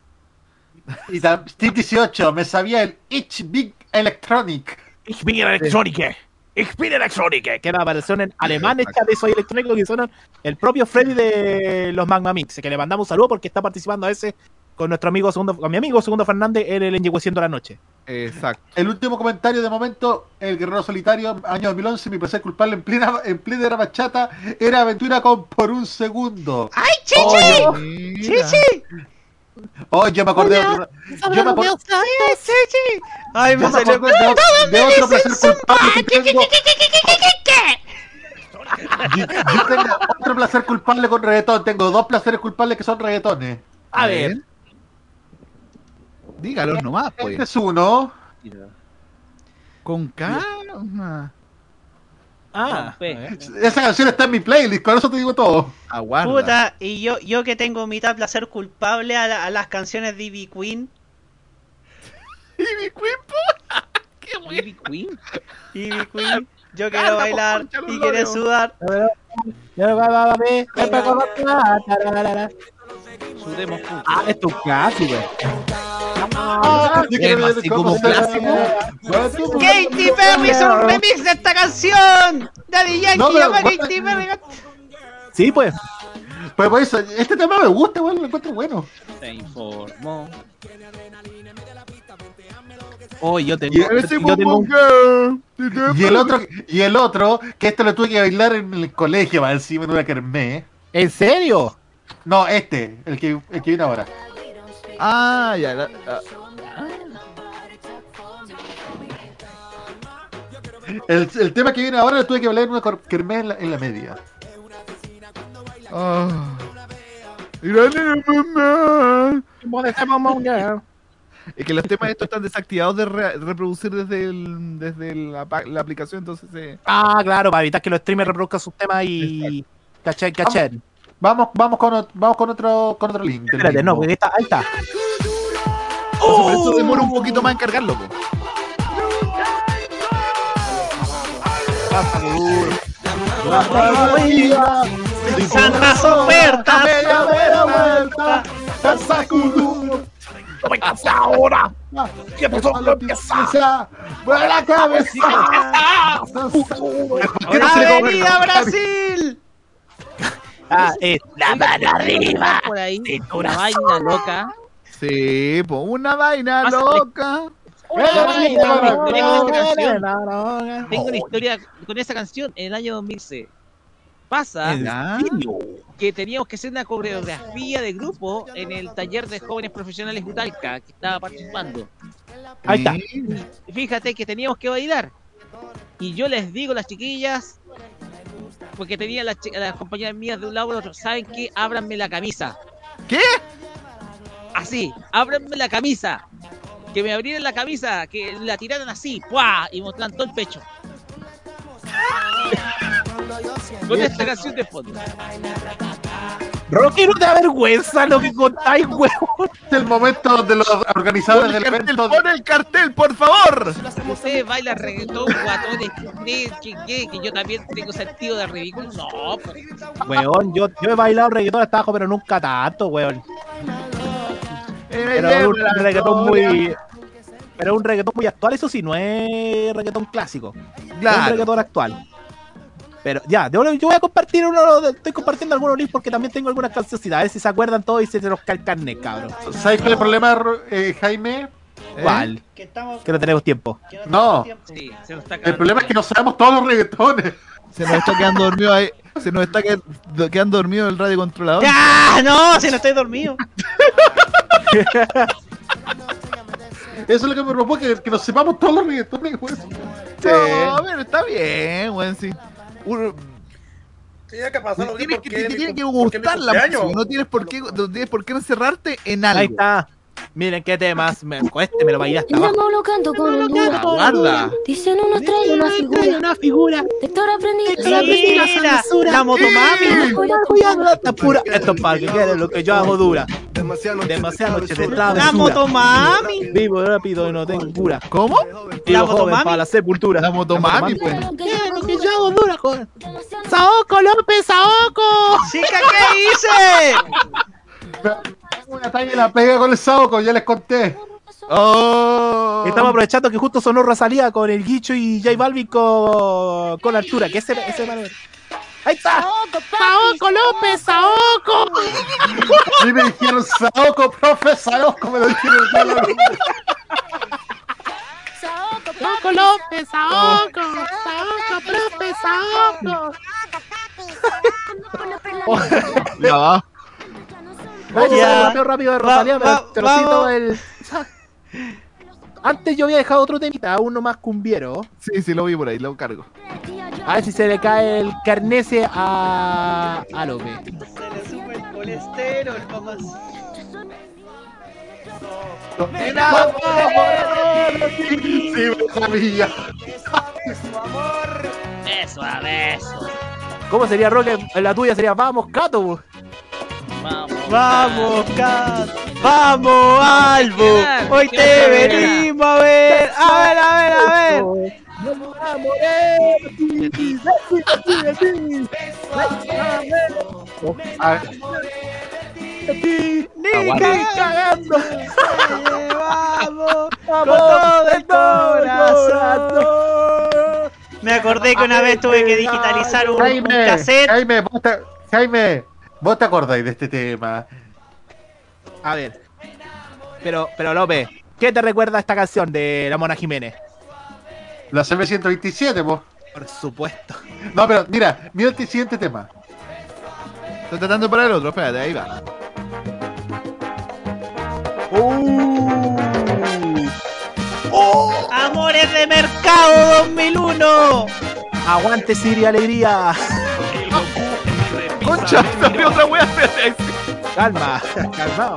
Y tam- Steve 18, me sabía el Itch Big Electronic. Ich bin Electronic. Ich bin Electronic. Que era la versión en alemán hecha de Soy Electrónico que son el propio Freddy de los Magma Mix. Que le mandamos un saludo porque está participando a ese con nuestro amigo segundo, con mi amigo Segundo Fernández en el Enyegueciendo la Noche. Exacto. El último comentario de momento, El Guerrero Solitario, año 2011, mi placer culpable en plena, en plena bachata era aventura con Por un Segundo. ¡Ay, chichi! Mira. ¡Chichi! Oh, yo me acordé de otro, yo me acordé. ¡Ay, me me salió! acordé de, otro- de otro placer culpable que tengo. Yo, yo tengo otro placer culpable con reggaetón. Tengo dos placeres culpables que son reggaetones. A ver. Dígalos nomás, pues. Este es uno. Con calma. Ah. Esa canción está en mi playlist, con eso te digo todo. Aguarda. Puta, y yo, yo que tengo mitad placer culpable a, la- a las canciones de Ivy Queen. [LAUGHS] Ivy [LAUGHS] Queen, Ivy Queen. Ivy Queen. Yo quiero bailar y lorios. sudar. Sudemos. Ah, esto es casi, güey. La- clásico. Katy Perry hizo un remix de esta canción. Daddy Yankee llama Katy Perry. Sí, pues. Pues, pues, este tema me gusta, bueno, lo encuentro bueno. Se informó. Oh, yo tengo, Y ese yo tengo un- Y [LAUGHS] el otro, y el otro, que este lo tuve que bailar en el colegio, va encima en una kermés. ¿En serio? No, este, el que, el que viene ahora. Ah, ya. la- ah. El, el tema que viene ahora lo tuve que bailar en una kermés en la, en la media. Ah. Es que los temas estos están desactivados de re- reproducir desde, el, desde la, la aplicación, entonces eh, Ah, claro, para evitar que los streamers reproduzcan sus temas y. ¿Cachai? ¿Cachai? Vamos, vamos con, vamos con otro, con otro link. Espérate, no, porque está, ahí está. entonces por eso demora un poquito más en cargarlo. po. Santas ofertas. Ahora! ¿Qué pasó? Empieza. ¡Mueve la cabeza! ¿Por qué no le come ¡Avenida Brasil! Ah, es la mano arriba. Por ahí, una vaina loca. Sí, po, una vaina loca. Una vaina loca. Tengo una canción. canción. Tengo una historia con esa canción en el año 2006. Pasa Ya. que teníamos que hacer una coreografía de grupo en el taller de jóvenes profesionales Utalca que estaba participando. Ahí está. Y Fíjate que teníamos que bailar. Y yo les digo a las chiquillas, porque tenía las, compañeras mías de un lado y del otro, ¿saben qué? Ábranme la camisa. ¿Qué? Así, ábranme la camisa. Que me abrieran la camisa, que la tiraran así, ¡puah! Y mostraran todo el pecho. [LAUGHS] Con esta canción de fondo. Rocky, no te da vergüenza lo que contáis, huevón. Es el momento donde los organizadores del evento. ¡Pon el cartel, por favor! Ustedes bailan reggaetón, guatones, ¿qué creen que, que, que yo también tengo sentido de ridículo? No, pues. Weón, yo, yo he bailado reggaetón hasta abajo, pero nunca tanto, weón. Pero es un reggaetón muy. Pero es un reggaetón muy actual, eso sí, no es reggaetón clásico. Es Claro. un reggaetón actual. Pero ya, de- yo voy a compartir uno, de- estoy compartiendo algunos links porque también tengo algunas canciones, a ver si se acuerdan todos y se los carnet, cabrón. ¿Sabes cuál es el problema, Ro- eh, Jaime? ¿Cuál? Que estamos. Que no tenemos tiempo. No, Sí, se nos está el problema es que no sabemos todos los reggaetones. Se nos está quedando dormido ahí. Se nos está que- quedando dormido el radio controlador. ¡Ya! ¡No! Si no estoy dormido. Eso es lo que me preocupa, que, que nos sepamos todos los reggaetones, güey. No, a ver, está bien, weón, sí. Uno- Tiene que pasar lo tienes que, te tiene que gustar la música, no tienes por qué, no tienes por qué encerrarte en algo. Ahí está. Miren qué temas. Me, con este me lo bailé hasta El abajo. lo canto con Honduras. Guarda. Dicen una estrella, una figura. Una figura. Lector aprendiz, Mira, la motomami. Está pura. Esto es para que quede lo que yo hago dura. Demasiadas noches de La travesura. motomami. Vivo rápido y no tengo cura. ¿Cómo? La motomami. para la sepultura. La motomami, pues. Lo que yo hago dura, joder. Saoco López, Saoco. Chica, ¿qué hice? [LAUGHS] Una talla y la pega con el saoco, ya les conté. Oh. Estamos aprovechando que justo sonó Rosalía con el Guicho y J Balvin con, con Artura, que ese, ese. Ahí está. Saoco López, Saoco. [LAUGHS] A mí me dijeron saoco, profe, saoco, me lo dijeron días. Saoco López, Saoco. Saoco, profe, Saoco. [LAUGHS] Ya va. Vamos Ya. a rápido, rápido de Rosalía, Va- pero, va- pero cito vamos. el. [LAUGHS] Antes yo había dejado otro temita, uno más cumbiero. Sí, sí, lo vi por ahí, lo cargo. A ver si se le cae el carnese a, a López. Se le sube el colesterol, papás. Sí, me sabía. Beso a beso. ¿Cómo sería Roque? La tuya sería Vamos, Cato. Vamos. Vamos, Cat. Vamos, Albo. Hoy te venimos a ver. A ver, a ver, a ver. A Ni cagando. Vamos, con todo el corazón. Me acordé que una vez tuve que digitalizar un, cassette. Jaime, Jaime, vos te acordáis de este tema. A ver. Pero, pero López, ¿qué te recuerda esta canción de la Mona Jiménez? La CB127, vos. Por supuesto. No, pero mira, mira el siguiente tema. Estoy tratando de poner el otro, espérate, ahí va. Amores de Mercado 2001. Aguante Siria Alegría. [LAUGHS] [LAUGHS] Concha, salió [LAUGHS] otra wea. Calma, [LAUGHS] calmado.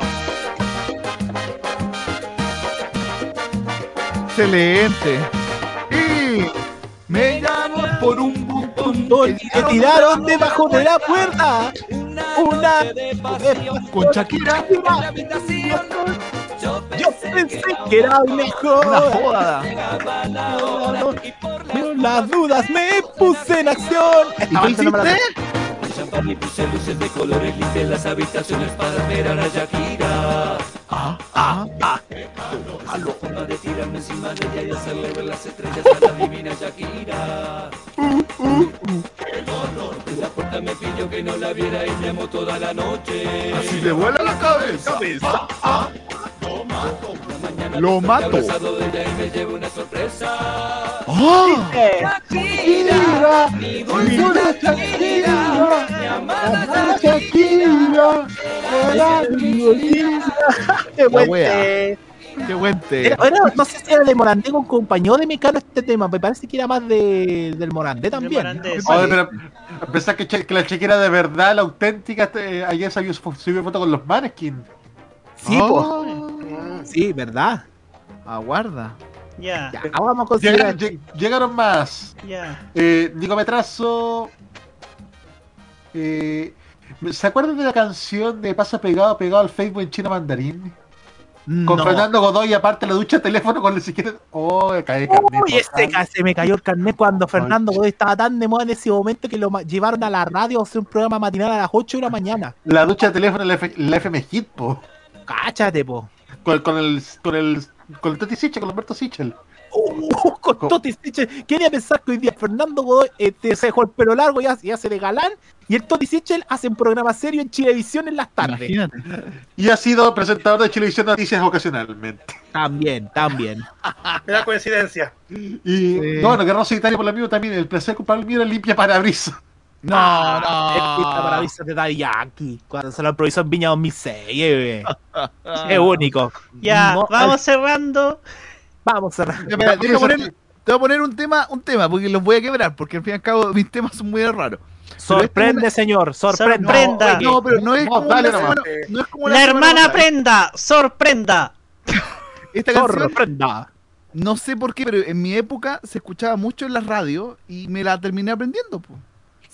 Excelente. Y me llamo por un botón Que tiraron debajo de la puerta. Una con Shakira. Yo pensé que era mejor. Una joda. Pero las dudas me puse en acción. ¿Y qué hiciste? Champán y puse luces de colores, limpié las habitaciones para ver a la Shakira. Ah, ah, ah. Aló. Forma de tirarme encima de ella y hacerle ver las estrellas a la divina Shakira. En la puerta me pidió que no la viera y me amó toda la noche. Así te vuela la cabeza. Ah, Lo mato. Una sorpresa. ¡Ah! Shakira, mi dulzura Shakira, mi amada Shakira, [LAUGHS] Qué buen té. Qué buen té. Era- era- no sé si era de Morandé con compañía o de Mecano este tema. Me parece que era más de, del Morandé también. Pensás que, la Shakira de verdad, la auténtica, eh, ayer subió, subió foto con los Maneskin. Sí, Oh. Sí, verdad. Aguarda. Ya, Ya, vamos a considerar. Llegaron, lleg- llegaron más. ya. Eh, Nico Metrazo. Eh, ¿Se acuerdan de la canción de Pasa pegado, pegado al Facebook en Chino Mandarín? Con No. Fernando Godoy, aparte la ducha de teléfono con el siquiera. Oh, cae carnet. Uy, este se me cayó el carnet cuando Fernando Godoy estaba tan de moda en ese momento que lo llevaron a la radio a hacer un programa matinal a las 8 de la mañana. La ducha de teléfono en la, F- la FM Hit, po. Cáchate, po. Con, con el. Con el. Con el Toti Sichel, con Humberto Sichel. Uh, con Toti Sichel. Quería pensar que hoy día Fernando Godoy este, se dejó el pelo largo y hace, y hace de galán. Y el Toti Sichel hace un programa serio en Chilevisión en las tardes. Y ha sido presentador de Chilevisión Noticias ocasionalmente. También, también. [LAUGHS] Mira coincidencia. Y no, bueno, Guerrero Solitario por lo mismo también. El placer culpable mío era limpia parabrisas. No, no. Es pista para avisar de Daddy Yankee. Cuando se lo improvisó en Viña 2006. eh. [LAUGHS] Es único. Ya, No, vamos cerrando. Vamos cerrando. Ya, te, voy a poner, te voy a poner un tema, un tema, porque los voy a quebrar, porque al fin y al cabo mis temas son muy raros. Sorprende, señor, sorprende. Sorprenda. No, pero no es No, como dale la nomás. semana- no es como La semana hermana prenda, sorprenda. [LAUGHS] Esta canción, Sorprenda. no sé por qué, pero en mi época se escuchaba mucho en las radios y me la terminé aprendiendo. po.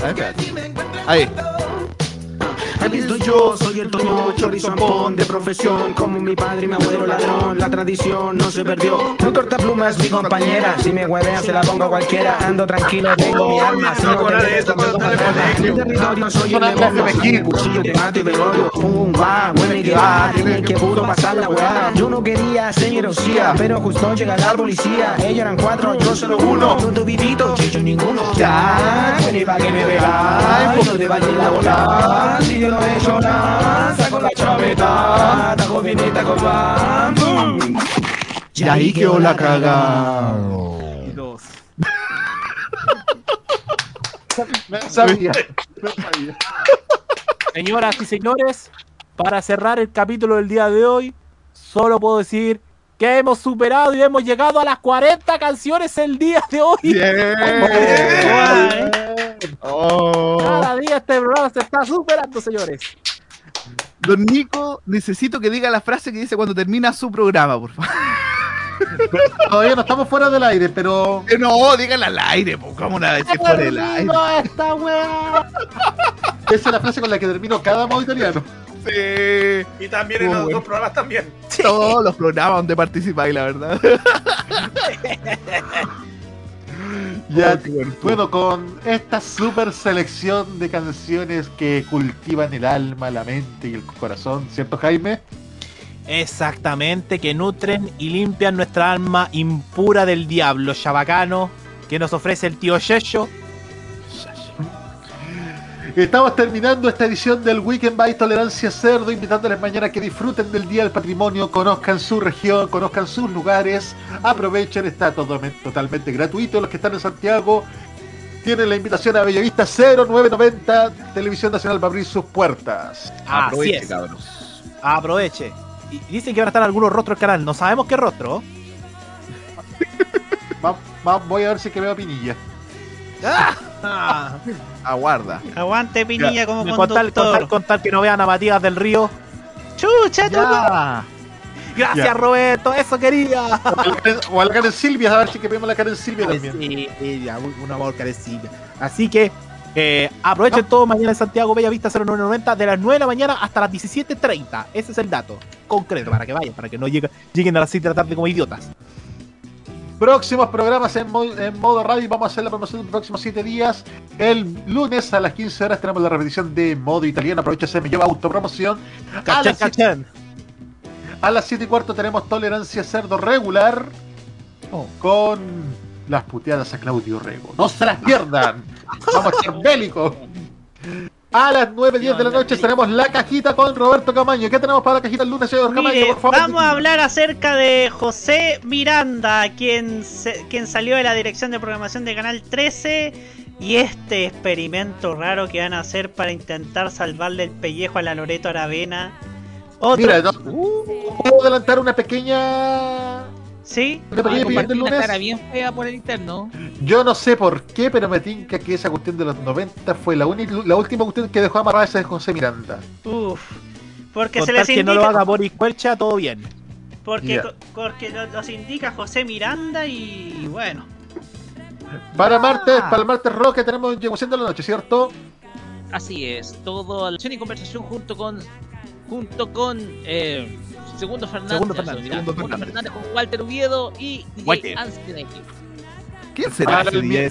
sabía, pues. Ahí. He visto yo, soy el Toño Chorizambón de profesión. Como mi padre y mi abuelo ladrón, la tradición no se perdió. No corta plumas mi compañera, si me huevean se la pongo a cualquiera. Ando tranquilo, tengo mi arma, si no te me. En mi territorio soy el demonio, cuchillo te mato y te odio. Pum, va, huele que va, tienen que puto pasar la weá. Yo no quería ser Rocía, pero justo llega la policía. Ellos eran cuatro, yo solo uno, no tu vivito, chicho ninguno. Ya, ven pa' que me veas, no te vayas la bola yo no he hecho nada, saco la chaveta Taco bien y taco bam, boom. Y ahí quedó la caga. Me sabía. Me [LAUGHS] sabía. Señoras y señores, para cerrar el capítulo del día de hoy, solo puedo decir que hemos superado y hemos llegado a las 40 canciones el día de hoy. Oh. Cada día este programa se está superando, señores. Don Nico, necesito que diga la frase que dice cuando termina su programa, por favor. Todavía no estamos fuera del aire, pero. Eh, No, dígala al aire, po, ¿cómo una vez fuera del aire? esta weá! [LAUGHS] Esa es la frase con la que termino cada modo italiano. Sí. Y también en los bueno. dos programas también. Todos los programas donde participáis, la verdad. [LAUGHS] [LAUGHS] Ya, bueno, con esta super selección de canciones que cultivan el alma, la mente y el corazón, ¿cierto, Jaime? Exactamente, que nutren y limpian nuestra alma impura del diablo chabacano que nos ofrece el tío Yesho. Estamos terminando esta edición del Weekend by Tolerancia Cerdo, invitándoles mañana a que disfruten del Día del Patrimonio, conozcan su región, conozcan sus lugares, aprovechen, está todo- totalmente gratuito. Los que están en Santiago tienen la invitación a Bellavista 0990, Televisión Nacional va a abrir sus puertas. Así Aproveche, es. cabros. Aproveche. Y dicen que van a estar algunos rostros del canal, no sabemos qué rostro. [LAUGHS] Va- va- voy a ver si que veo a Pinilla. Ah, [LAUGHS] Aguarda. Aguante Pinilla como con tal, con, conductor. tal, con tal que no vean a Matías del Río. Chucha, Ya. Gracias Ya. Roberto, eso quería. O a la Karen Silvia, a ver si que vemos a la Karen Silvia también. Sí, ya, un amor carecilla. Así que eh, aprovechen todo mañana en Santiago Bella Vista 0990 de las 9 de la mañana hasta las 17.30. Ese es el dato concreto para que vayan, para que no lleguen, lleguen a las 7 de la tarde como idiotas. Próximos programas en, mo- en modo radio. Vamos a hacer la promoción de los próximos 7 días. El lunes a las 15 horas tenemos la repetición de modo italiano. Aprovecha, se me lleva autopromoción. A Cachán, las, siete- cachán. a las 7 y cuarto tenemos tolerancia cerdo regular Oh. con las puteadas a Claudio Rego. No se las pierdan. [LAUGHS] Vamos a estar bélicos. A las 9, 10 de la noche tenemos la cajita con Roberto Camaño. ¿Qué tenemos para la cajita el lunes, señor Camaño? Mire, por favor? vamos a hablar acerca de José Miranda, quien, se- quien salió de la dirección de programación de Canal 13 Y este experimento raro que van a hacer para intentar salvarle el pellejo a la Loreto Aravena. Otro... Mira, no- ¿puedo adelantar una pequeña. Sí, Una pequeña opinión del una lunes? cara bien fea por el interno. Yo no sé por qué, pero me tinca que esa cuestión de los 90 fue la, la última cuestión que dejó amarrada esa de José Miranda. Uf. Porque Con se tal les que indica. no lo haga Boris Cuelcha, todo bien. Porque, co- porque lo- los indica José Miranda y bueno. Para martes, para el martes rock tenemos Llegó siendo la noche, ¿cierto? Así es, todo la acción y conversación junto con junto con eh, Segundo Fernández, Segundo Fernández, mira, Segundo Fernández. Fernández con Walter Oviedo y DJ. Ansteneque. ¿Quién será Para ese el día?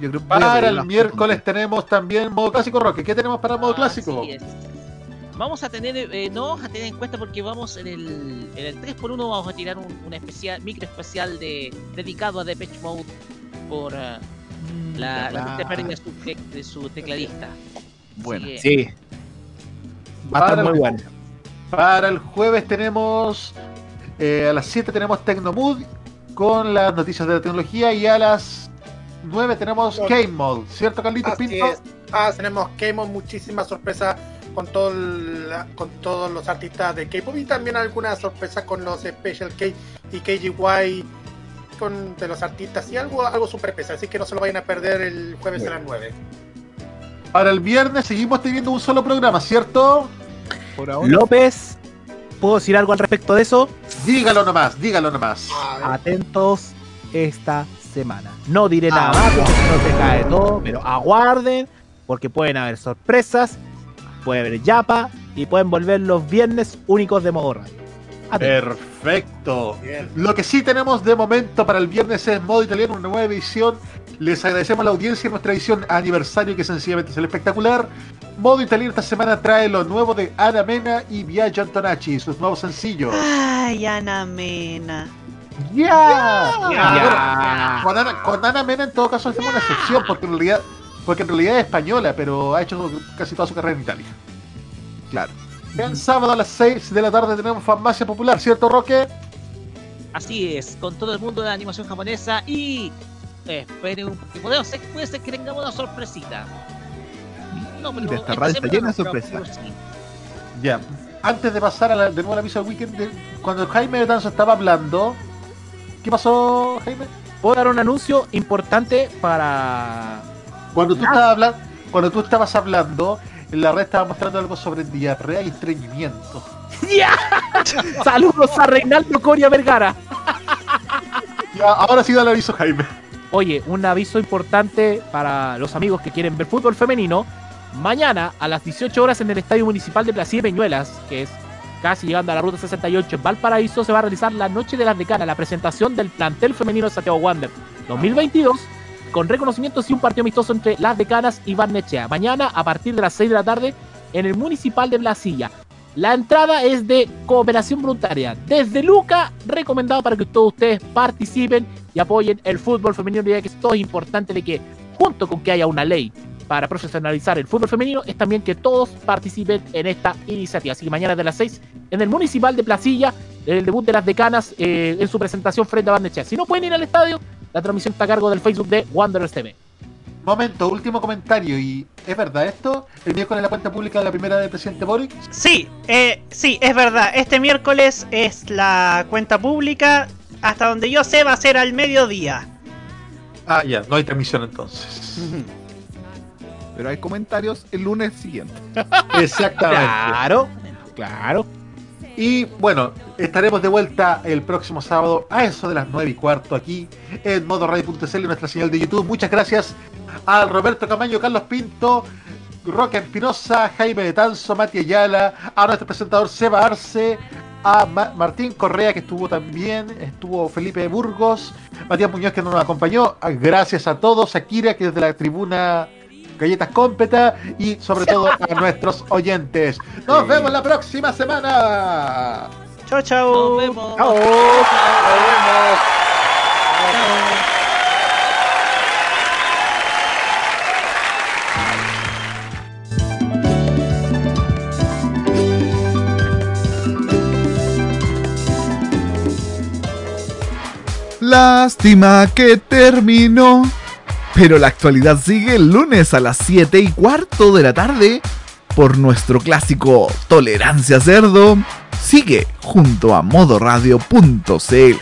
Yo creo Para el una miércoles tenemos también modo clásico rock. ¿Qué tenemos para modo clásico? Así es. Vamos a tener, eh, no vamos a tener en cuenta porque vamos en el, en el 3x1 vamos a tirar un, un especial, micro especial de, dedicado a Depeche Mode por eh, la, la triste pérdida de su, te- de su tecladista. Bueno, Sí. Va a estar muy bueno. Para el jueves tenemos. eh, a las 7 tenemos Tecnomood con las noticias de la tecnología y a las 9 tenemos Game Mode, ¿cierto, Carlitos Así Pinto? es. Ah, tenemos K-Mod, muchísimas sorpresas con, todo con todos los artistas de K-pop y también algunas sorpresas con los Special K y KGY con de los artistas y algo, algo super especial, así que no se lo vayan a perder el jueves a las 9. Para el viernes seguimos teniendo un solo programa, ¿cierto? Por ahora. López, ¿puedo decir algo al respecto de eso? Dígalo nomás, dígalo nomás. Atentos esta semana. No diré nada Ah. más porque no se cae todo, pero aguarden porque pueden haber sorpresas, puede haber yapa y pueden volver los viernes únicos de modo radio. Perfecto. Lo que sí tenemos de momento para el viernes es modo italiano, una nueva edición. Les agradecemos a la audiencia en nuestra edición aniversario, que sencillamente es el espectacular. Modo italiano esta semana trae lo nuevo de Ana Mena y Viaggio Antonacci, sus nuevos sencillos. Ay, Ana Mena. ¡Ya! Bueno, con, con Ana Mena en todo caso hacemos una excepción, porque en realidad, porque en realidad es española, pero ha hecho casi toda su carrera en Italia. Claro. El sábado a las 6 de la tarde tenemos Farmacia Popular, ¿cierto, Roque? Así es, con todo el mundo de la animación japonesa y eh, esperen un poquito. Podemos ser, puede ser que tengamos una sorpresita. No, pero esta esta radio está llena de sorpresas. sí. Ya. Antes de pasar a la, de nuevo al aviso del weekend, de- cuando Jaime Betanzo estaba hablando, ¿qué pasó, Jaime? Puedo dar un anuncio importante para. Cuando tú estabas hablando, cuando tú estabas hablando, en la red estaba mostrando algo sobre diarrea y estreñimiento. ¡Ya! [LAUGHS] Saludos a Reinaldo Coria Vergara. Ya, ahora sí da el aviso, Jaime. Oye, un aviso importante para los amigos que quieren ver fútbol femenino. Mañana a las 18 horas en el Estadio Municipal de de Peñuelas, que es casi llegando a la ruta 68 en Valparaíso, se va a realizar la Noche de las Decanas, la presentación del plantel femenino de Santiago Wander 2022, con reconocimientos y un partido amistoso entre las Decanas y Barnechea. Mañana a partir de las 6 de la tarde en el Municipal de Blasilla. La entrada es de cooperación voluntaria. Desde Luca, recomendado para que todos ustedes participen y apoyen el fútbol femenino, ya que esto es importante de que, junto con que haya una ley para profesionalizar el fútbol femenino, es también que todos participen en esta iniciativa. Así que mañana de las 6 en el Municipal de Placilla, el debut de las decanas eh, en su presentación frente a Barnechea. Si no pueden ir al estadio, la transmisión está a cargo del Facebook de Wanderers TV. Momento, último comentario. ¿Y es verdad esto? ¿El miércoles la cuenta pública de la primera del presidente Boric? Sí, eh, sí, es verdad. Este miércoles es la cuenta pública. Hasta donde yo sé va a ser al mediodía. Ah, ya, no hay transmisión entonces. Pero hay comentarios el lunes siguiente. Exactamente. Claro, claro. Y bueno, estaremos de vuelta el próximo sábado a eso de las 9 y cuarto aquí en modo radio.cl en nuestra señal de YouTube. Muchas gracias al Roberto Camaño, Carlos Pinto, Roque Espinosa, Jaime de Tanzo, Mati Ayala, a nuestro presentador Seba Arce, a Ma- Martín Correa que estuvo también, estuvo Felipe Burgos, Matías Muñoz que no nos acompañó. Gracias a todos, a Kira que desde la tribuna Galletas Cómpeta y sobre todo a [LAUGHS] nuestros oyentes. Nos vemos la próxima semana. Chao, chao. Nos vemos. Chao. Lástima que terminó, Pero la actualidad sigue el lunes a las 7 y cuarto de la tarde por nuestro clásico Tolerancia Cerdo. Sigue junto a modoradio.cl.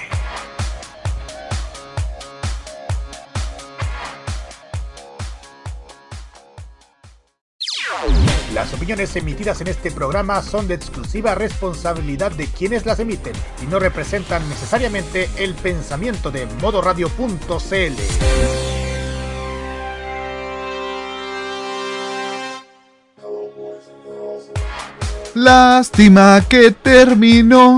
Las opiniones emitidas en este programa son de exclusiva responsabilidad de quienes las emiten y no representan necesariamente el pensamiento de modoradio.cl. Lástima que terminó